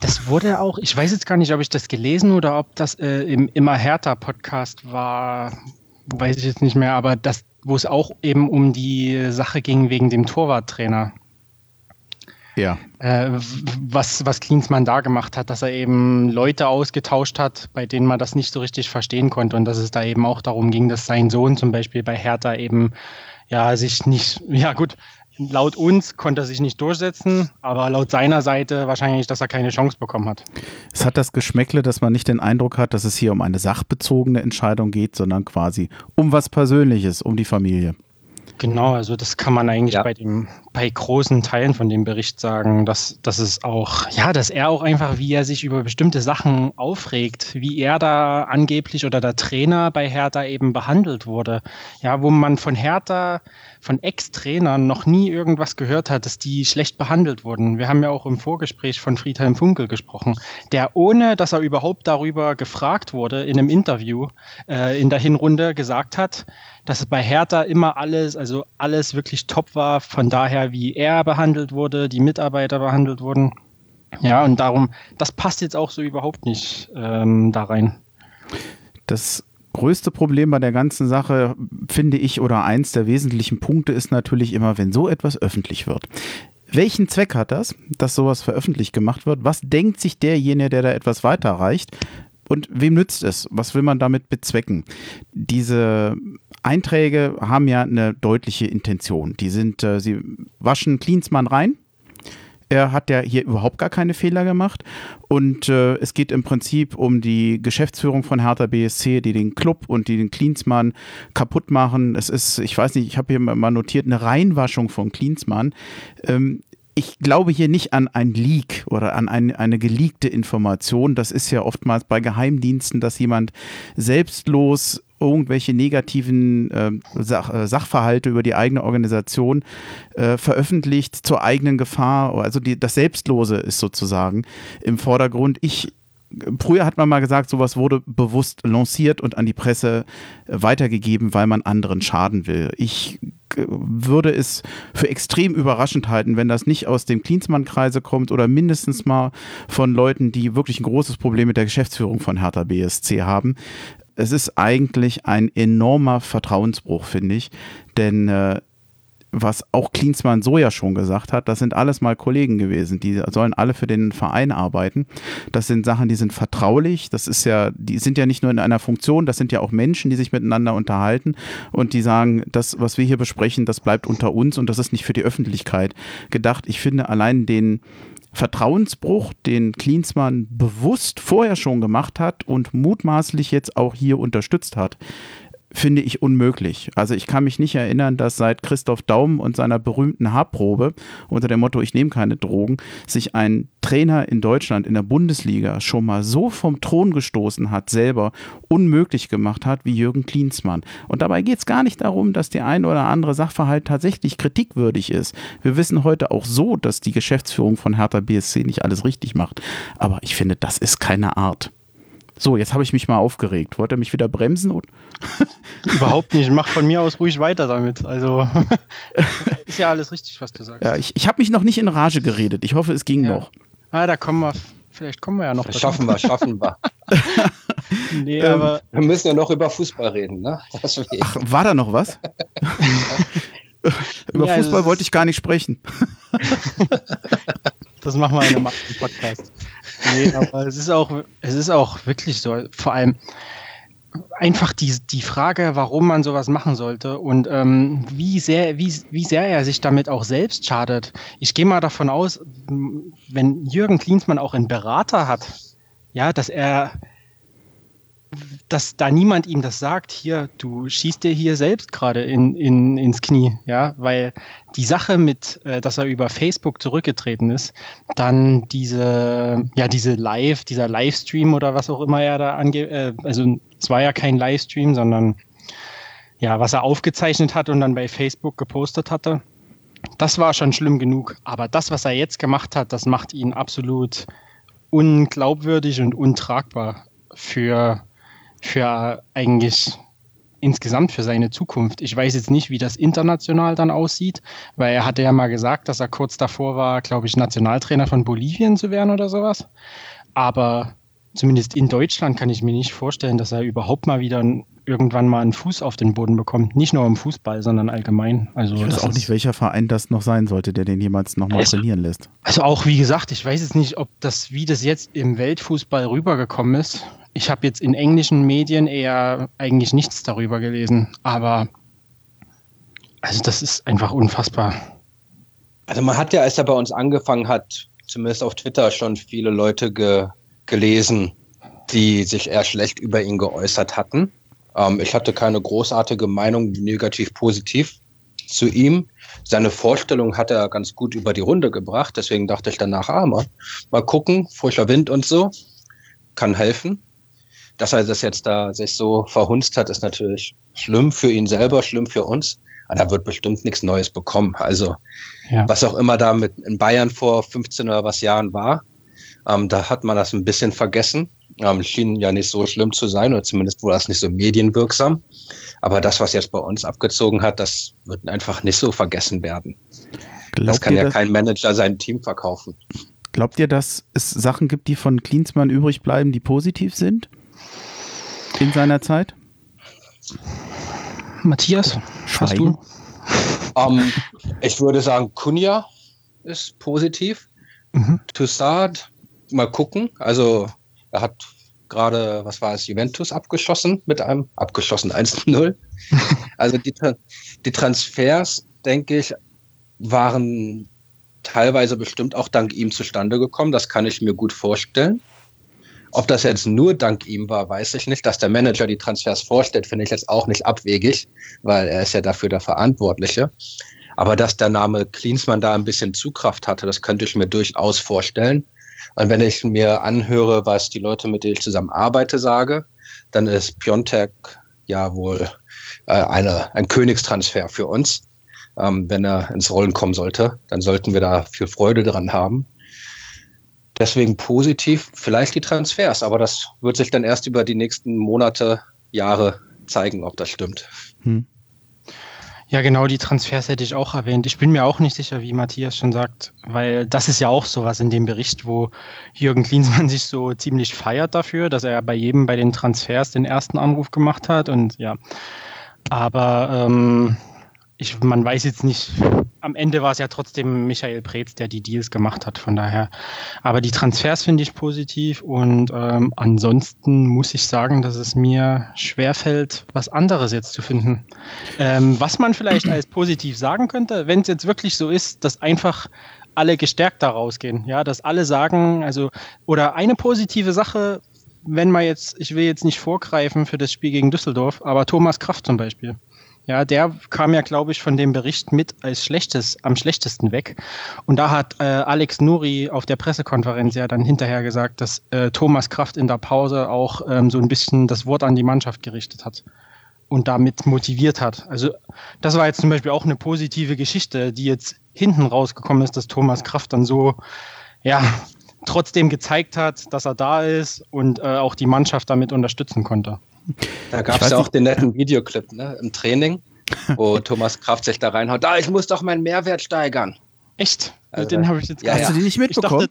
Das wurde auch, ich weiß jetzt gar nicht, ob ich das gelesen oder ob das äh, im Immer härter Podcast war, weiß ich jetzt nicht mehr, aber das, wo es auch eben um die Sache ging wegen dem Torwarttrainer. Ja. Äh, was, was Klinsmann da gemacht hat, dass er eben Leute ausgetauscht hat, bei denen man das nicht so richtig verstehen konnte und dass es da eben auch darum ging, dass sein Sohn zum Beispiel bei Hertha eben ja sich nicht, ja gut, laut uns konnte er sich nicht durchsetzen, aber laut seiner Seite wahrscheinlich, dass er keine Chance bekommen hat. Es hat das Geschmäckle, dass man nicht den Eindruck hat, dass es hier um eine sachbezogene Entscheidung geht, sondern quasi um was Persönliches, um die Familie. Genau, also das kann man eigentlich ja. bei dem, bei großen Teilen von dem Bericht sagen, dass, dass es auch, ja, dass er auch einfach, wie er sich über bestimmte Sachen aufregt, wie er da angeblich oder der Trainer bei Hertha eben behandelt wurde. Ja, wo man von Hertha, von Ex-Trainern noch nie irgendwas gehört hat, dass die schlecht behandelt wurden. Wir haben ja auch im Vorgespräch von Friedhelm Funkel gesprochen, der ohne, dass er überhaupt darüber gefragt wurde, in einem Interview äh, in der Hinrunde gesagt hat, dass bei Hertha immer alles, also alles wirklich top war, von daher, wie er behandelt wurde, die Mitarbeiter behandelt wurden. Ja, und darum, das passt jetzt auch so überhaupt nicht ähm, da rein. Das größte Problem bei der ganzen Sache, finde ich, oder eins der wesentlichen Punkte ist natürlich immer, wenn so etwas öffentlich wird Welchen Zweck hat das, dass sowas veröffentlicht gemacht wird? Was denkt sich derjenige, der da etwas weiterreicht? Und wem nützt es? Was will man damit bezwecken? Diese Einträge haben ja eine deutliche Intention. Die sind, äh, sie waschen Klinsmann rein. Er hat ja hier überhaupt gar keine Fehler gemacht. Und äh, es geht im Prinzip um die Geschäftsführung von Hertha BSC, die den Club und die den Klinsmann kaputt machen. Es ist, ich weiß nicht, ich habe hier mal notiert, eine Reinwaschung von Klinsmann. Ähm, ich glaube hier nicht an ein Leak oder an ein, eine geleakte Information. Das ist ja oftmals bei Geheimdiensten, dass jemand selbstlos irgendwelche negativen ähm, äh, Sach, Sachverhalte über die eigene Organisation äh, veröffentlicht zur eigenen Gefahr. Also die, das Selbstlose ist sozusagen im Vordergrund. Ich Früher hat man mal gesagt, sowas wurde bewusst lanciert und an die Presse weitergegeben, weil man anderen schaden will. Ich würde es für extrem überraschend halten, wenn das nicht aus dem Klinsmann-Kreise kommt oder mindestens mal von Leuten, die wirklich ein großes Problem mit der Geschäftsführung von Hertha BSC haben es ist eigentlich ein enormer Vertrauensbruch, finde ich. Denn äh, was auch Klinsmann so ja schon gesagt hat, das sind alles mal Kollegen gewesen, die sollen alle für den Verein arbeiten. Das sind Sachen, die sind vertraulich, das ist ja, die sind ja nicht nur in einer Funktion, das sind ja auch Menschen, die sich miteinander unterhalten und die sagen, das, was wir hier besprechen, das bleibt unter uns und das ist nicht für die Öffentlichkeit gedacht. Ich finde allein den, Vertrauensbruch, den Klinsmann bewusst vorher schon gemacht hat und mutmaßlich jetzt auch hier unterstützt hat, finde ich unmöglich. Also ich kann mich nicht erinnern, dass seit Christoph Daum und seiner berühmten Haarprobe unter dem Motto Ich nehme keine Drogen, sich ein Trainer in Deutschland in der Bundesliga schon mal so vom Thron gestoßen hat, selber unmöglich gemacht hat wie Jürgen Klinsmann. Und dabei geht es gar nicht darum, dass der ein oder andere Sachverhalt tatsächlich kritikwürdig ist. Wir wissen heute auch so, dass die Geschäftsführung von Hertha BSC nicht alles richtig macht. Aber ich finde, das ist keine Art. So, jetzt habe ich mich mal aufgeregt. Wollt ihr mich wieder bremsen? (laughs) Überhaupt nicht. Mach von mir aus ruhig weiter damit. Also (laughs) ist ja alles richtig, was du sagst. Ja, ich, ich habe mich noch nicht in Rage geredet. Ich hoffe, es ging ja. noch. Ah, da kommen wir. Vielleicht kommen wir ja noch. Schaffen wir, schaffen wir. (laughs) nee, ähm, aber wir müssen ja noch über Fußball reden, ne? Ach, war da noch was? über ja, Fußball wollte ich gar nicht sprechen. das machen wir in einem anderen Podcast. Nee, aber es ist auch, es ist auch wirklich so. Vor allem einfach die, die Frage, warum man sowas machen sollte und ähm, wie, sehr, wie, wie sehr er sich damit auch selbst schadet. Ich gehe mal davon aus, wenn Jürgen Klinsmann auch einen Berater hat, ja, dass er dass da niemand ihm das sagt, hier, du schießt dir hier selbst gerade in, in, ins Knie, ja, weil die Sache mit, äh, dass er über Facebook zurückgetreten ist, dann diese, ja, diese Live, dieser Livestream oder was auch immer er da ange, äh, also es war ja kein Livestream, sondern ja, was er aufgezeichnet hat und dann bei Facebook gepostet hatte, das war schon schlimm genug. Aber das, was er jetzt gemacht hat, das macht ihn absolut unglaubwürdig und untragbar für für eigentlich insgesamt für seine Zukunft. Ich weiß jetzt nicht, wie das international dann aussieht, weil er hatte ja mal gesagt, dass er kurz davor war, glaube ich, Nationaltrainer von Bolivien zu werden oder sowas. Aber zumindest in Deutschland kann ich mir nicht vorstellen, dass er überhaupt mal wieder irgendwann mal einen Fuß auf den Boden bekommt. Nicht nur im Fußball, sondern allgemein. Also ich weiß auch nicht, welcher Verein das noch sein sollte, der den jemals nochmal also, trainieren lässt. Also auch, wie gesagt, ich weiß jetzt nicht, ob das, wie das jetzt im Weltfußball rübergekommen ist. Ich habe jetzt in englischen Medien eher eigentlich nichts darüber gelesen, aber also das ist einfach unfassbar. Also man hat ja, als er bei uns angefangen hat, zumindest auf Twitter schon viele Leute ge gelesen, die sich eher schlecht über ihn geäußert hatten. Ähm, ich hatte keine großartige Meinung, negativ, positiv zu ihm. Seine Vorstellung hat er ganz gut über die Runde gebracht. Deswegen dachte ich danach, ah, mal, mal gucken, frischer Wind und so, kann helfen dass er das jetzt da sich so verhunzt hat, ist natürlich schlimm für ihn selber, schlimm für uns. Aber er wird bestimmt nichts Neues bekommen. Also ja. was auch immer da mit in Bayern vor 15 oder was Jahren war, ähm, da hat man das ein bisschen vergessen. Ähm, schien ja nicht so schlimm zu sein, oder zumindest wurde das nicht so medienwirksam. Aber das, was jetzt bei uns abgezogen hat, das wird einfach nicht so vergessen werden. Glaubt das kann ja das, kein Manager sein Team verkaufen. Glaubt ihr, dass es Sachen gibt, die von Klinsmann übrig bleiben, die positiv sind? In seiner Zeit? Matthias, hast du? Um, ähm, ich würde sagen Kunja. ist positiv. Mhm. Toussaint, mal gucken. Also er hat gerade, was war es, Juventus abgeschossen mit einem, abgeschossen (laughs) 1-0. also die, die Transfers, denke ich, waren teilweise bestimmt auch dank ihm zustande gekommen. Das kann ich mir gut vorstellen. Ob das jetzt nur dank ihm war, weiß ich nicht. Dass der Manager die Transfers vorstellt, finde ich jetzt auch nicht abwegig, weil er ist ja dafür der Verantwortliche. Aber dass der Name Klinsmann da ein bisschen Zugkraft hatte, das könnte ich mir durchaus vorstellen. Und wenn ich mir anhöre, was die Leute, mit denen ich zusammen arbeite, sage, dann ist Piontek ja wohl äh, eine, ein Königstransfer für uns. Ähm, wenn er ins Rollen kommen sollte, dann sollten wir da viel Freude dran haben. Deswegen positiv, vielleicht die Transfers, aber das wird sich dann erst über die nächsten Monate, Jahre zeigen, ob das stimmt. Hm. Ja, genau, die Transfers hätte ich auch erwähnt. Ich bin mir auch nicht sicher, wie Matthias schon sagt, weil das ist ja auch sowas in dem Bericht, wo Jürgen Klinsmann (laughs) sich so ziemlich feiert dafür, dass er bei jedem bei den Transfers den ersten Anruf gemacht hat und ja. Aber ähm, ich, man weiß jetzt nicht, am Ende war es ja trotzdem Michael Preetz, der die Deals gemacht hat, von daher. Aber die Transfers finde ich positiv und ähm, ansonsten muss ich sagen, dass es mir schwerfällt, was anderes jetzt zu finden. Ähm, was man vielleicht als positiv sagen könnte, wenn es jetzt wirklich so ist, dass einfach alle gestärkt da rausgehen, ja, dass alle sagen, also, oder eine positive Sache, wenn man jetzt, ich will jetzt nicht vorgreifen für das Spiel gegen Düsseldorf, aber Thomas Kraft zum Beispiel. Ja, der kam ja, glaube ich, von dem Bericht mit als schlechtes, am schlechtesten weg. Und da hat äh, Alex Nuri auf der Pressekonferenz ja dann hinterher gesagt, dass äh, Thomas Kraft in der Pause auch ähm, so ein bisschen das Wort an die Mannschaft gerichtet hat und damit motiviert hat. Also das war jetzt zum Beispiel auch eine positive Geschichte, die jetzt hinten rausgekommen ist, dass Thomas Kraft dann so, ja, trotzdem gezeigt hat, dass er da ist und äh, auch die Mannschaft damit unterstützen konnte. Da gab es ja auch den netten Videoclip ne, im Training, (laughs) wo Thomas Kraft sich da reinhaut. Da, ich muss doch meinen Mehrwert steigern. Echt? Also, den habe ich jetzt ja, Hast du den nicht mitbekommen?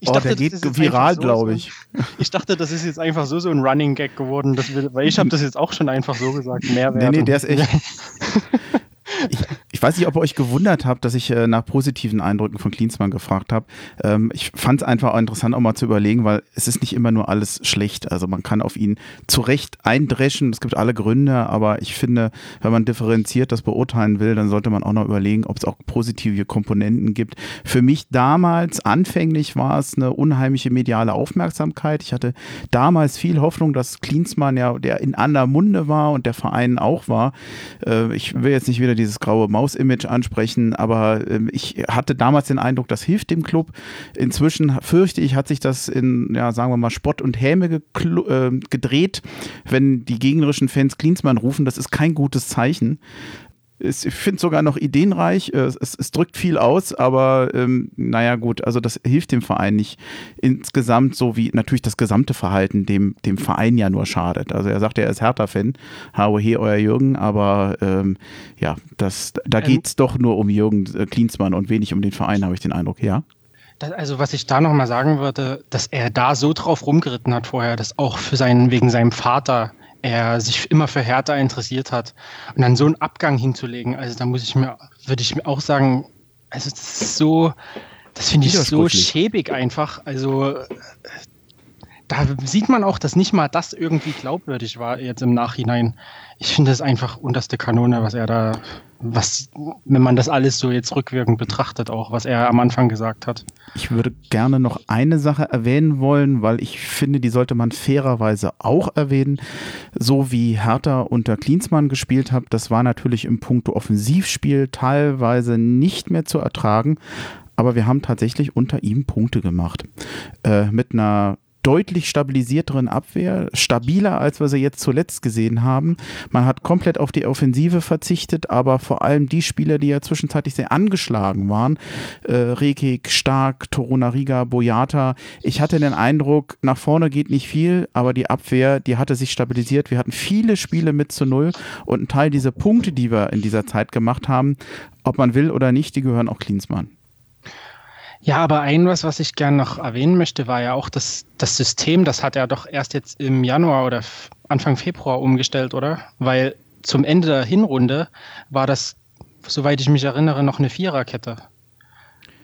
Ich dachte, oh, der geht viral, so, glaube ich. (laughs) Ich dachte, das ist jetzt einfach so so ein Running Gag geworden, wir, weil ich habe das jetzt auch schon einfach so gesagt, Mehrwert. Nee, nee, der ist echt. (laughs) ich, ich, weiß nicht, ob ihr euch gewundert habt, dass ich äh, nach positiven Eindrücken von Klinsmann gefragt habe. Ähm, ich fand es einfach auch interessant, auch mal zu überlegen, weil es ist nicht immer nur alles schlecht. Also man kann auf ihn zu Recht eindreschen. Es gibt alle Gründe, aber ich finde, wenn man differenziert das beurteilen will, dann sollte man auch noch überlegen, ob es auch positive Komponenten gibt. Für mich damals, anfänglich war es eine unheimliche mediale Aufmerksamkeit. Ich hatte damals viel Hoffnung, dass Klinsmann ja der in aller Munde war und der Verein auch war. Äh, ich will jetzt nicht wieder dieses graue Maus-Image ansprechen, aber äh, ich hatte damals den Eindruck, das hilft dem Club. Inzwischen fürchte ich, hat sich das in, ja, sagen wir mal, Spott und Häme äh, gedreht, wenn die gegnerischen Fans Klinsmann rufen. Das ist kein gutes Zeichen ich finde sogar noch ideenreich. Äh, es, es, drückt viel aus, aber ähm, naja, gut, also das hilft dem Verein nicht insgesamt, so wie natürlich das gesamte Verhalten dem, dem Verein ja nur schadet. Also er sagt, er ist Hertha-Fan, he, euer Jürgen, aber ähm, ja, das, da ähm, geht es doch nur um Jürgen äh, Klinsmann und wenig um den Verein, habe ich den Eindruck, ja. also was ich da nochmal sagen würde, dass er da so drauf rumgeritten hat vorher, dass auch für seinen, wegen seinem Vater er sich immer für Hertha interessiert hat. Und dann so einen Abgang hinzulegen, also da muss ich mir, würde ich mir auch sagen, also das ist so, das finde ich so schäbig einfach. Also da sieht man auch, dass nicht mal das irgendwie glaubwürdig war jetzt im Nachhinein. Ich finde es einfach unterste Kanone, was er da, was, wenn man das alles so jetzt rückwirkend betrachtet, auch was er am Anfang gesagt hat. Ich würde gerne noch eine Sache erwähnen wollen, weil ich finde, die sollte man fairerweise auch erwähnen. So wie Hertha unter Klinsmann gespielt hat, das war natürlich im Punkto Offensivspiel teilweise nicht mehr zu ertragen aber wir haben tatsächlich unter ihm Punkte gemacht. Äh, mit einer deutlich stabilisierteren Abwehr, stabiler als wir sie jetzt zuletzt gesehen haben. Man hat komplett auf die Offensive verzichtet, aber vor allem die Spieler, die ja zwischenzeitlich sehr angeschlagen waren, äh, Rekik, Stark, Torunariga, Boyata, ich hatte den Eindruck, nach vorne geht nicht viel, aber die Abwehr, die hatte sich stabilisiert. Wir hatten viele Spiele mit zu null und ein Teil dieser Punkte, die wir in dieser Zeit gemacht haben, ob man will oder nicht, die gehören auch Klinsmann. Ja, aber ein was, was ich gerne noch erwähnen möchte, war ja auch das, das System, das hat er doch erst jetzt im Januar oder Anfang Februar umgestellt, oder? Weil zum Ende der Hinrunde war das, soweit ich mich erinnere, noch eine Viererkette.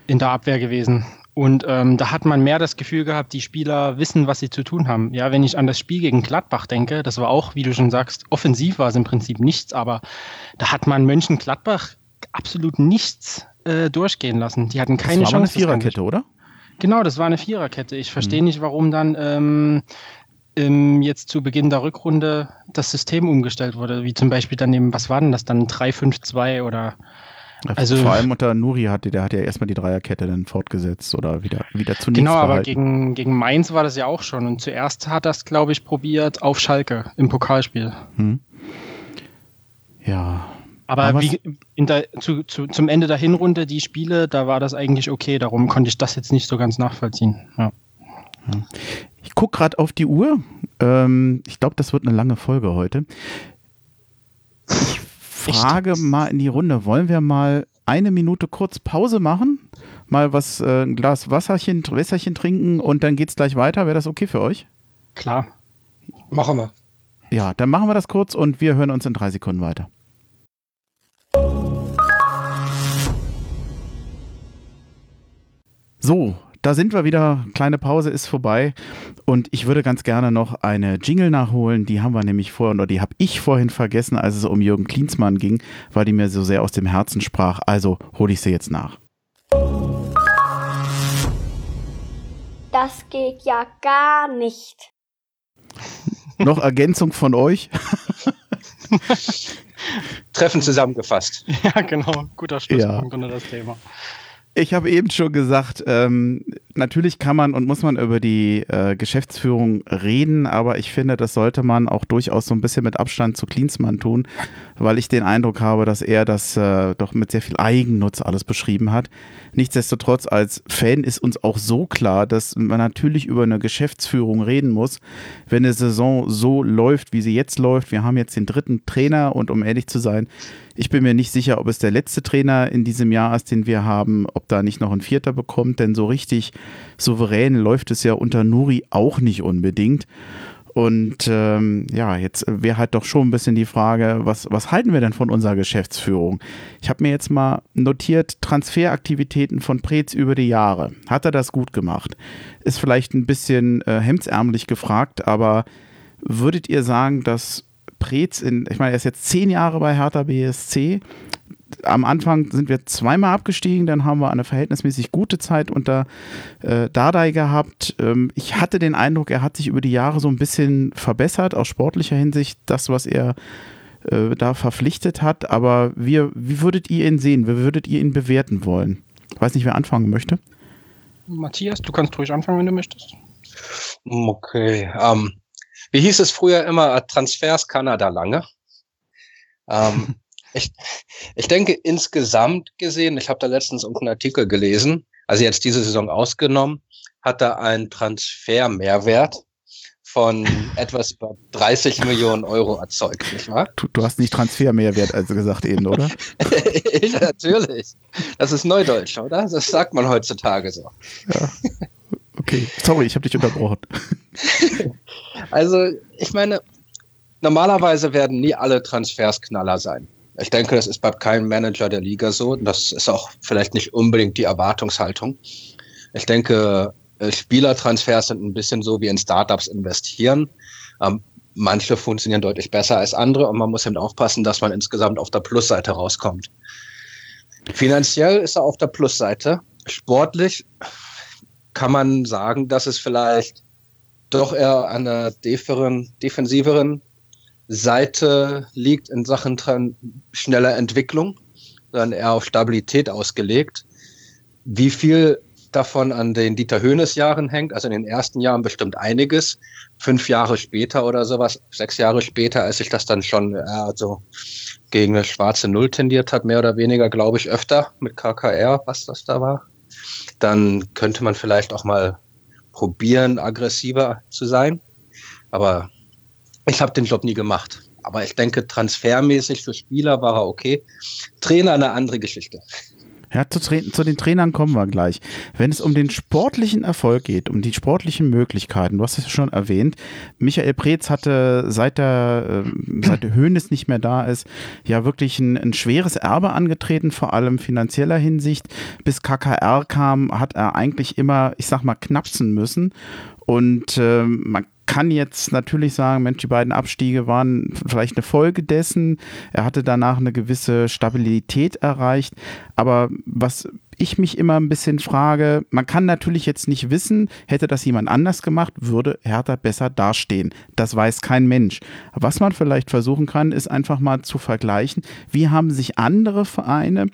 in der Abwehr gewesen. Und ähm, da hat man mehr das Gefühl gehabt, die Spieler wissen, was sie zu tun haben. Ja, wenn ich an das Spiel gegen Gladbach denke, das war auch, wie du schon sagst, offensiv war es im Prinzip nichts, aber da hat man Mönchengladbach absolut nichts äh, durchgehen lassen. Die hatten keine das war Chance. eine Viererkette, oder? Genau, das war eine Viererkette. Ich verstehe mhm. nicht, warum dann ähm, ähm, jetzt zu Beginn der Rückrunde das System umgestellt wurde, wie zum Beispiel dann eben, was war denn das dann, 3-5-2 oder also, Vor allem unter Nuri hatte, der hat ja erstmal die Dreierkette dann fortgesetzt oder wieder, wieder zunächst Genau, aber gegen, gegen Mainz war das ja auch schon. Und zuerst hat das, glaube ich, probiert auf Schalke im Pokalspiel. Hm. Ja. Aber, aber wie der, zu, zu, zum Ende der Hinrunde, die Spiele, da war das eigentlich okay. Darum konnte ich das jetzt nicht so ganz nachvollziehen. Ja. Ich gucke gerade auf die Uhr. Ähm, ich glaube, das wird eine lange Folge heute. Ich (laughs) Frage Echt? mal in die Runde. Wollen wir mal eine Minute kurz Pause machen? Mal was, äh, ein Glas Wasserchen, Wässerchen trinken und dann geht's gleich weiter. Wäre das okay für euch? Klar. Machen wir. Ja, dann machen wir das kurz und wir hören uns in drei Sekunden weiter. So, da sind wir wieder. Kleine Pause ist vorbei. Und ich würde ganz gerne noch eine Jingle nachholen. Die haben wir nämlich vorhin, oder die habe ich vorhin vergessen, als es um Jürgen Klinsmann ging, weil die mir so sehr aus dem Herzen sprach. Also hole ich sie jetzt nach. Das geht ja gar nicht. (laughs) noch Ergänzung von euch? Treffen zusammengefasst. (laughs) Ja, genau. Guter Schlusspunkt ja. unter das Thema. Ich habe eben schon gesagt, ähm, natürlich kann man und muss man über die äh, Geschäftsführung reden, aber ich finde, das sollte man auch durchaus so ein bisschen mit Abstand zu Klinsmann tun, weil ich den Eindruck habe, dass er das äh, doch mit sehr viel Eigennutz alles beschrieben hat. Nichtsdestotrotz, als Fan ist uns auch so klar, dass man natürlich über eine Geschäftsführung reden muss, wenn eine Saison so läuft, wie sie jetzt läuft. Wir haben jetzt den dritten Trainer und um ehrlich zu sein, ich bin mir nicht sicher, ob es der letzte Trainer in diesem Jahr ist, den wir haben, ob da nicht noch ein vierter bekommt, denn so richtig souverän läuft es ja unter Nuri auch nicht unbedingt. Und ähm, ja, jetzt wäre halt doch schon ein bisschen die Frage, was, was halten wir denn von unserer Geschäftsführung? Ich habe mir jetzt mal notiert, Transferaktivitäten von Preetz über die Jahre. Hat er das gut gemacht? Ist vielleicht ein bisschen äh, hemdsärmlich gefragt, aber würdet ihr sagen, dass Preetz in, ich meine, er ist jetzt zehn Jahre bei Hertha BSC. Am Anfang sind wir zweimal abgestiegen, dann haben wir eine verhältnismäßig gute Zeit unter äh, Dardai gehabt. Ähm, ich hatte den Eindruck, er hat sich über die Jahre so ein bisschen verbessert, aus sportlicher Hinsicht, das, was er äh, da verpflichtet hat. Aber wir, wie würdet ihr ihn sehen? Wie würdet ihr ihn bewerten wollen? Ich weiß nicht, wer anfangen möchte. Matthias, du kannst ruhig anfangen, wenn du möchtest. Okay. Ähm, wie hieß es früher immer, Transfers Kanada lange? Ähm, (laughs) ich, ich denke insgesamt gesehen, ich habe da letztens irgendeinen Artikel gelesen, also jetzt diese Saison ausgenommen, hat er einen Transfermehrwert von (laughs) etwas über 30 Millionen Euro erzeugt, nicht wahr? Du, du hast nicht Transfermehrwert also gesagt eben, oder? (laughs) ich, natürlich. Das ist Neudeutsch, oder? Das sagt man heutzutage so. Ja. Okay, sorry, ich habe dich unterbrochen. (laughs) also, ich meine, normalerweise werden nie alle Transfers Knaller sein. Ich denke, das ist bei keinem Manager der Liga so. Das ist auch vielleicht nicht unbedingt die Erwartungshaltung. Ich denke, äh, Spielertransfers sind ein bisschen so wie in Startups investieren. Ähm, manche funktionieren deutlich besser als andere und man muss eben aufpassen, dass man insgesamt auf der Plusseite rauskommt. Finanziell ist er auf der Plusseite. Sportlich kann man sagen, dass es vielleicht doch eher an der defensiveren Seite liegt in Sachen schneller Entwicklung, sondern eher auf Stabilität ausgelegt. Wie viel davon an den Dieter Höhnes Jahren hängt, also in den ersten Jahren bestimmt einiges. Fünf Jahre später oder sowas, sechs Jahre später, als sich das dann schon äh, so gegen eine schwarze Null tendiert hat, mehr oder weniger, glaube ich, öfter mit KKR, was das da war dann könnte man vielleicht auch mal probieren, aggressiver zu sein. Aber ich habe den Job nie gemacht. Aber ich denke, transfermäßig für Spieler war er okay. Trainer eine andere Geschichte. Ja, zu, zu, den Trainern kommen wir gleich. Wenn es um den sportlichen Erfolg geht, um die sportlichen Möglichkeiten, du hast es schon erwähnt, Michael Preetz hatte seit der, äh, seit der Höhnes nicht mehr da ist, ja wirklich ein, ein schweres Erbe angetreten, vor allem finanzieller Hinsicht. Bis KKR kam, hat er eigentlich immer, ich sag mal, knapsen müssen. Und äh, man kann jetzt natürlich sagen, Mensch, die beiden Abstiege waren vielleicht eine Folge dessen. Er hatte danach eine gewisse Stabilität erreicht. Aber was ich mich immer ein bisschen frage, man kann natürlich jetzt nicht wissen, hätte das jemand anders gemacht, würde Hertha besser dastehen. Das weiß kein Mensch. Was man vielleicht versuchen kann, ist einfach mal zu vergleichen, wie haben sich andere Vereine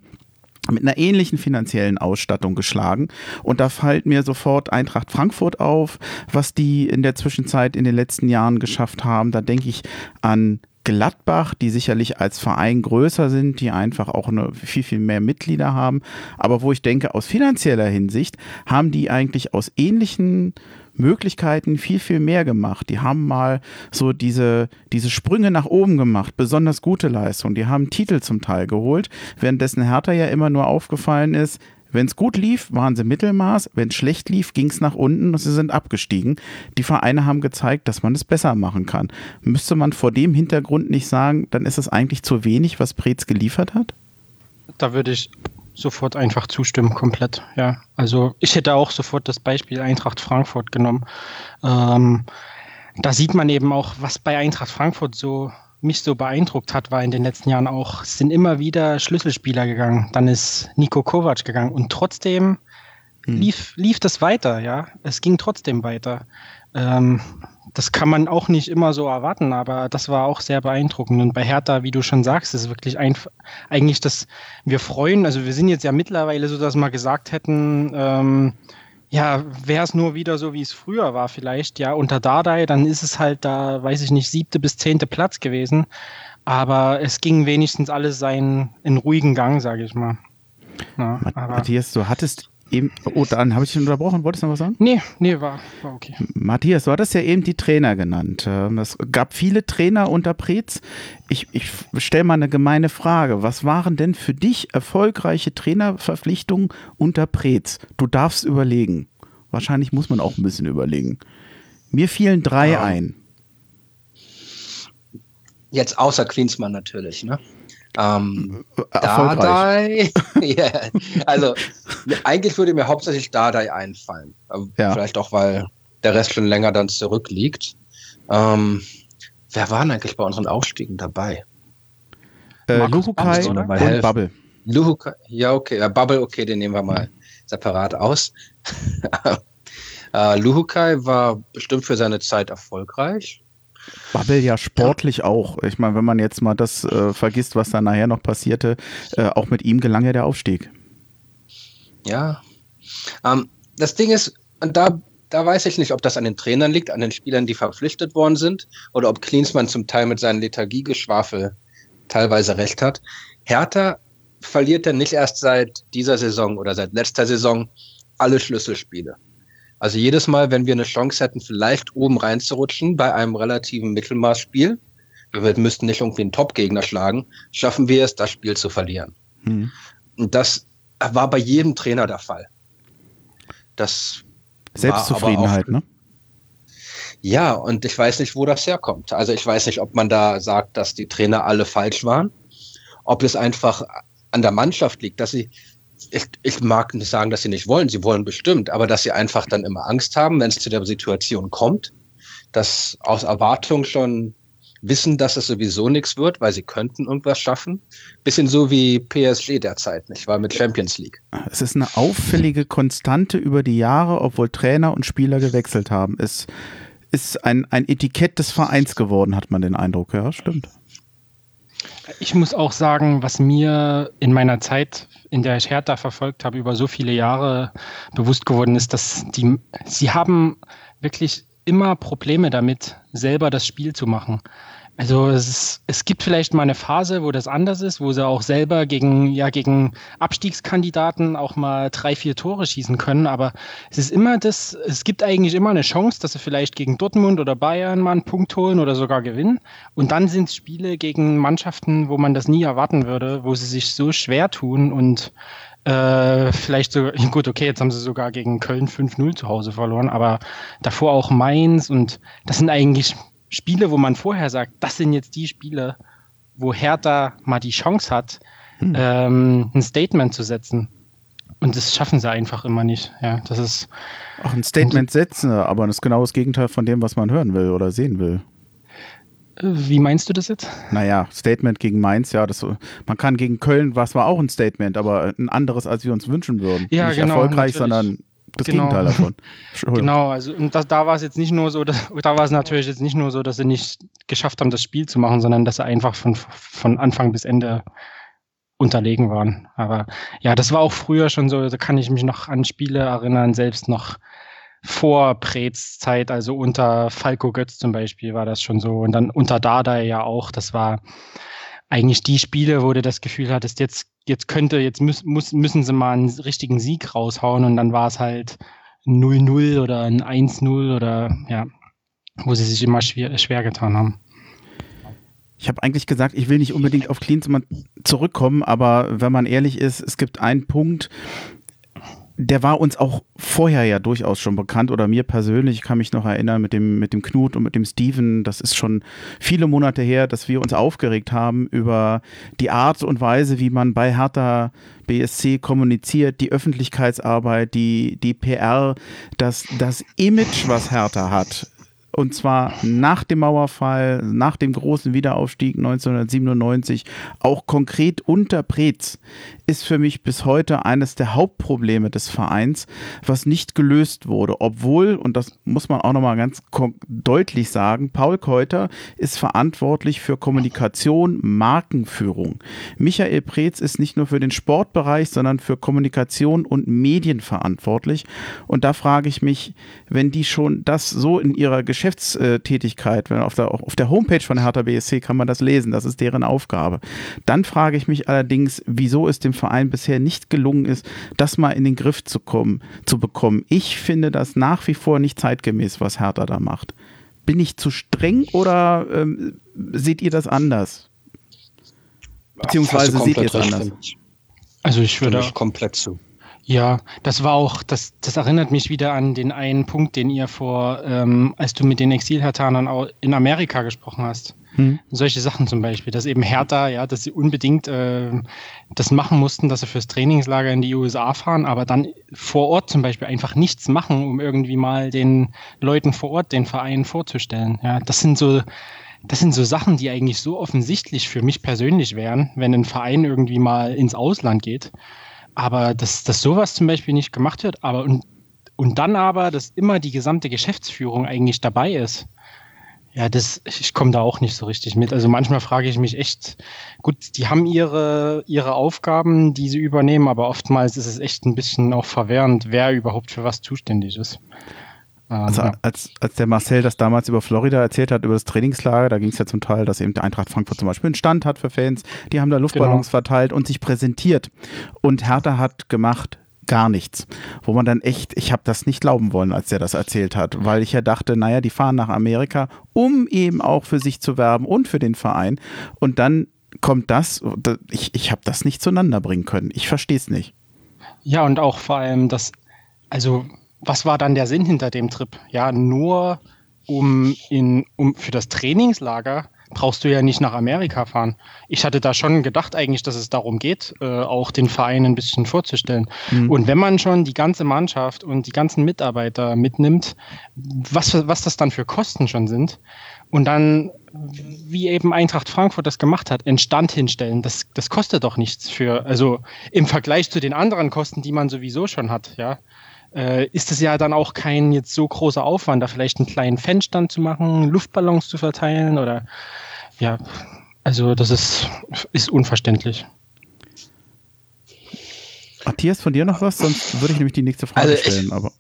mit einer ähnlichen finanziellen Ausstattung geschlagen. Und da fällt mir sofort Eintracht Frankfurt auf, was die in der Zwischenzeit in den letzten Jahren geschafft haben. Da denke ich an Gladbach, die sicherlich als Verein größer sind, die einfach auch eine, viel, viel mehr Mitglieder haben. Aber wo ich denke, aus finanzieller Hinsicht haben die eigentlich aus ähnlichen Möglichkeiten viel, viel mehr gemacht. Die haben mal so diese, diese Sprünge nach oben gemacht, besonders gute Leistung. Die haben Titel zum Teil geholt, währenddessen Hertha ja immer nur aufgefallen ist, wenn es gut lief, waren sie Mittelmaß. Wenn es schlecht lief, ging es nach unten und sie sind abgestiegen. Die Vereine haben gezeigt, dass man es besser machen kann. Müsste man vor dem Hintergrund nicht sagen, dann ist es eigentlich zu wenig, was Preetz geliefert hat? Da würde ich sofort einfach zustimmen, komplett. Ja, also ich hätte auch sofort das Beispiel Eintracht Frankfurt genommen. Ähm, da sieht man eben auch, was bei Eintracht Frankfurt so mich so beeindruckt hat, war in den letzten Jahren auch, es sind immer wieder Schlüsselspieler gegangen. Dann ist Nico Kovac gegangen und trotzdem hm. lief, lief das weiter, ja. Es ging trotzdem weiter. Ähm, das kann man auch nicht immer so erwarten, aber das war auch sehr beeindruckend. Und bei Hertha, wie du schon sagst, ist wirklich ein, eigentlich, dass wir freuen. Also wir sind jetzt ja mittlerweile so, dass wir gesagt hätten, ähm, ja, wäre es nur wieder so, wie es früher war, vielleicht, ja, unter Dardai, dann ist es halt da, weiß ich nicht, siebte bis zehnte Platz gewesen. Aber es ging wenigstens alles seinen in ruhigen Gang, sage ich mal. Ja, Matthias, du hattest eben, oh, dann habe ich dich unterbrochen. Wolltest du noch was sagen? Nee, nee, war, war okay. Matthias, du hattest ja eben die Trainer genannt. Ähm, es gab viele Trainer unter Preetz. Ich, ich stelle mal eine gemeine Frage. Was waren denn für dich erfolgreiche Trainerverpflichtungen unter Preetz? Du darfst überlegen. Wahrscheinlich muss man auch ein bisschen überlegen. Mir fielen drei ja. ein. Jetzt außer Queensmann natürlich, ne? Ähm, Dardai, yeah. (laughs) (laughs) also eigentlich würde mir hauptsächlich Dardai einfallen. Ja. Vielleicht auch, weil der Rest schon länger dann zurückliegt. Ähm, wer waren eigentlich bei unseren Aufstiegen dabei? Äh, Luhukai und helfen. Bubble. Luhukai, ja okay, ja, Bubble, okay, den nehmen wir mal separat aus. (laughs) äh, Luhukai war bestimmt für seine Zeit erfolgreich. Bubble ja sportlich ja. auch. Ich meine, wenn man jetzt mal das äh, vergisst, was da nachher noch passierte, äh, auch mit ihm gelang ja der Aufstieg. Ja. Ähm, das Ding ist, und da, da weiß ich nicht, ob das an den Trainern liegt, an den Spielern, die verpflichtet worden sind, oder ob Klinsmann zum Teil mit seinen Lethargiegeschwafel teilweise recht hat. Hertha verliert er nicht erst seit dieser Saison oder seit letzter Saison alle Schlüsselspiele. Also jedes Mal, wenn wir eine Chance hätten, vielleicht oben reinzurutschen bei einem relativen Mittelmaßspiel, wir müssten nicht irgendwie einen Top-Gegner schlagen, schaffen wir es, das Spiel zu verlieren. Mhm. Und das war bei jedem Trainer der Fall. Das Selbstzufriedenheit, ne? Ja, und ich weiß nicht, wo das herkommt. Also ich weiß nicht, ob man da sagt, dass die Trainer alle falsch waren, ob es einfach an der Mannschaft liegt, dass sie ich, ich mag nicht sagen, dass sie nicht wollen, sie wollen bestimmt, aber dass sie einfach dann immer Angst haben, wenn es zu der Situation kommt, dass aus Erwartung schon wissen, dass es sowieso nichts wird, weil sie könnten irgendwas schaffen. Bisschen so wie PSG derzeit, nicht wahr, mit Champions League. Es ist eine auffällige Konstante über die Jahre, obwohl Trainer und Spieler gewechselt haben. Es ist ein, ein Etikett des Vereins geworden, hat man den Eindruck. Ja, stimmt. Ich muss auch sagen, was mir in meiner Zeit, in der ich Hertha verfolgt habe, über so viele Jahre bewusst geworden ist, dass die, sie haben wirklich immer Probleme damit, selber das Spiel zu machen. Also es, es gibt vielleicht mal eine Phase, wo das anders ist, wo sie auch selber gegen, ja, gegen Abstiegskandidaten auch mal drei, vier Tore schießen können. Aber es ist immer das, es gibt eigentlich immer eine Chance, dass sie vielleicht gegen Dortmund oder Bayern mal einen Punkt holen oder sogar gewinnen. Und dann sind es Spiele gegen Mannschaften, wo man das nie erwarten würde, wo sie sich so schwer tun und äh, vielleicht so, (laughs) gut, okay, jetzt haben sie sogar gegen Köln 5-0 zu Hause verloren, aber davor auch Mainz und das sind eigentlich Spiele, wo man vorher sagt, das sind jetzt die Spiele, wo Hertha mal die Chance hat, hm. ähm, ein Statement zu setzen. Und das schaffen sie einfach immer nicht. Ja, das ist. Auch ein Statement setzen, aber das ist genau das Gegenteil von dem, was man hören will oder sehen will. Wie meinst du das jetzt? Naja, Statement gegen Mainz, ja, das, man kann gegen Köln, was war auch ein Statement, aber ein anderes, als wir uns wünschen würden. Ja, Nicht genau, erfolgreich, natürlich. sondern das genau. Gegenteil davon. (laughs) genau, also und das, da war es jetzt nicht nur so, dass, da war es natürlich jetzt nicht nur so, dass sie nicht geschafft haben, das Spiel zu machen, sondern dass sie einfach von, von Anfang bis Ende unterlegen waren. Aber ja, das war auch früher schon so, da kann ich mich noch an Spiele erinnern, selbst noch vor Preetz Zeit, also unter Falco Götz zum Beispiel war das schon so und dann unter Dada ja auch, das war eigentlich die Spiele, wo du das Gefühl hattest, jetzt jetzt könnte, jetzt müß, muss, müssen sie mal einen richtigen Sieg raushauen und dann war es halt 0-0 oder ein 1-0 oder ja, wo sie sich immer schwer, schwer getan haben. Ich habe eigentlich gesagt, ich will nicht unbedingt auf Klinsmann zurückkommen, aber wenn man ehrlich ist, es gibt einen Punkt, der war uns auch vorher ja durchaus schon bekannt oder mir persönlich. Ich kann mich noch erinnern mit dem, mit dem Knut und mit dem Steven. Das ist schon viele Monate her, dass wir uns aufgeregt haben über die Art und Weise, wie man bei Hertha BSC kommuniziert, die Öffentlichkeitsarbeit, die, die PR, das, das Image, was Hertha hat und zwar nach dem Mauerfall, nach dem großen Wiederaufstieg 1997, auch konkret unter Preetz, ist für mich bis heute eines der Hauptprobleme des Vereins, was nicht gelöst wurde. Obwohl, und das muss man auch nochmal ganz deutlich sagen, Paul Keuter ist verantwortlich für Kommunikation, Markenführung. Michael Preetz ist nicht nur für den Sportbereich, sondern für Kommunikation und Medien verantwortlich. Und da frage ich mich, wenn die schon das so in ihrer Geschäftstätigkeit, wenn auf der, auf der Homepage von Hertha BSC kann man das lesen, das ist deren Aufgabe. Dann frage ich mich allerdings, wieso es dem Verein bisher nicht gelungen ist, das mal in den Griff zu kommen, zu bekommen. Ich finde das nach wie vor nicht zeitgemäß, was Hertha da macht. Bin ich zu streng oder ähm, seht ihr das anders? Beziehungsweise seht ihr es anders? Also ich würde komplett zu. Ja, das war auch, das, das erinnert mich wieder an den einen Punkt, den ihr vor, ähm, als du mit den Exilhertanern in Amerika gesprochen hast. Hm. Solche Sachen zum Beispiel, dass eben Hertha, ja, dass sie unbedingt äh, das machen mussten, dass sie fürs Trainingslager in die USA fahren, aber dann vor Ort zum Beispiel einfach nichts machen, um irgendwie mal den Leuten vor Ort den Verein vorzustellen. Ja, das sind so, das sind so Sachen, die eigentlich so offensichtlich für mich persönlich wären, wenn ein Verein irgendwie mal ins Ausland geht. Aber dass, dass sowas zum Beispiel nicht gemacht wird, aber und, und dann aber, dass immer die gesamte Geschäftsführung eigentlich dabei ist. Ja, das, ich komme da auch nicht so richtig mit. Also manchmal frage ich mich echt, gut, die haben ihre, ihre Aufgaben, die sie übernehmen, aber oftmals ist es echt ein bisschen auch verwehrend, wer überhaupt für was zuständig ist. Ähm, also als, als der Marcel das damals über Florida erzählt hat, über das Trainingslager, da ging es ja zum Teil, dass eben der Eintracht Frankfurt zum Beispiel einen Stand hat für Fans, die haben da Luftballons genau. verteilt und sich präsentiert. Und Hertha hat gemacht, gar nichts. Wo man dann echt, ich habe das nicht glauben wollen, als der das erzählt hat, weil ich ja dachte, naja, die fahren nach Amerika, um eben auch für sich zu werben und für den Verein. Und dann kommt das, ich, ich habe das nicht zueinander bringen können. Ich verstehe es nicht. Ja, und auch vor allem, dass, also was war dann der Sinn hinter dem Trip? Ja, nur um, in, um für das Trainingslager brauchst du ja nicht nach Amerika fahren. Ich hatte da schon gedacht eigentlich, dass es darum geht, äh, auch den Verein ein bisschen vorzustellen. Mhm. Und wenn man schon die ganze Mannschaft und die ganzen Mitarbeiter mitnimmt, was, was das dann für Kosten schon sind, und dann, wie eben Eintracht Frankfurt das gemacht hat, einen Stand hinstellen, das, das kostet doch nichts für, also im Vergleich zu den anderen Kosten, die man sowieso schon hat, ja äh, ist es ja dann auch kein jetzt so großer Aufwand, da vielleicht einen kleinen Fanstand zu machen, Luftballons zu verteilen oder ja, also das ist, ist unverständlich. Matthias, von dir noch was? Sonst würde ich nämlich die nächste Frage also stellen. Aber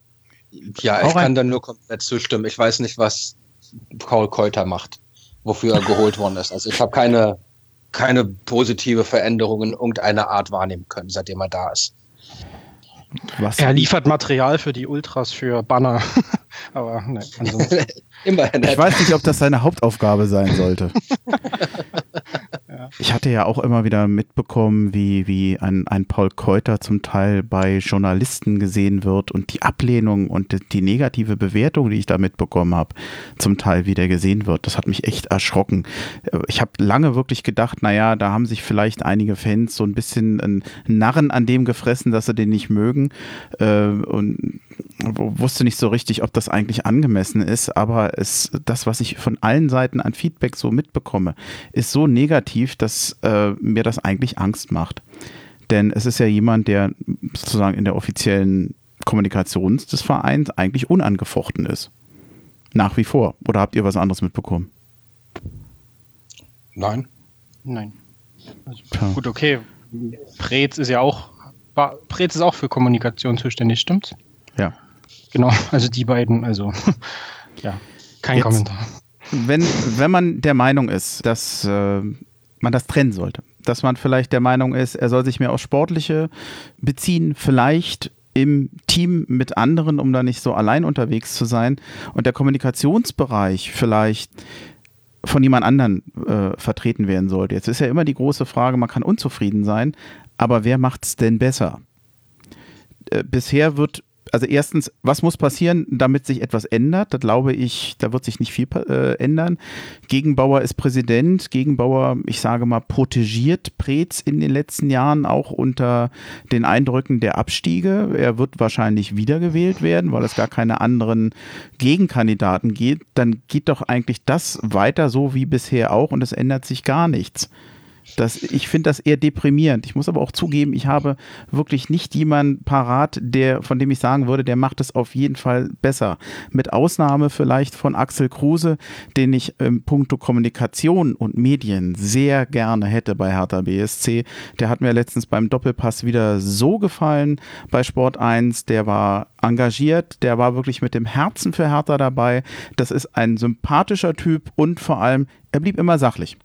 ja, ich kann da nur komplett zustimmen. Ich weiß nicht, was Paul Keuter macht. wofür er geholt worden ist. Also ich habe keine, keine positive Veränderung in irgendeiner Art wahrnehmen können, seitdem er da ist. Was? Er liefert Material für die Ultras für Banner. (laughs) Aber ne, (laughs) Immerhin. Ich weiß nicht, ob das seine Hauptaufgabe sein sollte. (laughs) Ich hatte ja auch immer wieder mitbekommen, wie, wie ein, ein Paul Keuter zum Teil bei Journalisten gesehen wird und die Ablehnung und die negative Bewertung, die ich da mitbekommen habe, zum Teil wieder gesehen wird. Das hat mich echt erschrocken. Ich habe lange wirklich gedacht, naja, da haben sich vielleicht einige Fans so ein bisschen einen Narren an dem gefressen, dass sie den nicht mögen. Äh, und wusste nicht so richtig, ob das eigentlich angemessen ist, aber es, das, was ich von allen Seiten an Feedback so mitbekomme, ist so negativ, dass äh, mir das eigentlich Angst macht. Denn es ist ja jemand, der sozusagen in der offiziellen Kommunikation des Vereins eigentlich unangefochten ist. Nach wie vor. Oder habt ihr was anderes mitbekommen? Nein. Nein. Also, gut, okay. Preetz ist ja auch, Preetz ist auch für Kommunikation zuständig, stimmt's? Ja. Genau, also die beiden, also (laughs) ja, kein Jetzt, Kommentar. Wenn, wenn man der Meinung ist, dass äh, man das trennen sollte, dass man vielleicht der Meinung ist, er soll sich mehr auf Sportliche beziehen, vielleicht im Team mit anderen, um da nicht so allein unterwegs zu sein und der Kommunikationsbereich vielleicht von jemand anderen äh, vertreten werden sollte. Jetzt ist ja immer die große Frage, man kann unzufrieden sein, aber wer macht es denn besser? Äh, bisher wird also erstens, was muss passieren, damit sich etwas ändert? Da glaube ich, da wird sich nicht viel äh, ändern. Gegenbauer ist Präsident. Gegenbauer, ich sage mal, protegiert Preetz in den letzten Jahren auch unter den Eindrücken der Abstiege. Er wird wahrscheinlich wiedergewählt werden, weil es gar keine anderen Gegenkandidaten gibt. Dann geht doch eigentlich das weiter so wie bisher auch und es ändert sich gar nichts. Das, ich finde das eher deprimierend. Ich muss aber auch zugeben, ich habe wirklich nicht jemanden parat, der, von dem ich sagen würde, der macht es auf jeden Fall besser. Mit Ausnahme vielleicht von Axel Kruse, den ich im Punkto Kommunikation und Medien sehr gerne hätte bei Hertha BSC. Der hat mir letztens beim Doppelpass wieder so gefallen bei Sport 1. Der war engagiert, der war wirklich mit dem Herzen für Hertha dabei. Das ist ein sympathischer Typ und vor allem, er blieb immer sachlich.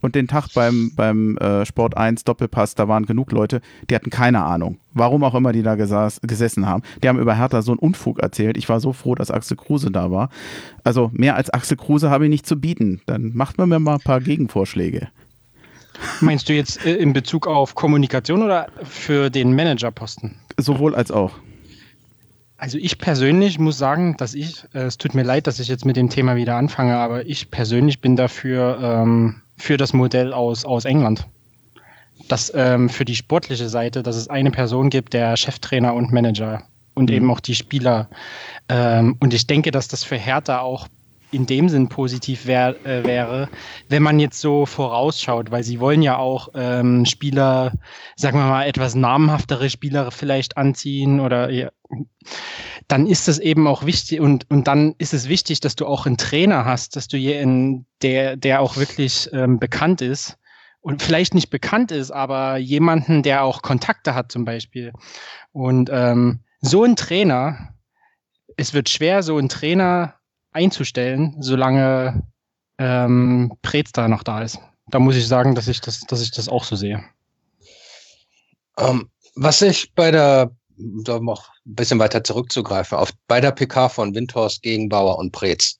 Und den Tag beim, beim äh, Sport 1 Doppelpass, da waren genug Leute, die hatten keine Ahnung. Warum auch immer die da gesaß, gesessen haben. Die haben über Hertha so einen Unfug erzählt. Ich war so froh, dass Axel Kruse da war. Also mehr als Axel Kruse habe ich nicht zu bieten. Dann macht man mir mal ein paar Gegenvorschläge. Meinst du jetzt äh, in Bezug auf Kommunikation oder für den Managerposten? Sowohl als auch. Also ich persönlich muss sagen, dass ich, äh, es tut mir leid, dass ich jetzt mit dem Thema wieder anfange, aber ich persönlich bin dafür, ähm, für das Modell aus, aus England. Das ähm, für die sportliche Seite, dass es eine Person gibt, der Cheftrainer und Manager und mhm. eben auch die Spieler. Ähm, und ich denke, dass das für Hertha auch in dem Sinn positiv wär, äh, wäre, wenn man jetzt so vorausschaut, weil sie wollen ja auch ähm, Spieler, sagen wir mal, etwas namhaftere Spieler vielleicht anziehen oder ja, dann ist es eben auch wichtig und, und dann ist es wichtig, dass du auch einen Trainer hast, dass du jemanden, der, der auch wirklich ähm, bekannt ist und vielleicht nicht bekannt ist, aber jemanden, der auch Kontakte hat zum Beispiel. Und ähm, so ein Trainer, es wird schwer, so einen Trainer einzustellen, solange ähm, Preetz da noch da ist. Da muss ich sagen, dass ich das, dass ich das auch so sehe. Um, ähm, was ich bei der um auch ein bisschen weiter zurückzugreifen, auf bei der PK von Windhorst gegen Bauer und Preetz,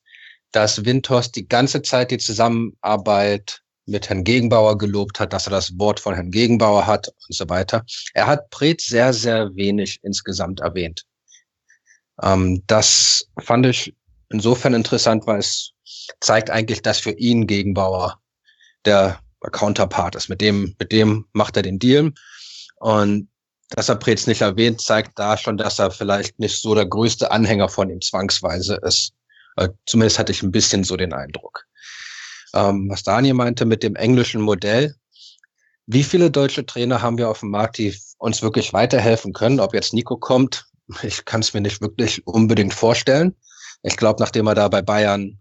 dass Windhorst die ganze Zeit die Zusammenarbeit mit Herrn Gegenbauer gelobt hat, dass er das Wort von Herrn Gegenbauer hat und so weiter. Er hat Preetz sehr, sehr wenig insgesamt erwähnt. Ähm, das fand ich insofern interessant, weil es zeigt eigentlich, dass für ihn Gegenbauer der Counterpart ist. Mit dem, mit dem macht er den Deal. Und dass er Preetz nicht erwähnt, zeigt da schon, dass er vielleicht nicht so der größte Anhänger von ihm zwangsweise ist. Äh, zumindest hatte ich ein bisschen so den Eindruck. Ähm, was Daniel meinte mit dem englischen Modell. Wie viele deutsche Trainer haben wir auf dem Markt, die uns wirklich weiterhelfen können? Ob jetzt Nico kommt, ich kann es mir nicht wirklich unbedingt vorstellen. Ich glaube, nachdem er da bei Bayern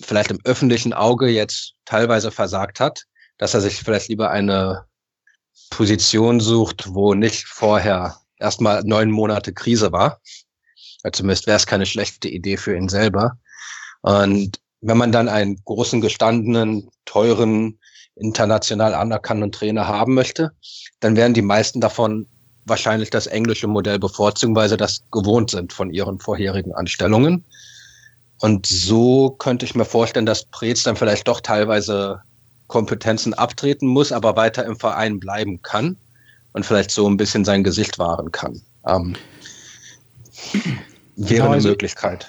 vielleicht im öffentlichen Auge jetzt teilweise versagt hat, dass er sich vielleicht lieber eine Position sucht, wo nicht vorher erstmal neun Monate Krise war. Zumindest wäre es keine schlechte Idee für ihn selber. Und wenn man dann einen großen, gestandenen, teuren, international anerkannten Trainer haben möchte, dann werden die meisten davon wahrscheinlich das englische Modell bevorzugen, weil sie das gewohnt sind von ihren vorherigen Anstellungen. Und so könnte ich mir vorstellen, dass Preetz dann vielleicht doch teilweise Kompetenzen abtreten muss, aber weiter im Verein bleiben kann und vielleicht so ein bisschen sein Gesicht wahren kann. Ähm, wäre genau, also eine Möglichkeit.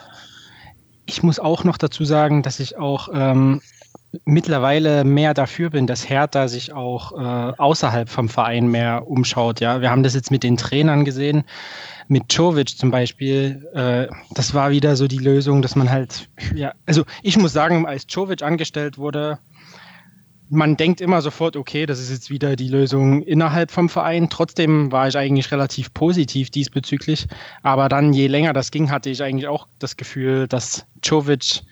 Ich muss auch noch dazu sagen, dass ich auch ähm, mittlerweile mehr dafür bin, dass Hertha sich auch äh, außerhalb vom Verein mehr umschaut. Ja, wir haben das jetzt mit den Trainern gesehen, mit Czovic zum Beispiel. Äh, das war wieder so die Lösung, dass man halt, ja, also ich muss sagen, als Czovic angestellt wurde, man denkt immer sofort, okay, das ist jetzt wieder die Lösung innerhalb vom Verein. Trotzdem war ich eigentlich relativ positiv diesbezüglich. Aber dann, je länger das ging, hatte ich eigentlich auch das Gefühl, dass Czovic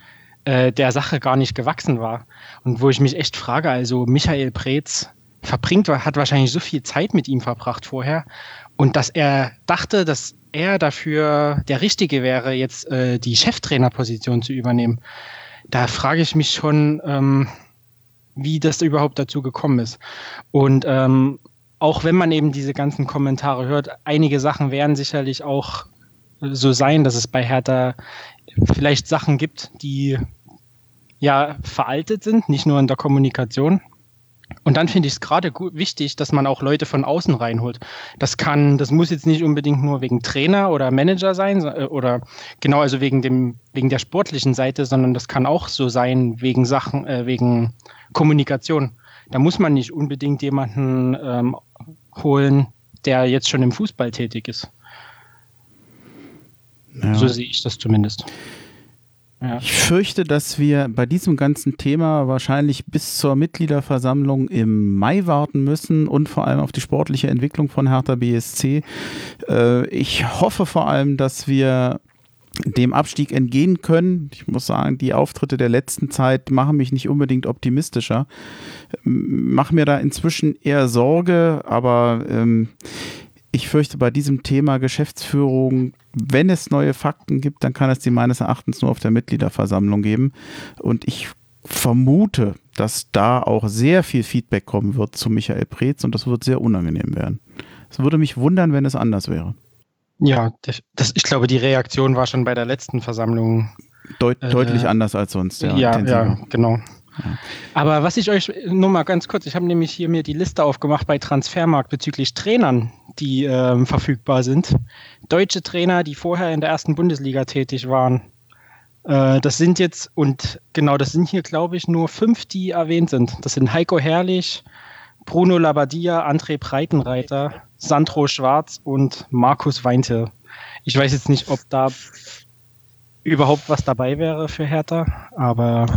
äh, der Sache gar nicht gewachsen war. Und wo ich mich echt frage, also Michael Preetz verbringt, hat wahrscheinlich so viel Zeit mit ihm verbracht vorher. Und dass er dachte, dass er dafür der Richtige wäre, jetzt äh, die Cheftrainerposition zu übernehmen. Da frage ich mich schon, ähm, wie das überhaupt dazu gekommen ist. Und ähm, auch wenn man eben diese ganzen Kommentare hört, einige Sachen werden sicherlich auch so sein, dass es bei Hertha vielleicht Sachen gibt, die ja veraltet sind, nicht nur in der Kommunikation. Und dann finde ich es gerade wichtig, dass man auch Leute von außen reinholt. Das kann, das muss jetzt nicht unbedingt nur wegen Trainer oder Manager sein äh, oder genau also wegen dem wegen der sportlichen Seite, sondern das kann auch so sein wegen Sachen, äh, wegen Kommunikation. Da muss man nicht unbedingt jemanden ähm, holen, der jetzt schon im Fußball tätig ist. Ja. So sehe ich das zumindest. Ja. Ich fürchte, dass wir bei diesem ganzen Thema wahrscheinlich bis zur Mitgliederversammlung im Mai warten müssen und vor allem auf die sportliche Entwicklung von Hertha BSC. Äh, ich hoffe vor allem, dass wir dem Abstieg entgehen können. Ich muss sagen, die Auftritte der letzten Zeit machen mich nicht unbedingt optimistischer. Mach mir da inzwischen eher Sorge, aber ähm, ich fürchte bei diesem Thema Geschäftsführung, wenn es neue Fakten gibt, dann kann es die meines Erachtens nur auf der Mitgliederversammlung geben. Und ich vermute, dass da auch sehr viel Feedback kommen wird zu Michael Preetz und das wird sehr unangenehm werden. Es würde mich wundern, wenn es anders wäre. Ja, das, ich glaube, die Reaktion war schon bei der letzten Versammlung Deut äh, deutlich anders als sonst. Ja, ja, ja genau. Aber was ich euch nur mal ganz kurz, ich habe nämlich hier mir die Liste aufgemacht bei Transfermarkt bezüglich Trainern, die ähm, verfügbar sind. Deutsche Trainer, die vorher in der ersten Bundesliga tätig waren. Äh, das sind jetzt, und genau, das sind hier, glaube ich, nur fünf, die erwähnt sind. Das sind Heiko Herrlich, Bruno Labadia, André Breitenreiter, Sandro Schwarz und Markus Weinte. Ich weiß jetzt nicht, ob da überhaupt was dabei wäre für Hertha, aber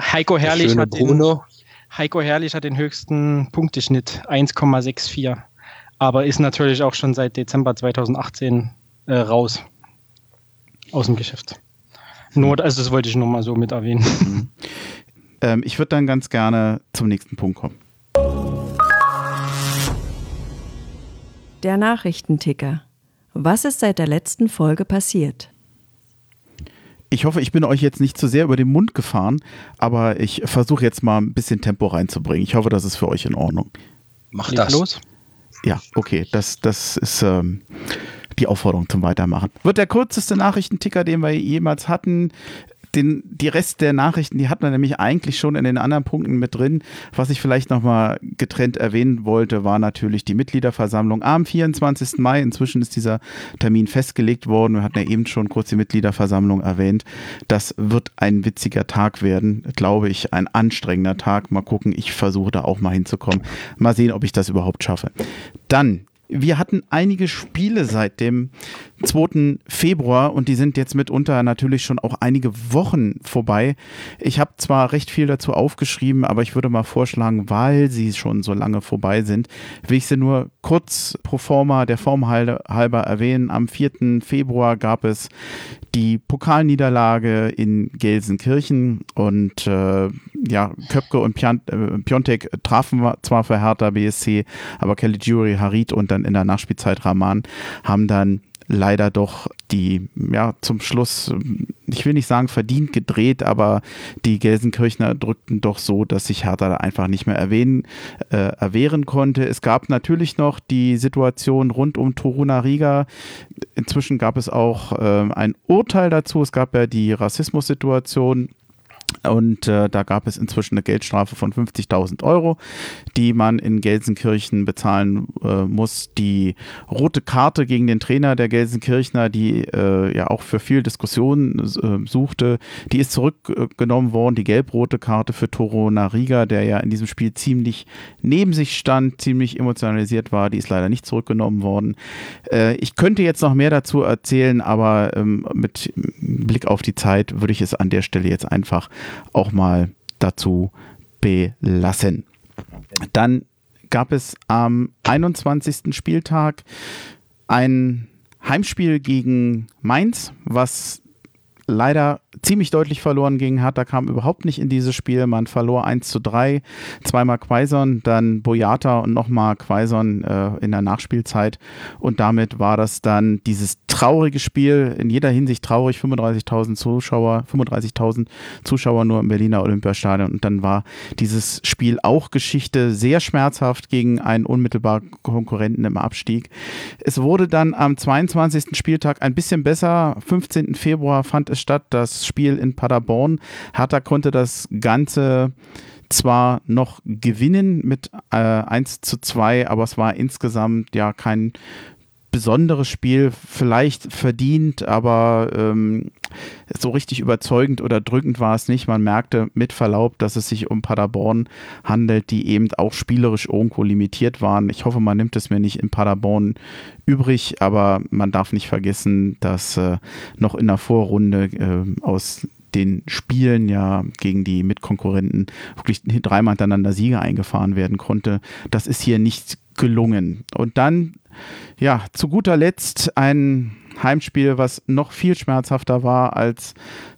Heiko Herrlich, hat den, Heiko Herrlich hat den höchsten Punkteschnitt, 1,64. Aber ist natürlich auch schon seit Dezember 2018 äh, raus aus dem Geschäft. Nur, also das wollte ich nur mal so mit erwähnen. Mhm. Ähm, ich würde dann ganz gerne zum nächsten Punkt kommen. Der Nachrichtenticker. Was ist seit der letzten Folge passiert? Ich hoffe, ich bin euch jetzt nicht zu sehr über den Mund gefahren, aber ich versuche jetzt mal ein bisschen Tempo reinzubringen. Ich hoffe, das ist für euch in Ordnung. Macht das. los. Ja, okay, das, das ist ähm, die Aufforderung zum Weitermachen. Wird der kürzeste Nachrichtenticker, den wir jemals hatten den, die Rest der Nachrichten, die hat man nämlich eigentlich schon in den anderen Punkten mit drin. Was ich vielleicht nochmal getrennt erwähnen wollte, war natürlich die Mitgliederversammlung am 24. Mai. Inzwischen ist dieser Termin festgelegt worden. Wir hatten ja eben schon kurz die Mitgliederversammlung erwähnt. Das wird ein witziger Tag werden, glaube ich, ein anstrengender Tag. Mal gucken, ich versuche da auch mal hinzukommen. Mal sehen, ob ich das überhaupt schaffe. Dann wir hatten einige Spiele seit dem 2. Februar und die sind jetzt mitunter natürlich schon auch einige Wochen vorbei. Ich habe zwar recht viel dazu aufgeschrieben, aber ich würde mal vorschlagen, weil sie schon so lange vorbei sind, will ich sie nur kurz pro forma der Form halber erwähnen. Am 4. Februar gab es die Pokalniederlage in Gelsenkirchen und äh, ja, Köpke und äh, Piontek trafen zwar für Hertha BSC, aber Kelly Jury, Harit und dann in der Nachspielzeit Rahman haben dann leider doch die ja zum Schluss ich will nicht sagen verdient gedreht, aber die Gelsenkirchner drückten doch so, dass sich Hertha da einfach nicht mehr erwähnen, äh, erwehren konnte. Es gab natürlich noch die Situation rund um Toruna Riga. Inzwischen gab es auch äh, ein Urteil dazu. Es gab ja die Rassismussituation und äh, da gab es inzwischen eine Geldstrafe von 50.000 Euro, die man in Gelsenkirchen bezahlen äh, muss. Die rote Karte gegen den Trainer der Gelsenkirchner, die äh, ja auch für viel Diskussion äh, suchte, die ist zurückgenommen worden. Die gelb-rote Karte für Toro Nariga, der ja in diesem Spiel ziemlich neben sich stand, ziemlich emotionalisiert war, die ist leider nicht zurückgenommen worden. Äh, ich könnte jetzt noch mehr dazu erzählen, aber ähm, mit Blick auf die Zeit würde ich es an der Stelle jetzt einfach auch mal dazu belassen. Dann gab es am 21. Spieltag ein Heimspiel gegen Mainz, was leider ziemlich deutlich verloren gegen hat. Da kam überhaupt nicht in dieses Spiel. Man verlor 1 zu 3, zweimal Quaison, dann Boyata und nochmal Quaison äh, in der Nachspielzeit. Und damit war das dann dieses traurige Spiel, in jeder Hinsicht traurig, 35.000 Zuschauer, 35.000 Zuschauer nur im Berliner Olympiastadion. Und dann war dieses Spiel auch Geschichte, sehr schmerzhaft gegen einen unmittelbar Konkurrenten im Abstieg. Es wurde dann am 22. Spieltag ein bisschen besser. 15. Februar fand es statt, das Spiel in Paderborn. Hertha konnte das Ganze zwar noch gewinnen mit äh, 1 zu 2, aber es war insgesamt ja kein besonderes Spiel, vielleicht verdient, aber ähm, so richtig überzeugend oder drückend war es nicht. Man merkte mit Verlaub, dass es sich um Paderborn handelt, die eben auch spielerisch irgendwo limitiert waren. Ich hoffe, man nimmt es mir nicht in Paderborn übrig, aber man darf nicht vergessen, dass äh, noch in der Vorrunde äh, aus den Spielen ja gegen die Mitkonkurrenten wirklich dreimal hintereinander Sieger eingefahren werden konnte. Das ist hier nicht gelungen. Und dann ja, zu guter Letzt ein Heimspiel, was noch viel schmerzhafter war als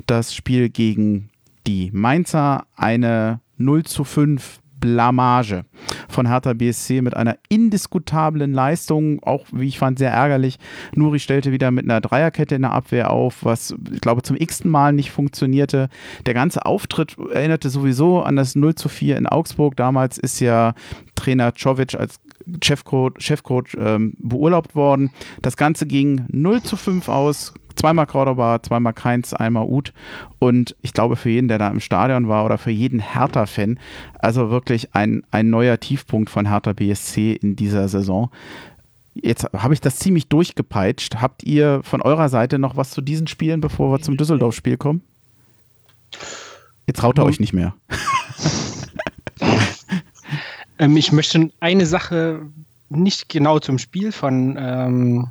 das Spiel gegen die Mainzer. Eine 0 zu 5 Blamage von Hertha BSC mit einer indiskutablen Leistung, auch wie ich fand, sehr ärgerlich. Nuri stellte wieder mit einer Dreierkette in der Abwehr auf, was ich glaube zum x-ten Mal nicht funktionierte. Der ganze Auftritt erinnerte sowieso an das 0 zu 4 in Augsburg. Damals ist ja Trainer Czovic als Chefcoach, Chefcoach ähm, beurlaubt worden. Das Ganze ging 0 zu 5 aus. Zweimal Cordoba, zweimal Keins, einmal Uth. Und ich glaube, für jeden, der da im Stadion war oder für jeden Hertha-Fan, also wirklich ein, ein neuer Tiefpunkt von Hertha BSC in dieser Saison. Jetzt habe ich das ziemlich durchgepeitscht. Habt ihr von eurer Seite noch was zu diesen Spielen, bevor wir zum Düsseldorf-Spiel kommen? Jetzt traut er euch nicht mehr. (laughs) Ähm, ich möchte eine Sache nicht genau zum Spiel von ähm,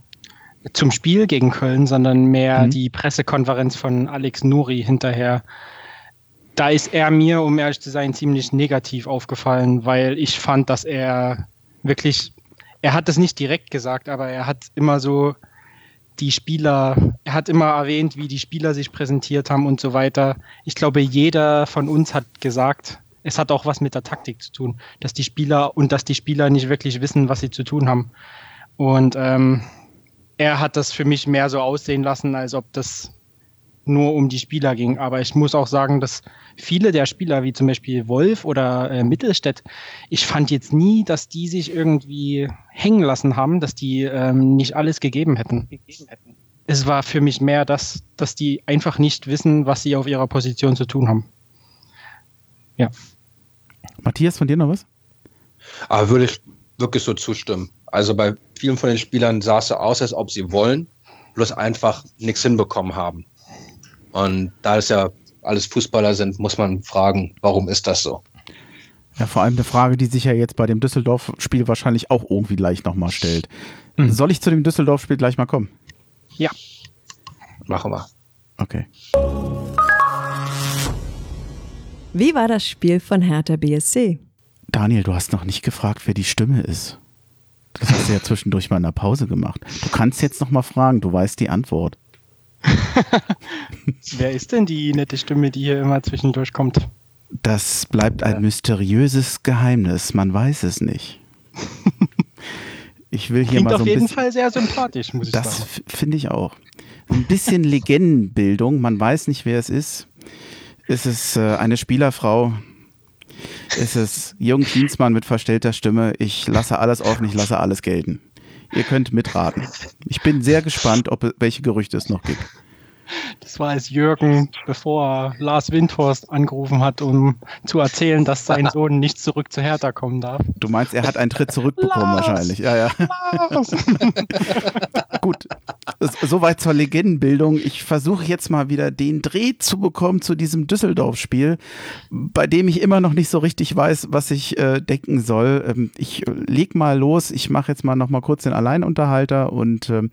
zum Spiel gegen Köln, sondern mehr mhm. die Pressekonferenz von Alex Nuri hinterher. Da ist er mir, um ehrlich zu sein, ziemlich negativ aufgefallen, weil ich fand, dass er wirklich, er hat es nicht direkt gesagt, aber er hat immer so die Spieler, er hat immer erwähnt, wie die Spieler sich präsentiert haben und so weiter. Ich glaube, jeder von uns hat gesagt, es hat auch was mit der Taktik zu tun, dass die Spieler und dass die Spieler nicht wirklich wissen, was sie zu tun haben. Und ähm, er hat das für mich mehr so aussehen lassen, als ob das nur um die Spieler ging. Aber ich muss auch sagen, dass viele der Spieler, wie zum Beispiel Wolf oder äh, Mittelstädt, ich fand jetzt nie, dass die sich irgendwie hängen lassen haben, dass die ähm, nicht alles gegeben hätten. Es war für mich mehr das, dass die einfach nicht wissen, was sie auf ihrer Position zu tun haben. Ja. Matthias, von dir noch was? Aber würde ich wirklich so zustimmen. Also bei vielen von den Spielern sah es so aus, als ob sie wollen, bloß einfach nichts hinbekommen haben. Und da es ja alles Fußballer sind, muss man fragen, warum ist das so? Ja, vor allem eine Frage, die sich ja jetzt bei dem Düsseldorf-Spiel wahrscheinlich auch irgendwie gleich nochmal stellt. Mhm. Soll ich zu dem Düsseldorf-Spiel gleich mal kommen? Ja. Machen wir. Okay. Wie war das Spiel von Hertha BSC? Daniel, du hast noch nicht gefragt, wer die Stimme ist. Das hast du ja zwischendurch mal in der Pause gemacht. Du kannst jetzt noch mal fragen, du weißt die Antwort. (laughs) wer ist denn die nette Stimme, die hier immer zwischendurch kommt? Das bleibt ein mysteriöses Geheimnis, man weiß es nicht. Ich will hier Klingt mal so auf jeden Fall sehr sympathisch, muss ich das sagen. Das finde ich auch. ein bisschen Legendenbildung. Man weiß nicht, wer es ist. Ist es äh, eine Spielerfrau? Ist es Jürgen Klinsmann mit verstellter Stimme? Ich lasse alles offen, ich lasse alles gelten. Ihr könnt mitraten. Ich bin sehr gespannt, ob welche Gerüchte es noch gibt. Das war als Jürgen, bevor Lars Windhorst angerufen hat, um zu erzählen, dass sein (laughs) Sohn nicht zurück zu Hertha kommen darf. Du meinst, er hat einen Tritt zurückbekommen Lars! wahrscheinlich. Ja, ja. (laughs) Gut, soweit zur Legendenbildung. Ich versuche jetzt mal wieder den Dreh zu bekommen zu diesem Düsseldorf-Spiel, bei dem ich immer noch nicht so richtig weiß, was ich äh, denken soll. Ähm, ich leg mal los. Ich mache jetzt mal noch mal kurz den Alleinunterhalter und ähm,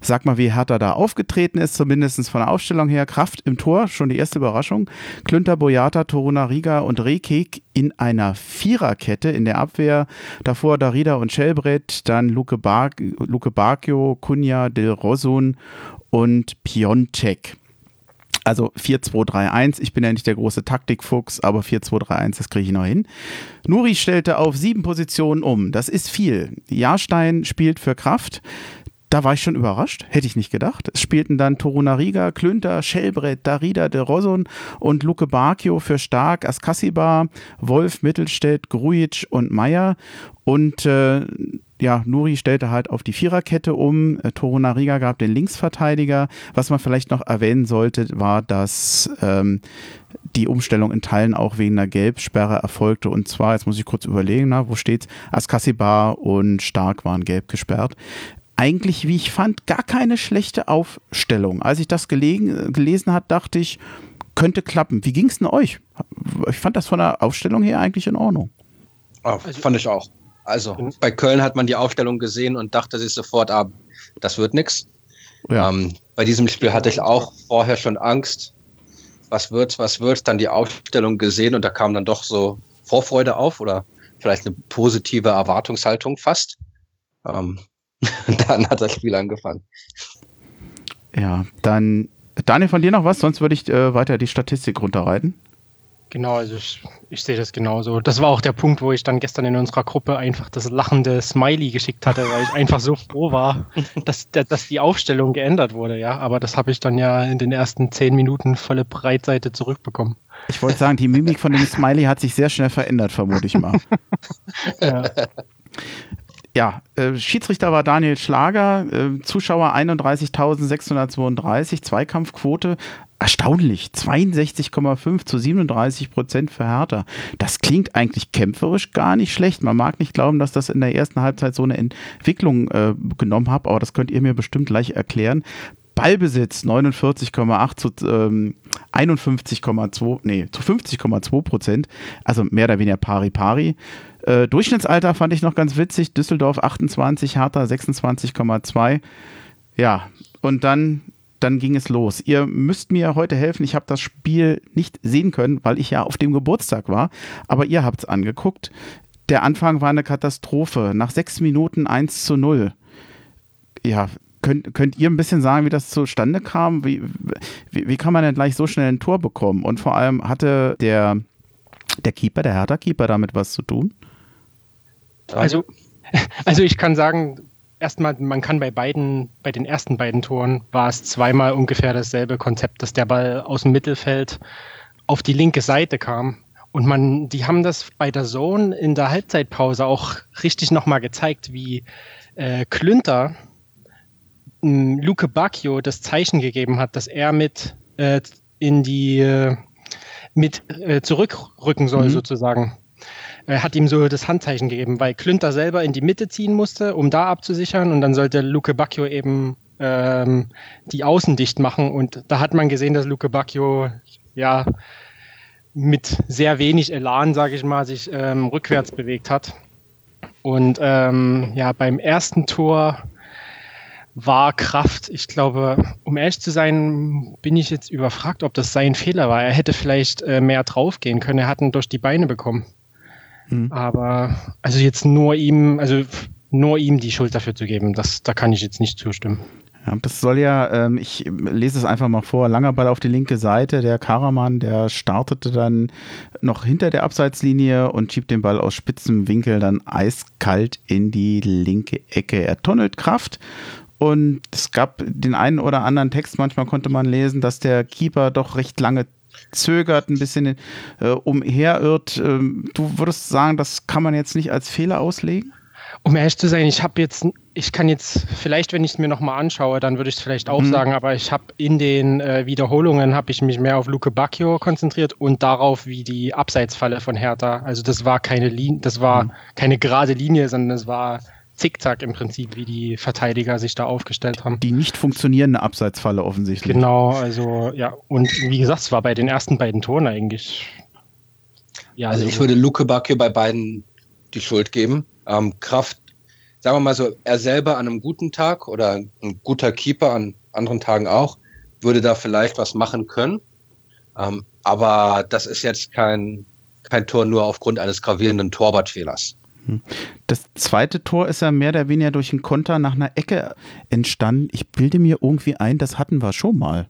sag mal, wie Hertha da aufgetreten ist, zumindest von der Aufstellung her. Kraft im Tor, schon die erste Überraschung. Klünter, Boyata, Toruna Riga und Rekik in einer Viererkette in der Abwehr. Davor Darida und Schelbrett, dann Luke, Bar Luke Bacchio, Kunja, Del Rosun und Piontek. Also 4-2-3-1. Ich bin ja nicht der große Taktikfuchs, aber 4-2-3-1, das kriege ich noch hin. Nuri stellte auf sieben Positionen um. Das ist viel. Jahrstein spielt für Kraft. Da war ich schon überrascht, hätte ich nicht gedacht. Es spielten dann Toruna Riga, Klünter, Schellbrett, Darida de Roson und Luke Bacchio für Stark, Askasiba, Wolf, Mittelstädt, Grujic und Meier. Und äh, ja, Nuri stellte halt auf die Viererkette um. Äh, Toruna Riga gab den Linksverteidiger. Was man vielleicht noch erwähnen sollte, war, dass ähm, die Umstellung in Teilen auch wegen einer Gelbsperre erfolgte. Und zwar, jetzt muss ich kurz überlegen, na, wo steht's? Askasiba und Stark waren gelb gesperrt eigentlich, wie ich fand, gar keine schlechte Aufstellung. Als ich das gelegen, gelesen hat, dachte ich, könnte klappen. Wie ging es denn euch? Ich fand das von der Aufstellung her eigentlich in Ordnung. Oh, fand ich auch. Also bei Köln hat man die Aufstellung gesehen und dachte sich sofort, ah, das wird nix. Ja. Ähm, bei diesem Spiel hatte ich auch vorher schon Angst. Was wird's, was wird's? Dann die Aufstellung gesehen und da kam dann doch so Vorfreude auf oder vielleicht eine positive Erwartungshaltung fast. Ähm, (laughs) dann hat das Spiel angefangen. Ja, dann Daniel, von dir noch was? Sonst würde ich äh, weiter die Statistik runterreiten. Genau, also ich, ich sehe das genauso. Das war auch der Punkt, wo ich dann gestern in unserer Gruppe einfach das lachende Smiley geschickt hatte, weil ich einfach so froh war, (laughs) dass, dass die Aufstellung geändert wurde, ja. Aber das habe ich dann ja in den ersten zehn Minuten volle Breitseite zurückbekommen. Ich wollte sagen, die Mimik von dem Smiley hat sich sehr schnell verändert, vermute ich mal. (laughs) Ja. Ja, äh, Schiedsrichter war Daniel Schlager, äh, Zuschauer 31.632, Zweikampfquote erstaunlich, 62,5 zu 37 Prozent für Hertha. Das klingt eigentlich kämpferisch gar nicht schlecht. Man mag nicht glauben, dass das in der ersten Halbzeit so eine Entwicklung äh, genommen hat, aber das könnt ihr mir bestimmt gleich erklären. Ballbesitz 49,8 zu ähm, 51,2, nee, zu 50,2 Prozent, also mehr oder weniger pari pari. Äh, Durchschnittsalter fand ich noch ganz witzig, Düsseldorf 28, Hertha 26,2. Ja, und dann dann ging es los. Ihr müsst mir heute helfen. Ich habe das Spiel nicht sehen können, weil ich ja auf dem Geburtstag war. Aber ihr habt es angeguckt. Der Anfang war eine Katastrophe. Nach sechs Minuten 1 zu 0. Ja, könnt, könnt ihr ein bisschen sagen, wie das zustande kam? Wie, wie, wie kann man denn gleich so schnell ein Tor bekommen? Und vor allem hatte der, der Keeper, der Hertha-Keeper, damit was zu tun? Also, (laughs) also ich kann sagen, erstmal, man kann bei beiden, bei den ersten beiden Toren war es zweimal ungefähr dasselbe Konzept, dass der Ball aus dem Mittelfeld auf die linke Seite kam. Und man, die haben das bei der Zone in der Halbzeitpause auch richtig nochmal gezeigt, wie äh, Klünter m, Luke Bacchio das Zeichen gegeben hat, dass er mit äh, in die äh, mit äh, zurückrücken soll, Mhm. sozusagen. Er hat ihm so das Handzeichen gegeben, weil Klünter selber in die Mitte ziehen musste, um da abzusichern und dann sollte Luke Bacchio eben ähm, die Außen dicht machen und da hat man gesehen, dass Luke Bacchio ja mit sehr wenig Elan, sage ich mal, sich ähm, rückwärts bewegt hat. Und ähm, ja, beim ersten Tor war Kraft. Ich glaube, um ehrlich zu sein, bin ich jetzt überfragt, ob das sein Fehler war. Er hätte vielleicht äh, mehr draufgehen können. Er hat ihn durch die Beine bekommen. Hm. Aber also jetzt nur ihm, also nur ihm die Schuld dafür zu geben, das, da kann ich jetzt nicht zustimmen. Ja, das soll ja, ähm, ich lese es einfach mal vor, langer Ball auf die linke Seite, der Karaman, der startete dann noch hinter der Abseitslinie und schiebt den Ball aus spitzem Winkel dann eiskalt in die linke Ecke. Er tunnelt Kraft Und es gab den einen oder anderen Text, manchmal konnte man lesen, dass der Keeper doch recht lange zögert, ein bisschen äh, umherirrt. Ähm, du würdest sagen, das kann man jetzt nicht als Fehler auslegen? Um ehrlich zu sein, ich habe jetzt, ich kann jetzt, vielleicht, wenn ich es mir nochmal anschaue, dann würde ich es vielleicht auch mhm. sagen, aber ich habe in den äh, Wiederholungen, habe ich mich mehr auf Luke Bacchio konzentriert und darauf, wie die Abseitsfalle von Hertha, also das war keine Linie, das war mhm. keine gerade Linie, sondern es war Zickzack im Prinzip, wie die Verteidiger sich da aufgestellt haben. Die nicht funktionierende Abseitsfalle offensichtlich. Genau, also ja, und wie gesagt, es war bei den ersten beiden Toren eigentlich. Ja, also, also ich würde Luke Bacchio bei beiden die Schuld geben. Ähm, Kraft, sagen wir mal so, er selber an einem guten Tag oder ein guter Keeper an anderen Tagen auch, würde da vielleicht was machen können. Ähm, aber das ist jetzt kein, kein Tor nur aufgrund eines gravierenden Torwartfehlers. Das zweite Tor ist ja mehr oder weniger durch einen Konter nach einer Ecke entstanden. Ich bilde mir irgendwie ein, das hatten wir schon mal.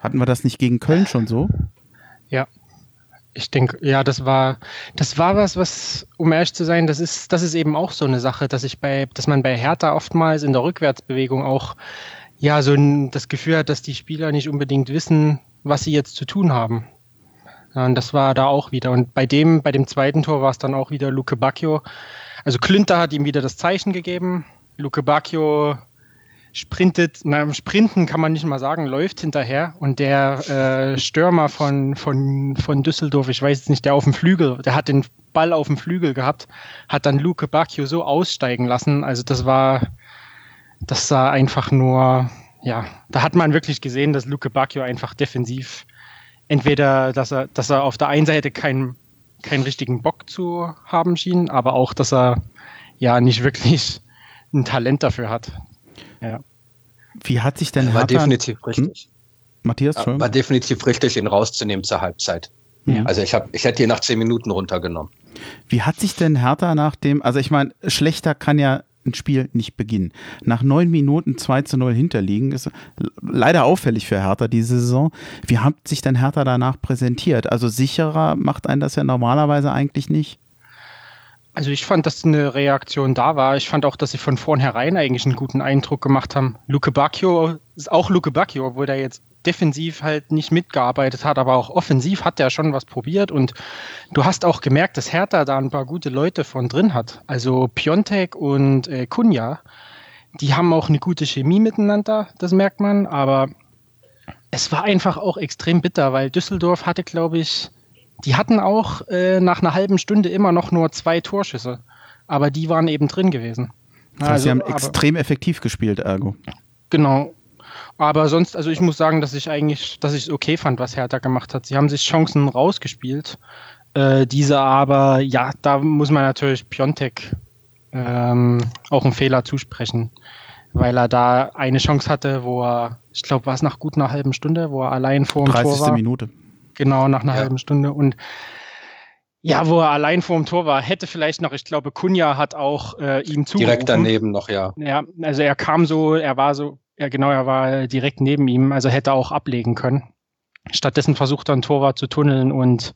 Hatten wir das nicht gegen Köln schon so? Ja. Ich denke, ja, das war, das war was, was, um ehrlich zu sein, das ist, das ist eben auch so eine Sache, dass ich bei, dass man bei Hertha oftmals in der Rückwärtsbewegung auch, ja, so ein, das Gefühl hat, dass die Spieler nicht unbedingt wissen, was sie jetzt zu tun haben. Das war da auch wieder. Und bei dem, bei dem zweiten Tor war es dann auch wieder Luke Bacchio. Also Klünter hat ihm wieder das Zeichen gegeben. Luke Bacchio sprintet, na, sprinten kann man nicht mal sagen, läuft hinterher. Und der äh, Stürmer von, von, von Düsseldorf, ich weiß jetzt nicht, der auf dem Flügel, der hat den Ball auf dem Flügel gehabt, hat dann Luke Bacchio so aussteigen lassen. Also das war, das sah einfach nur, ja, da hat man wirklich gesehen, dass Luke Bacchio einfach defensiv entweder, dass er, dass er auf der einen Seite keinen keinen richtigen Bock zu haben schien, aber auch, dass er ja nicht wirklich (laughs) ein Talent dafür hat. Ja. Wie hat sich denn war Hertha definitiv richtig. Hm? Matthias, ja, war definitiv richtig, ihn rauszunehmen zur Halbzeit. Ja. Also ich habe, ich hätte ihn nach zehn Minuten runtergenommen. Wie hat sich denn Hertha nach dem, also ich meine, schlechter kann ja ein Spiel nicht beginnen. Nach neun Minuten 2 zu 0 hinterliegen ist leider auffällig für Hertha diese Saison. Wie hat sich denn Hertha danach präsentiert? Also sicherer macht einen das ja normalerweise eigentlich nicht. Also ich fand, dass eine Reaktion da war. Ich fand auch, dass sie von vornherein eigentlich einen guten Eindruck gemacht haben. Luke Bacchio ist auch Luke Bacchio, obwohl der jetzt defensiv halt nicht mitgearbeitet hat, aber auch offensiv hat er schon was probiert und du hast auch gemerkt, dass Hertha da ein paar gute Leute von drin hat. Also Piontek und äh, Kunja, die haben auch eine gute Chemie miteinander, das merkt man, aber es war einfach auch extrem bitter, weil Düsseldorf hatte, glaube ich, die hatten auch äh, nach einer halben Stunde immer noch nur zwei Torschüsse, aber die waren eben drin gewesen. Das heißt, also, sie haben extrem effektiv gespielt, ergo. Genau. Aber sonst, also ich muss sagen, dass ich eigentlich, dass ich es okay fand, was Hertha gemacht hat. Sie haben sich Chancen rausgespielt. Äh, diese aber, ja, da muss man natürlich Piontek ähm, auch einen Fehler zusprechen, weil er da eine Chance hatte, wo er, ich glaube, war es nach gut einer halben Stunde, wo er allein vor dem Tor war. Minute. Genau, nach einer ja. halben Stunde. Und ja, wo er allein vor dem Tor war, hätte vielleicht noch, ich glaube, Kunja hat auch äh, ihm zugerufen. Direkt daneben noch, ja. Ja, also er kam so, er war so ja, genau, er war direkt neben ihm, also hätte auch ablegen können. Stattdessen versucht er ein Torwart zu tunneln und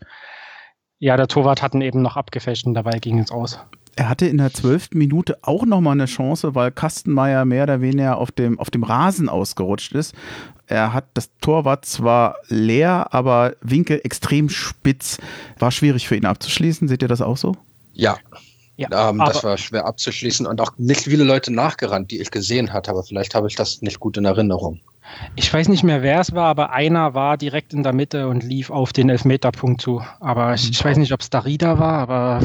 ja, der Torwart hat ihn eben noch abgefälscht und dabei ging es aus. Er hatte in der zwölften Minute auch nochmal eine Chance, weil Kastenmeier mehr oder weniger auf dem, auf dem Rasen ausgerutscht ist. Er hat das Tor war zwar leer, aber Winkel extrem spitz. War schwierig für ihn abzuschließen. Seht ihr das auch so? Ja, ja, ähm, das war schwer abzuschließen und auch nicht viele Leute nachgerannt, die ich gesehen hatte, aber vielleicht habe ich das nicht gut in Erinnerung. Ich weiß nicht mehr, wer es war, aber einer war direkt in der Mitte und lief auf den Elfmeterpunkt zu. Aber ich, ich weiß nicht, ob es Darida war, aber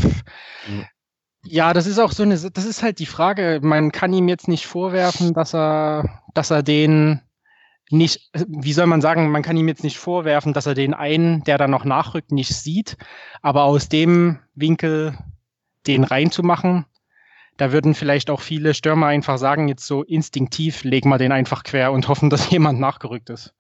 mhm. ja, das ist auch so eine, das ist halt die Frage. Man kann ihm jetzt nicht vorwerfen, dass er, dass er den nicht, wie soll man sagen, man kann ihm jetzt nicht vorwerfen, dass er den einen, der da noch nachrückt, nicht sieht. Aber aus dem Winkel den reinzumachen. Da würden vielleicht auch viele Stürmer einfach sagen, jetzt so instinktiv legen wir den einfach quer und (laughs) hoffen, dass jemand nachgerückt ist.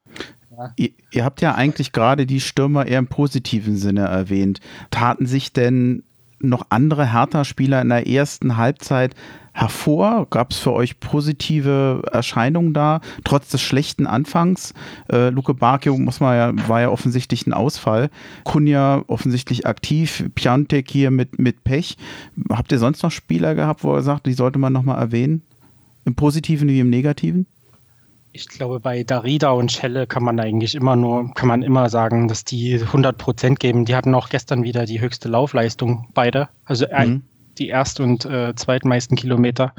Ja. Ihr, ihr habt ja eigentlich gerade die Stürmer eher im positiven Sinne erwähnt. Taten sich denn noch andere Hertha-Spieler in der ersten Halbzeit hervor? Gab es für euch positive Erscheinungen da, trotz des schlechten Anfangs? Äh, Luke Bacchio muss man ja, war ja offensichtlich ein Ausfall. Kunja offensichtlich aktiv, Piantek hier mit, mit Pech. Habt ihr sonst noch Spieler gehabt, wo er sagt, die sollte man nochmal erwähnen? Im Positiven wie im Negativen? Ich glaube, bei Darida und Schelle kann man eigentlich immer nur, kann man immer sagen, dass die 100 Prozent geben. Die hatten auch gestern wieder die höchste Laufleistung, beide. Also mhm. Die erst- und äh, zweitmeisten Kilometer.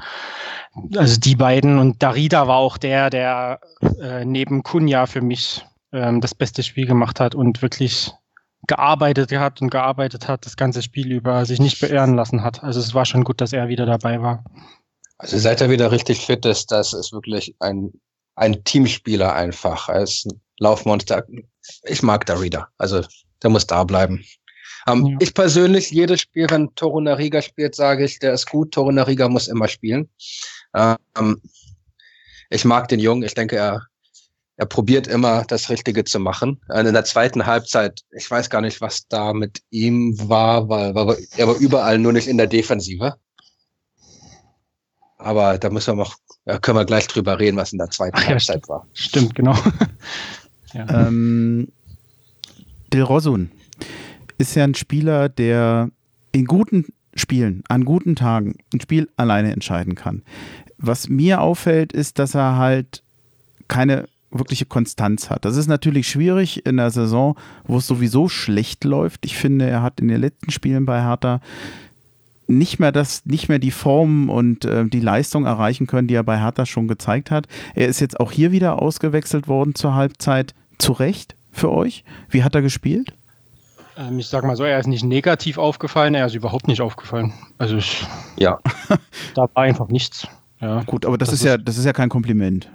Also die beiden. Und Darida war auch der, der äh, neben Kunja für mich ähm, das beste Spiel gemacht hat und wirklich gearbeitet hat und gearbeitet hat, das ganze Spiel über, sich nicht beirren lassen hat. Also es war schon gut, dass er wieder dabei war. Also seit er wieder richtig fit ist, das ist wirklich ein ein Teamspieler einfach. Er ist ein Laufmonster. Ich mag Darida. Also der muss da bleiben. Ähm, ja. Ich persönlich, jedes Spiel, wenn Toro Nariga spielt, sage ich, der ist gut. Toro Nariga muss immer spielen. Ähm, ich mag den Jungen. Ich denke, er, er probiert immer das Richtige zu machen. In der zweiten Halbzeit, ich weiß gar nicht, was da mit ihm war, weil, weil er war überall nur nicht in der Defensive. Aber da müssen wir noch, ja, können wir gleich drüber reden, was in der zweiten Ach, Halbzeit ja, war. Stimmt, genau. (laughs) ja. ähm, Del Rosun ist ja ein Spieler, der in guten Spielen, an guten Tagen ein Spiel alleine entscheiden kann. Was mir auffällt, ist, dass er halt keine wirkliche Konstanz hat. Das ist natürlich schwierig in der Saison, wo es sowieso schlecht läuft. Ich finde, er hat in den letzten Spielen bei Hertha nicht mehr das, nicht mehr die Form und äh, die Leistung erreichen können, die er bei Hertha schon gezeigt hat. Er ist jetzt auch hier wieder ausgewechselt worden zur Halbzeit. Zu Recht für euch? Wie hat er gespielt? Ähm, ich sag mal so, er ist nicht negativ aufgefallen, er ist überhaupt nicht aufgefallen. Also ich, ja, (laughs) da war einfach nichts. Ja. Gut, aber das, das ist, ist ja, das ist ja kein Kompliment.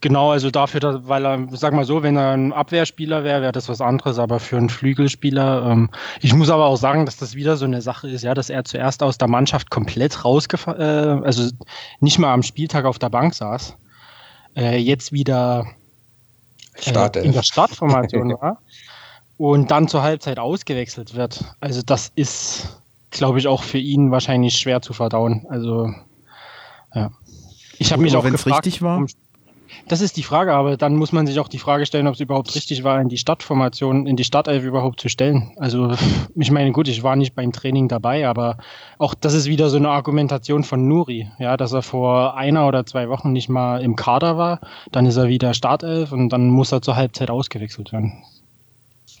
Genau, also dafür, dass, weil er, sag mal so, wenn er ein Abwehrspieler wäre, wäre das was anderes, aber für einen Flügelspieler, ähm, ich muss aber auch sagen, dass das wieder so eine Sache ist, ja, dass er zuerst aus der Mannschaft komplett rausgefallen, äh, also nicht mal am Spieltag auf der Bank saß, äh, jetzt wieder äh, in der Startformation (laughs) war und dann zur Halbzeit ausgewechselt wird. Also das ist, glaube ich, auch für ihn wahrscheinlich schwer zu verdauen. Also ja. Ich habe mich auch gefragt, richtig war. Das ist die Frage, aber dann muss man sich auch die Frage stellen, ob es überhaupt richtig war, in die Stadtformation, in die Stadtelf überhaupt zu stellen. Also (laughs) ich meine, gut, ich war nicht beim Training dabei, aber auch das ist wieder so eine Argumentation von Nuri, ja, dass er vor einer oder zwei Wochen nicht mal im Kader war, dann ist er wieder Startelf und dann muss er zur Halbzeit ausgewechselt werden.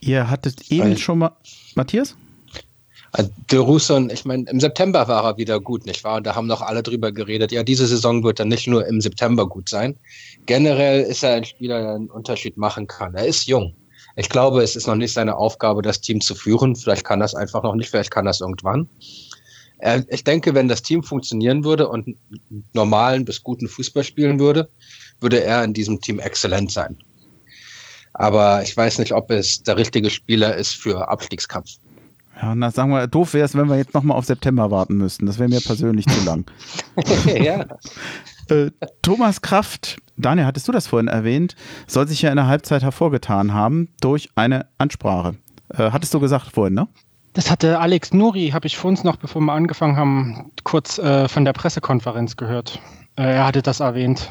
Ihr hattet eben schon mal, Matthias? De Russon, ich meine, im September war er wieder gut, nicht wahr? Und da haben noch alle drüber geredet. Ja, diese Saison wird dann nicht nur im September gut sein. Generell ist er ein Spieler, der einen Unterschied machen kann. Er ist jung. Ich glaube, es ist noch nicht seine Aufgabe, das Team zu führen. Vielleicht kann das einfach noch nicht, vielleicht kann das irgendwann. Ich denke, wenn das Team funktionieren würde und normalen bis guten Fußball spielen würde, würde er in diesem Team exzellent sein. Aber ich weiß nicht, ob es der richtige Spieler ist für Abstiegskampf. Ja, na, sagen wir, doof wäre es, wenn wir jetzt nochmal auf September warten müssten. Das wäre mir persönlich zu lang. (laughs) ja. Äh, Thomas Kraft, Daniel, hattest du das vorhin erwähnt, soll sich ja in der Halbzeit hervorgetan haben durch eine Ansprache. Äh, hattest du gesagt vorhin, ne? Das hatte Alex Nuri, habe ich vor uns noch, bevor wir angefangen haben, kurz äh, von der Pressekonferenz gehört. Äh, er hatte das erwähnt.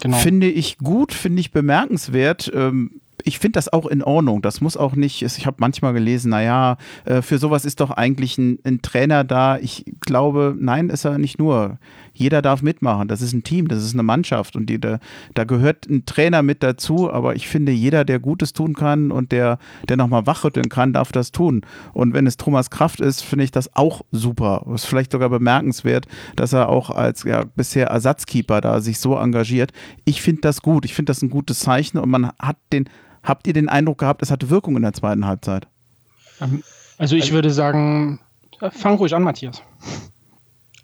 Genau. Finde ich gut, finde ich bemerkenswert. Ähm, ich finde das auch in Ordnung. Das muss auch nicht, ich habe manchmal gelesen, naja, äh, für sowas ist doch eigentlich ein, ein, Trainer da. Ich glaube, nein, ist er nicht nur. Jeder darf mitmachen. Das ist ein Team, das ist eine Mannschaft und die, da, da gehört ein Trainer mit dazu. Aber ich finde, jeder, der Gutes tun kann und der, der nochmal wachrütteln kann, darf das tun. Und wenn es Thomas Kraft ist, finde ich das auch super. Das ist vielleicht sogar bemerkenswert, dass er auch als ja, bisher Ersatzkeeper da sich so engagiert. Ich finde das gut. Ich finde das ein gutes Zeichen und man hat den Habt ihr den Eindruck gehabt, es hatte Wirkung in der zweiten Halbzeit? Ähm, also ich würde sagen, fang ruhig an, Matthias.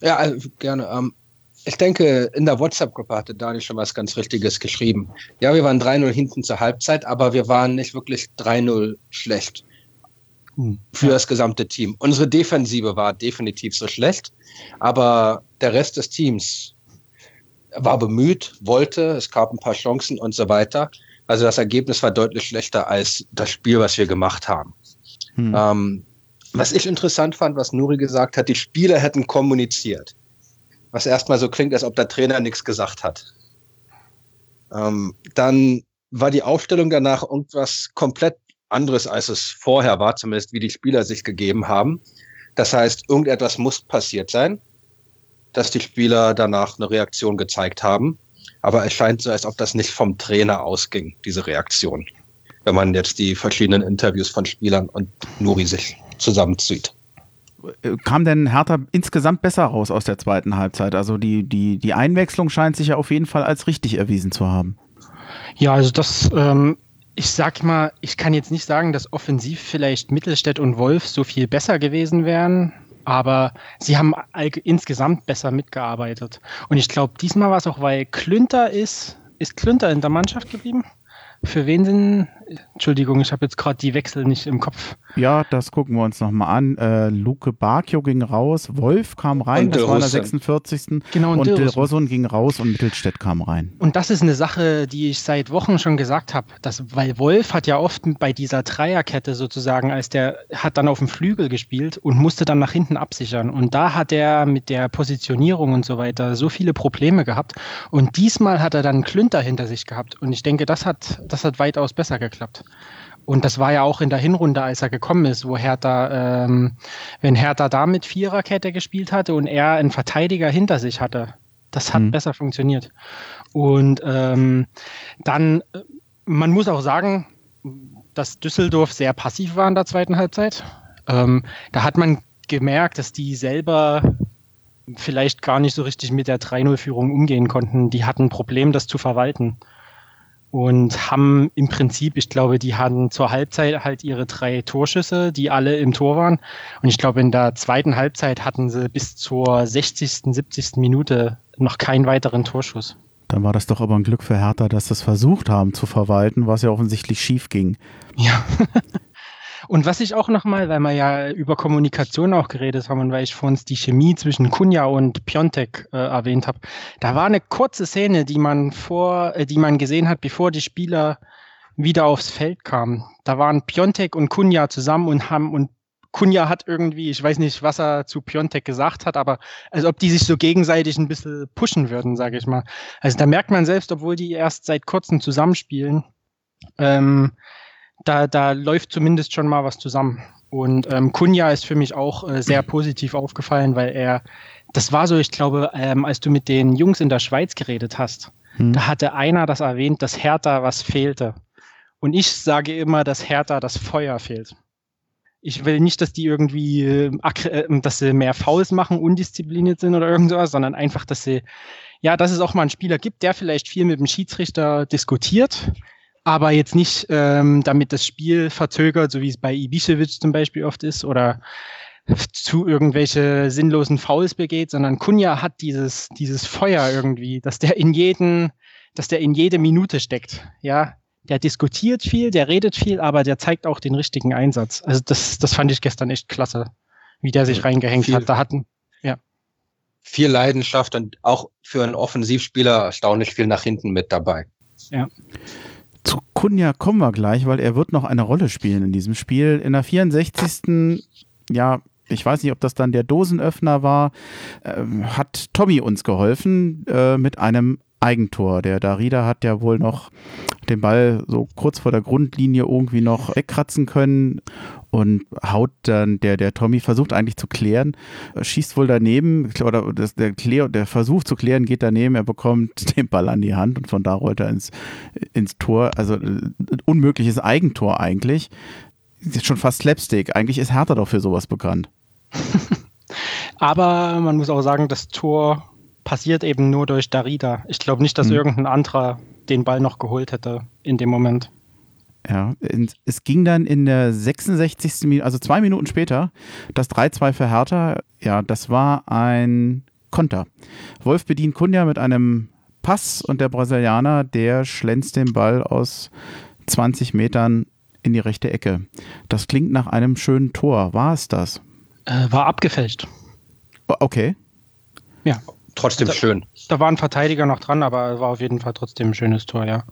Ja, also gerne. Ähm, ich denke, in der WhatsApp-Gruppe hatte Daniel schon was ganz Richtiges geschrieben. Ja, wir waren 3-0 hinten zur Halbzeit, aber wir waren nicht wirklich 3-0 schlecht hm. für das gesamte Team. Unsere Defensive war definitiv so schlecht, aber der Rest des Teams war bemüht, wollte, es gab ein paar Chancen und so weiter. Also das Ergebnis war deutlich schlechter als das Spiel, was wir gemacht haben. Hm. Ähm, was ich interessant fand, was Nuri gesagt hat, die Spieler hätten kommuniziert. Was erstmal so klingt, als ob der Trainer nichts gesagt hat. Ähm, dann war die Aufstellung danach irgendwas komplett anderes, als es vorher war, zumindest wie die Spieler sich gegeben haben. Das heißt, irgendetwas muss passiert sein. dass die Spieler danach eine Reaktion gezeigt haben. Aber es scheint so, als ob das nicht vom Trainer ausging, diese Reaktion. Wenn man jetzt die verschiedenen Interviews von Spielern und Nuri sich zusammenzieht. Kam denn Hertha insgesamt besser raus aus der zweiten Halbzeit? Also die, die, die Einwechslung scheint sich ja auf jeden Fall als richtig erwiesen zu haben. Ja, also das, ähm, ich sag mal, ich kann jetzt nicht sagen, dass offensiv vielleicht Mittelstädt und Wolf so viel besser gewesen wären, aber sie haben insgesamt besser mitgearbeitet. Und ich glaube, diesmal war es auch, weil Klünter ist, ist Klünter in der Mannschaft geblieben? Für wen sind, Entschuldigung, ich habe jetzt gerade die Wechsel nicht im Kopf. Ja, das gucken wir uns nochmal an. Äh, Luke Bakio ging raus, Wolf kam rein, und das war in der 46. Genau, und, und Dil Rosson ging raus und Mittelstädt kam rein. Und das ist eine Sache, die ich seit Wochen schon gesagt habe, weil Wolf hat ja oft bei dieser Dreierkette sozusagen, als der hat dann auf dem Flügel gespielt und musste dann nach hinten absichern. Und da hat er mit der Positionierung und so weiter so viele Probleme gehabt. Und diesmal hat er dann Klünter hinter sich gehabt. Und ich denke, das hat das hat weitaus besser geklappt. Und das war ja auch in der Hinrunde, als er gekommen ist, wo Hertha, ähm, wenn Hertha da mit Viererkette gespielt hatte und er einen Verteidiger hinter sich hatte, das hat mhm. besser funktioniert. Und ähm, dann, äh, man muss auch sagen, dass Düsseldorf sehr passiv war in der zweiten Halbzeit. Ähm, da hat man gemerkt, dass die selber vielleicht gar nicht so richtig mit der 3-0-Führung umgehen konnten. Die hatten ein Problem, das zu verwalten und haben im Prinzip, ich glaube, die hatten zur Halbzeit halt ihre drei Torschüsse, die alle im Tor waren. Und ich glaube, in der zweiten Halbzeit hatten sie bis zur 60., 70. Minute noch keinen weiteren Torschuss. Dann war das doch aber ein Glück für Hertha, dass sie es versucht haben zu verwalten, was ja offensichtlich schief ging. Ja. (laughs) Und was ich auch nochmal, weil wir ja über Kommunikation auch geredet haben und weil ich vorhin die Chemie zwischen Kunja und Piontek äh, erwähnt habe, da war eine kurze Szene, die man vor, äh, die man gesehen hat, bevor die Spieler wieder aufs Feld kamen. Da waren Piontek und Kunja zusammen und haben und Kunja hat irgendwie, ich weiß nicht, was er zu Piontek gesagt hat, aber als ob die sich so gegenseitig ein bisschen pushen würden, sage ich mal. Also da merkt man selbst, obwohl die erst seit kurzem zusammenspielen, ähm, da, da läuft zumindest schon mal was zusammen. Und ähm, Kunja ist für mich auch äh, sehr (clears throat) positiv aufgefallen, weil er, das war so, ich glaube, ähm, als du mit den Jungs in der Schweiz geredet hast, hm. da hatte einer das erwähnt, dass Hertha was fehlte. Und ich sage immer, dass Hertha das Feuer fehlt. Ich will nicht, dass die irgendwie, äh, äh, dass sie mehr Fouls machen, undiszipliniert sind oder irgend sowas, sondern einfach, dass sie, ja, dass es auch mal einen Spieler gibt, der vielleicht viel mit dem Schiedsrichter diskutiert, aber jetzt nicht, ähm, damit das Spiel verzögert, so wie es bei Ibišević zum Beispiel oft ist, oder zu irgendwelche sinnlosen Fouls begeht, sondern Kunja hat dieses, dieses Feuer irgendwie, dass der in jeden, dass der in jede Minute steckt. Ja, der diskutiert viel, der redet viel, aber der zeigt auch den richtigen Einsatz. Also das, das fand ich gestern echt klasse, wie der sich reingehängt viel, hat. Da hatten, ja. Viel Leidenschaft und auch für einen Offensivspieler erstaunlich viel nach hinten mit dabei. Ja. Zu Kunja kommen wir gleich, weil er wird noch eine Rolle spielen in diesem Spiel. In der 64. Ja, ich weiß nicht, ob das dann der Dosenöffner war, äh, hat Tommy uns geholfen äh, mit einem Eigentor. Der Darida hat ja wohl noch den Ball so kurz vor der Grundlinie irgendwie noch wegkratzen können und haut dann, der, der Tommy versucht eigentlich zu klären, schießt wohl daneben, oder das, der, Klär, der Versuch zu klären geht daneben, er bekommt (laughs) den Ball an die Hand und von da rollt er ins, ins Tor. Also äh, unmögliches Eigentor eigentlich. Ist schon fast Slapstick. Eigentlich ist Hertha doch für sowas bekannt. (laughs) Aber man muss auch sagen, das Tor passiert eben nur durch Darida. Ich glaube nicht, dass hm. irgendein anderer den Ball noch geholt hätte in dem Moment. Ja, es ging dann in der 66. Minute, also zwei Minuten später, das 3-2 für Hertha. Ja, das war ein Konter. Wolf bedient Kunja mit einem Pass und der Brasilianer, der schlänzt den Ball aus 20 Metern in die rechte Ecke. Das klingt nach einem schönen Tor. War es das? Äh, war abgefälscht. Okay. Ja. Trotzdem da, schön. Da war ein Verteidiger noch dran, aber war auf jeden Fall trotzdem ein schönes Tor, ja.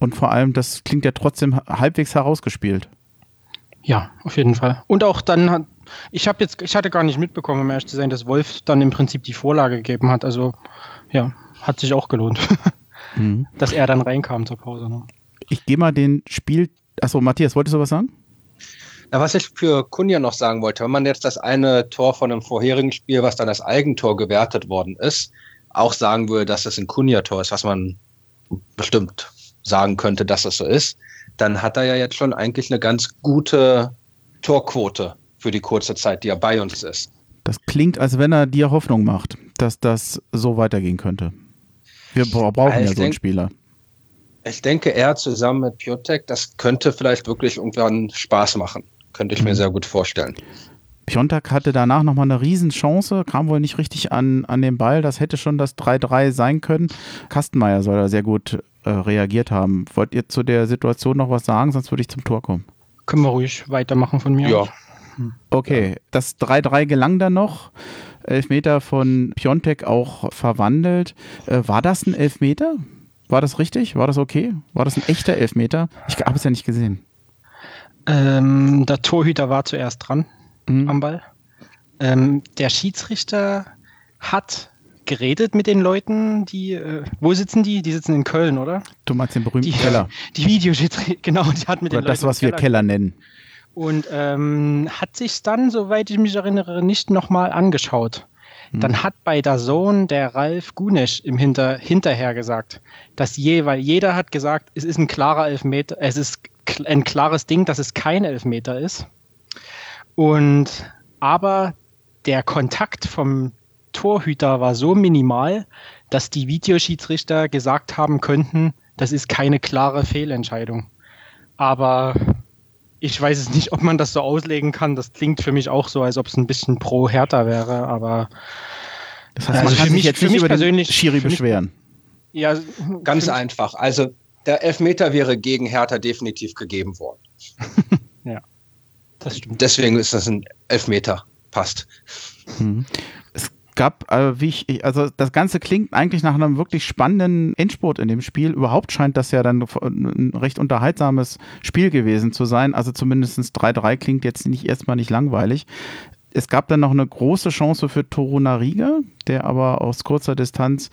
Und vor allem, das klingt ja trotzdem halbwegs herausgespielt. Ja, auf jeden Fall. Und auch dann hat, ich habe jetzt, ich hatte gar nicht mitbekommen, um ehrlich zu sein, dass Wolf dann im Prinzip die Vorlage gegeben hat. Also ja, hat sich auch gelohnt, (laughs) mhm. dass er dann reinkam zur Pause. Ne? Ich gehe mal den Spiel. Achso, Matthias, wolltest du was sagen? Na, was ich für Kunja noch sagen wollte, wenn man jetzt das eine Tor von einem vorherigen Spiel, was dann als Eigentor gewertet worden ist, auch sagen würde, dass es ein Kunja-Tor ist, was man bestimmt sagen könnte, dass es so ist, dann hat er ja jetzt schon eigentlich eine ganz gute Torquote für die kurze Zeit, die er bei uns ist. Das klingt, als wenn er dir Hoffnung macht, dass das so weitergehen könnte. Wir brauchen ja, ja so einen Spieler. Ich denke, er zusammen mit Piotek, das könnte vielleicht wirklich irgendwann Spaß machen. Könnte ich mhm. mir sehr gut vorstellen. Piontek hatte danach nochmal eine Riesenchance, kam wohl nicht richtig an, an den Ball. Das hätte schon das 3-3 sein können. Kastenmeier soll da sehr gut äh, reagiert haben. Wollt ihr zu der Situation noch was sagen? Sonst würde ich zum Tor kommen. Können wir ruhig weitermachen von mir. Ja. Okay, das 3-3 gelang dann noch. Elfmeter von Piontek auch verwandelt. Äh, war das ein Elfmeter? War das richtig? War das okay? War das ein echter Elfmeter? Ich habe es ja nicht gesehen. Ähm, der Torhüter war zuerst dran mhm. am Ball. Ähm, der Schiedsrichter hat geredet mit den Leuten, die, äh, wo sitzen die? Die sitzen in Köln, oder? Du meinst den berühmten die, Keller. (laughs) Die Videoschiedsrichter, (laughs) genau, die hat mit oder den das, Leuten was wir Keller, Keller nennen. Und ähm, hat sich dann, soweit ich mich erinnere, nicht nochmal angeschaut. Hm. Dann hat bei der Sohn der Ralf Gunesch im Hinter, hinterher gesagt, dass je, weil jeder hat gesagt, es ist ein klarer Elfmeter, es ist ein klares Ding, dass es kein Elfmeter ist. Und aber der Kontakt vom Torhüter war so minimal, dass die Videoschiedsrichter gesagt haben könnten, das ist keine klare Fehlentscheidung. Aber ich weiß es nicht, ob man das so auslegen kann. Das klingt für mich auch so, als ob es ein bisschen pro Hertha wäre, aber. Das heißt, also man kann sich jetzt nicht über persönlich, den Schiri beschweren. Mich, ja, ganz einfach. Also der Elfmeter wäre gegen Hertha definitiv gegeben worden. (laughs) ja, das stimmt. Deswegen ist das ein Elfmeter. Passt. Mhm gab, äh, wie ich, also das Ganze klingt eigentlich nach einem wirklich spannenden Endspurt in dem Spiel. Überhaupt scheint das ja dann ein recht unterhaltsames Spiel gewesen zu sein. Also zumindest 3-3 klingt jetzt nicht erstmal nicht langweilig. Es gab dann noch eine große Chance für Torunariga, der aber aus kurzer Distanz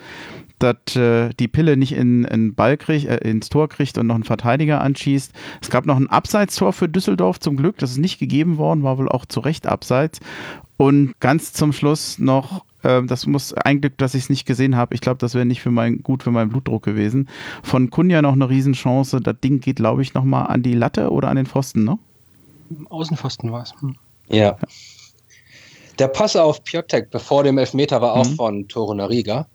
dat, äh, die Pille nicht in, in Ball kriegt, äh, ins Tor kriegt und noch einen Verteidiger anschießt. Es gab noch ein Abseitstor für Düsseldorf zum Glück. Das ist nicht gegeben worden, war wohl auch zu Recht abseits. Und ganz zum Schluss noch ähm, das muss ein Glück, dass ich es nicht gesehen habe. Ich glaube, das wäre nicht für mein, gut für meinen Blutdruck gewesen. Von Kunja noch eine Riesenchance. Das Ding geht, glaube ich, nochmal an die Latte oder an den Pfosten, ne? Außenpfosten war es. Hm. Ja. Der Pass auf Piotek bevor dem Elfmeter war auch mhm. von Toro Nariga.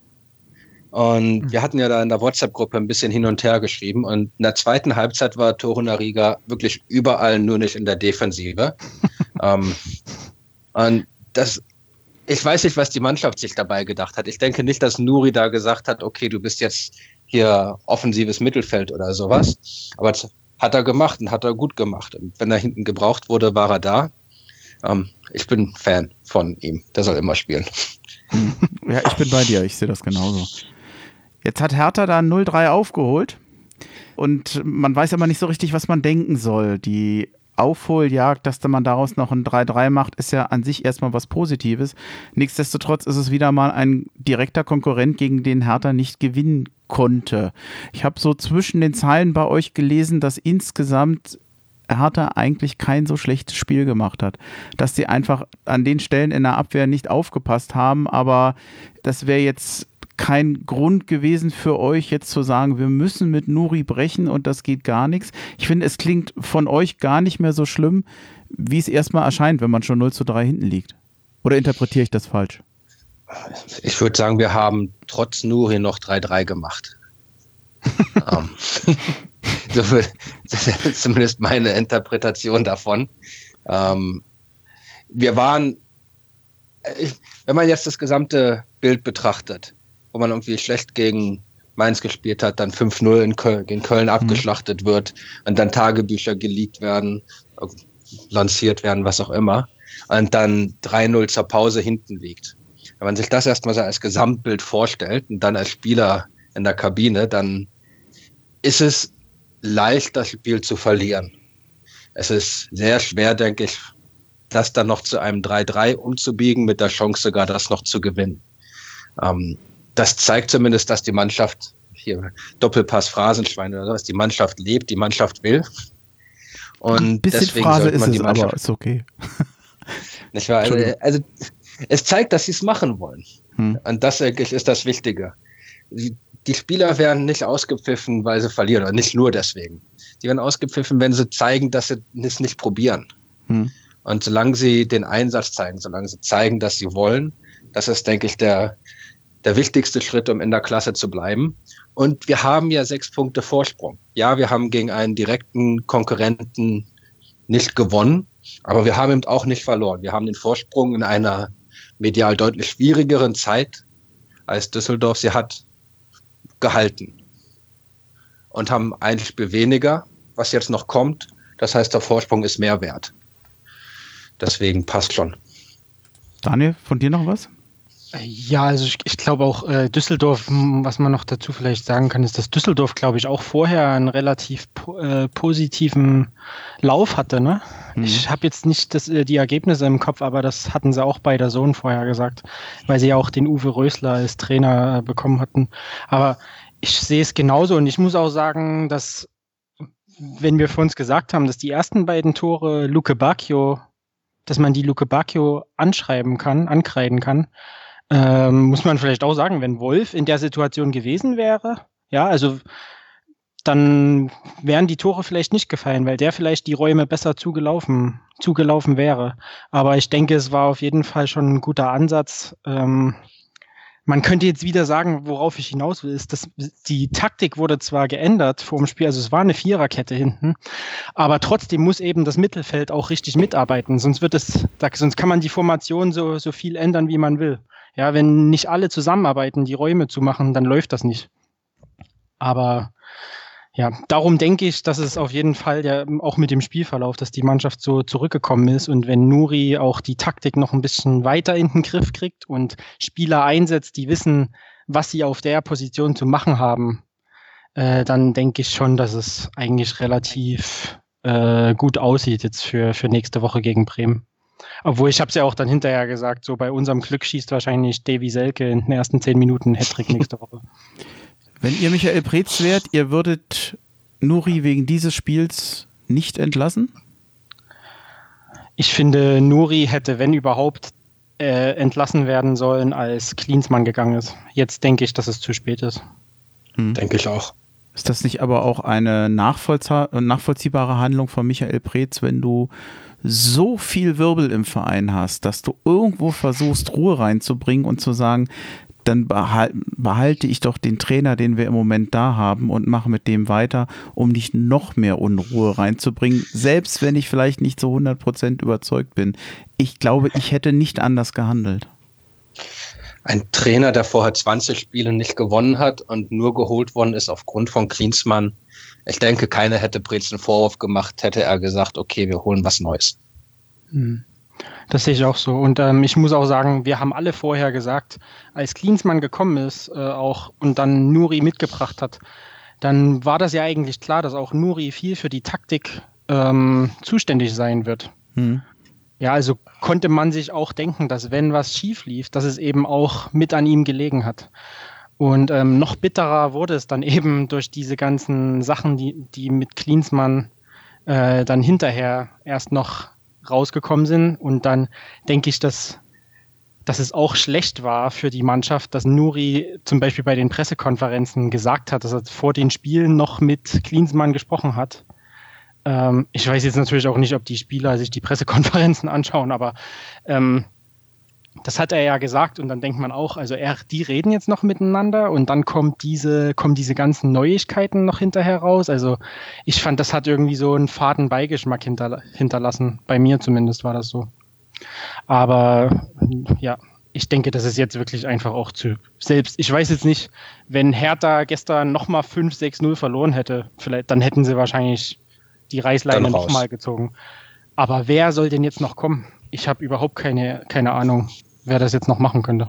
Und mhm. wir hatten ja da in der WhatsApp-Gruppe ein bisschen hin und her geschrieben. Und in der zweiten Halbzeit war Toro Nariga wirklich überall, nur nicht in der Defensive. (laughs) ähm, und das ich weiß nicht, was die Mannschaft sich dabei gedacht hat. Ich denke nicht, dass Nuri da gesagt hat, okay, du bist jetzt hier offensives Mittelfeld oder sowas. Aber das hat er gemacht und hat er gut gemacht. Und wenn er hinten gebraucht wurde, war er da. Ähm, ich bin Fan von ihm. Der soll immer spielen. (laughs) Ja, ich bin bei dir. Ich sehe das genauso. Jetzt hat Hertha da 0-3 aufgeholt. Und man weiß aber nicht so richtig, was man denken soll. Die Aufholjagd, dass man daraus noch ein 3-3 macht, ist ja an sich erstmal was Positives. Nichtsdestotrotz ist es wieder mal ein direkter Konkurrent, gegen den Hertha nicht gewinnen konnte. Ich habe so zwischen den Zeilen bei euch gelesen, dass insgesamt Hertha eigentlich kein so schlechtes Spiel gemacht hat. Dass sie einfach an den Stellen in der Abwehr nicht aufgepasst haben, aber das wäre jetzt kein Grund gewesen für euch jetzt zu sagen, wir müssen mit Nuri brechen und das geht gar nichts. Ich finde, es klingt von euch gar nicht mehr so schlimm, wie es erstmal erscheint, wenn man schon 0 zu 3 hinten liegt. Oder interpretiere ich das falsch? Ich würde sagen, wir haben trotz Nuri noch 3-3 gemacht. um, (laughs) ähm, (laughs) so, das ist zumindest meine Interpretation davon. Um, ähm, wir waren, ich, wenn man jetzt das gesamte Bild betrachtet, wo man irgendwie schlecht gegen Mainz gespielt hat, dann 5-0 in Köln, in Köln mhm. abgeschlachtet wird und dann Tagebücher geleakt werden, lanciert werden, was auch immer, und dann 3-0 zur Pause hinten liegt. Wenn man sich das erstmal so als Gesamtbild vorstellt und dann als Spieler in der Kabine, dann ist es leicht, das Spiel zu verlieren. Es ist sehr schwer, denke ich, das dann noch zu einem 3-3 umzubiegen, mit der Chance sogar das noch zu gewinnen. Ähm, das zeigt zumindest, dass die Mannschaft, hier Doppelpass Phrasenschwein oder sowas, die Mannschaft lebt, die Mannschaft will. Und Ein bisschen deswegen Phrase sollte ist man die es, aber Mannschaft ist okay. Nicht wahr? Also, also es zeigt, dass sie es machen wollen. Hm. Und das eigentlich ist das Wichtige. Die, die Spieler werden nicht ausgepfiffen, weil sie verlieren, oder nicht nur deswegen. Die werden ausgepfiffen, wenn sie zeigen, dass sie es nicht probieren. Hm. Und solange sie den Einsatz zeigen, solange sie zeigen, dass sie wollen, das ist, denke ich, der, der wichtigste Schritt, um in der Klasse zu bleiben. Und wir haben ja sechs Punkte Vorsprung. Ja, wir haben gegen einen direkten Konkurrenten nicht gewonnen, aber wir haben eben auch nicht verloren. Wir haben den Vorsprung in einer medial deutlich schwierigeren Zeit als Düsseldorf sie hat gehalten. Und haben ein Spiel weniger, was jetzt noch kommt. Das heißt, der Vorsprung ist mehr wert. Deswegen passt schon. Daniel, von dir noch was? Ja, also ich, ich glaube auch äh, Düsseldorf, was man noch dazu vielleicht sagen kann, ist, dass Düsseldorf, glaube ich, auch vorher einen relativ po äh, positiven Lauf hatte. Ne? Mhm. Ich habe jetzt nicht das, äh, die Ergebnisse im Kopf, aber das hatten sie auch bei der Sohn vorher gesagt, weil sie ja auch den Uwe Rösler als Trainer äh, bekommen hatten. Aber ich sehe es genauso und ich muss auch sagen, dass wenn wir vor uns gesagt haben, dass die ersten beiden Tore Luke Bacchio, dass man die Luke Bacchio anschreiben kann, ankreiden kann, ähm, muss man vielleicht auch sagen, wenn Wolf in der Situation gewesen wäre, ja, also dann wären die Tore vielleicht nicht gefallen, weil der vielleicht die Räume besser zugelaufen, zugelaufen wäre. Aber ich denke, es war auf jeden Fall schon ein guter Ansatz. Ähm, man könnte jetzt wieder sagen, worauf ich hinaus will, ist, dass die Taktik wurde zwar geändert vor dem Spiel, also es war eine Viererkette hinten, aber trotzdem muss eben das Mittelfeld auch richtig mitarbeiten, sonst wird es, sonst kann man die Formation so, so viel ändern, wie man will. Ja, wenn nicht alle zusammenarbeiten, die Räume zu machen, dann läuft das nicht. Aber ja, darum denke ich, dass es auf jeden Fall ja auch mit dem Spielverlauf, dass die Mannschaft so zurückgekommen ist und wenn Nuri auch die Taktik noch ein bisschen weiter in den Griff kriegt und Spieler einsetzt, die wissen, was sie auf der Position zu machen haben, äh, dann denke ich schon, dass es eigentlich relativ äh, gut aussieht jetzt für, für nächste Woche gegen Bremen. Obwohl ich habe es ja auch dann hinterher gesagt, so bei unserem Glück schießt wahrscheinlich Davy Selke in den ersten zehn Minuten Hattrick nächste Woche. (laughs) Wenn ihr Michael Preetz wärt, ihr würdet Nuri wegen dieses Spiels nicht entlassen? Ich finde, Nuri hätte, wenn überhaupt, äh, entlassen werden sollen, als Klinsmann gegangen ist. Jetzt denke ich, dass es zu spät ist. Hm. Denke ich auch. Ist das nicht aber auch eine nachvollziehbare Handlung von Michael Preetz, wenn du so viel Wirbel im Verein hast, dass du irgendwo versuchst, Ruhe reinzubringen und zu sagen, dann behalte ich doch den Trainer, den wir im Moment da haben und mache mit dem weiter, um nicht noch mehr Unruhe reinzubringen, selbst wenn ich vielleicht nicht zu 100% überzeugt bin. Ich glaube, ich hätte nicht anders gehandelt. Ein Trainer, der vorher 20 Spiele nicht gewonnen hat und nur geholt worden ist aufgrund von Klinsmann. Ich denke, keiner hätte Brezen Vorwurf gemacht, hätte er gesagt, okay, wir holen was Neues. Hm. Das sehe ich auch so. Und ähm, ich muss auch sagen, wir haben alle vorher gesagt, als Klinsmann gekommen ist äh, auch und dann Nuri mitgebracht hat, dann war das ja eigentlich klar, dass auch Nuri viel für die Taktik ähm, zuständig sein wird. Hm. Ja, also konnte man sich auch denken, dass wenn was schief lief, dass es eben auch mit an ihm gelegen hat. Und ähm, noch bitterer wurde es dann (laughs) eben durch diese ganzen Sachen, die, die mit Klinsmann äh, dann hinterher erst noch rausgekommen sind. Und dann denke ich, dass, dass es auch schlecht war für die Mannschaft, dass Nuri zum Beispiel bei den Pressekonferenzen gesagt hat, dass er vor den Spielen noch mit Klinsmann gesprochen hat. Ähm, ich weiß jetzt natürlich auch nicht, ob die Spieler sich die Pressekonferenzen (laughs) anschauen, aber ähm, das hat er ja gesagt und dann denkt man auch, also er, die reden jetzt noch miteinander und dann kommt diese, kommen diese ganzen Neuigkeiten noch hinterher raus. Also ich fand, das hat irgendwie so einen faden Beigeschmack hinter, hinterlassen. Bei mir zumindest war das so. Aber ja, ich denke, das ist jetzt wirklich einfach auch zu selbst. Ich weiß jetzt nicht, wenn Hertha gestern nochmal 5-6-0 verloren hätte, vielleicht, dann hätten sie wahrscheinlich die Reißleine nochmal gezogen. Aber wer soll denn jetzt noch kommen? Ich habe überhaupt keine, keine Ahnung, wer das jetzt noch machen könnte.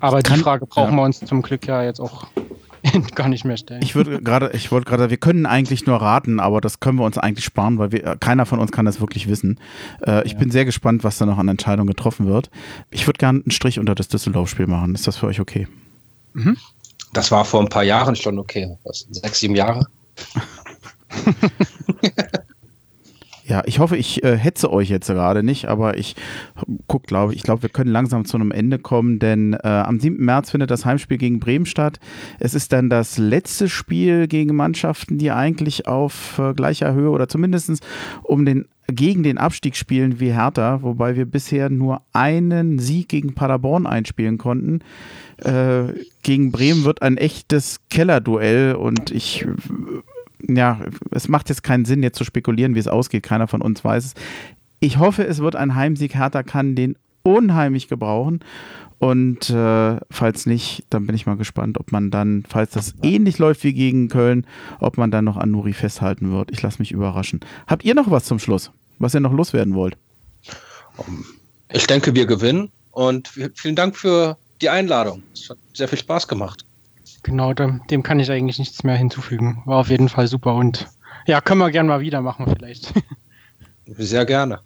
Aber die Frage brauchen ja. wir uns zum Glück ja jetzt auch (laughs) gar nicht mehr stellen. Ich würde gerade, ich wollte gerade, wir können eigentlich nur raten, aber das können wir uns eigentlich sparen, weil wir, keiner von uns kann das wirklich wissen. Äh, ich ja. bin sehr gespannt, was da noch an Entscheidungen getroffen wird. Ich würde gerne einen Strich unter das Düsseldorf-Spiel machen. Ist das für euch okay? Mhm. Das war vor ein paar Jahren schon okay. Was, sechs, sieben Jahre? (laughs) (laughs) Ja, ich hoffe, ich äh, hetze euch jetzt gerade nicht, aber ich guck, glaube ich, glaube, wir können langsam zu einem Ende kommen, denn äh, am 7. März findet das Heimspiel gegen Bremen statt. Es ist dann das letzte Spiel gegen Mannschaften, die eigentlich auf äh, gleicher Höhe oder zumindest um den gegen den Abstieg spielen wie Hertha, wobei wir bisher nur einen Sieg gegen Paderborn einspielen konnten. Äh, gegen Bremen wird ein echtes Kellerduell und ich ja, es macht jetzt keinen Sinn, jetzt zu spekulieren, wie es ausgeht. Keiner von uns weiß es. Ich hoffe, es wird ein Heimsieg. Hertha kann den unheimlich gebrauchen. Und äh, falls nicht, dann bin ich mal gespannt, ob man dann, falls das ähnlich läuft wie gegen Köln, ob man dann noch an Nuri festhalten wird. Ich lasse mich überraschen. Habt ihr noch was zum Schluss, was ihr noch loswerden wollt? Ich denke, wir gewinnen und vielen Dank für die Einladung. Es hat sehr viel Spaß gemacht. Genau, dem, dem kann ich eigentlich nichts mehr hinzufügen. War auf jeden Fall super und ja, können wir gerne mal wieder machen vielleicht. (laughs) Sehr gerne.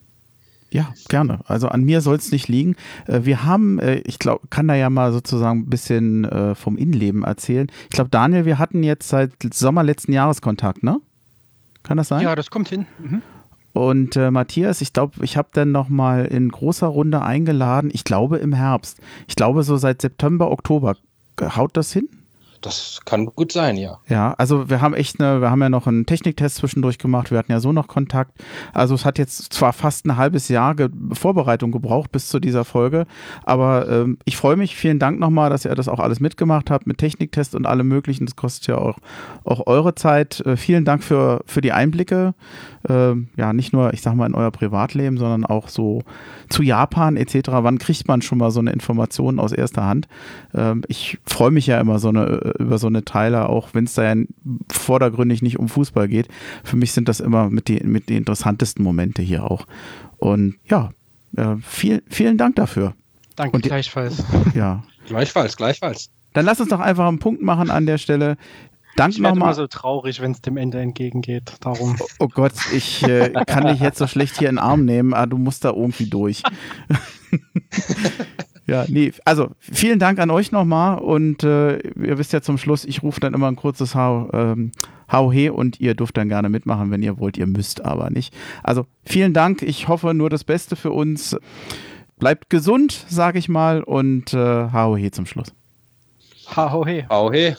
Ja, gerne. Also an mir soll es nicht liegen. Äh, wir haben, äh, ich glaube, kann da ja mal sozusagen ein bisschen äh, vom Innenleben erzählen. Ich glaube, Daniel, wir hatten jetzt seit Sommer letzten Jahres Kontakt, ne? Kann das sein? Ja, das kommt hin. Mhm. Und äh, Matthias, ich glaube, ich habe dann nochmal in großer Runde eingeladen. Ich glaube im Herbst. Ich glaube so seit September, Oktober. Haut das hin? Das kann gut sein, ja. Ja, also wir haben echt eine, wir haben ja noch einen Techniktest zwischendurch gemacht, wir hatten ja so noch Kontakt. Also es hat jetzt zwar fast ein halbes Jahr Ge Vorbereitung gebraucht bis zu dieser Folge, aber ähm, ich freue mich, vielen Dank nochmal, dass ihr das auch alles mitgemacht habt mit Techniktest und allem möglichen. Das kostet ja auch, auch eure Zeit. Äh, vielen Dank für, für die Einblicke. Äh, ja, nicht nur, ich sag mal, in euer Privatleben, sondern auch so zu Japan etc. Wann kriegt man schon mal so eine Information aus erster Hand? Ähm, ich freue mich ja immer so eine über so eine Teile, auch wenn es da ja vordergründig nicht um Fußball geht. Für mich sind das immer mit die, mit die interessantesten Momente hier auch. Und ja, äh, viel, vielen Dank dafür. Danke, Und, gleichfalls. (laughs) Ja. Gleichfalls, gleichfalls. Dann lass uns doch einfach einen Punkt machen an der Stelle. Danke nochmal. Ich immer so traurig, wenn es dem Ende entgegengeht. Darum. Oh, oh Gott, ich äh, kann dich jetzt so schlecht hier in den Arm nehmen, aber du musst da irgendwie durch. (laughs) Ja, nee, also vielen Dank an euch nochmal und äh, ihr wisst ja zum Schluss, ich rufe dann immer ein kurzes Hau, ähm, Hau he und ihr dürft dann gerne mitmachen, wenn ihr wollt, ihr müsst aber nicht. Also vielen Dank, ich hoffe nur das Beste für uns. Bleibt gesund, sage ich mal und äh, Hau he zum Schluss. Hau he. Hau he.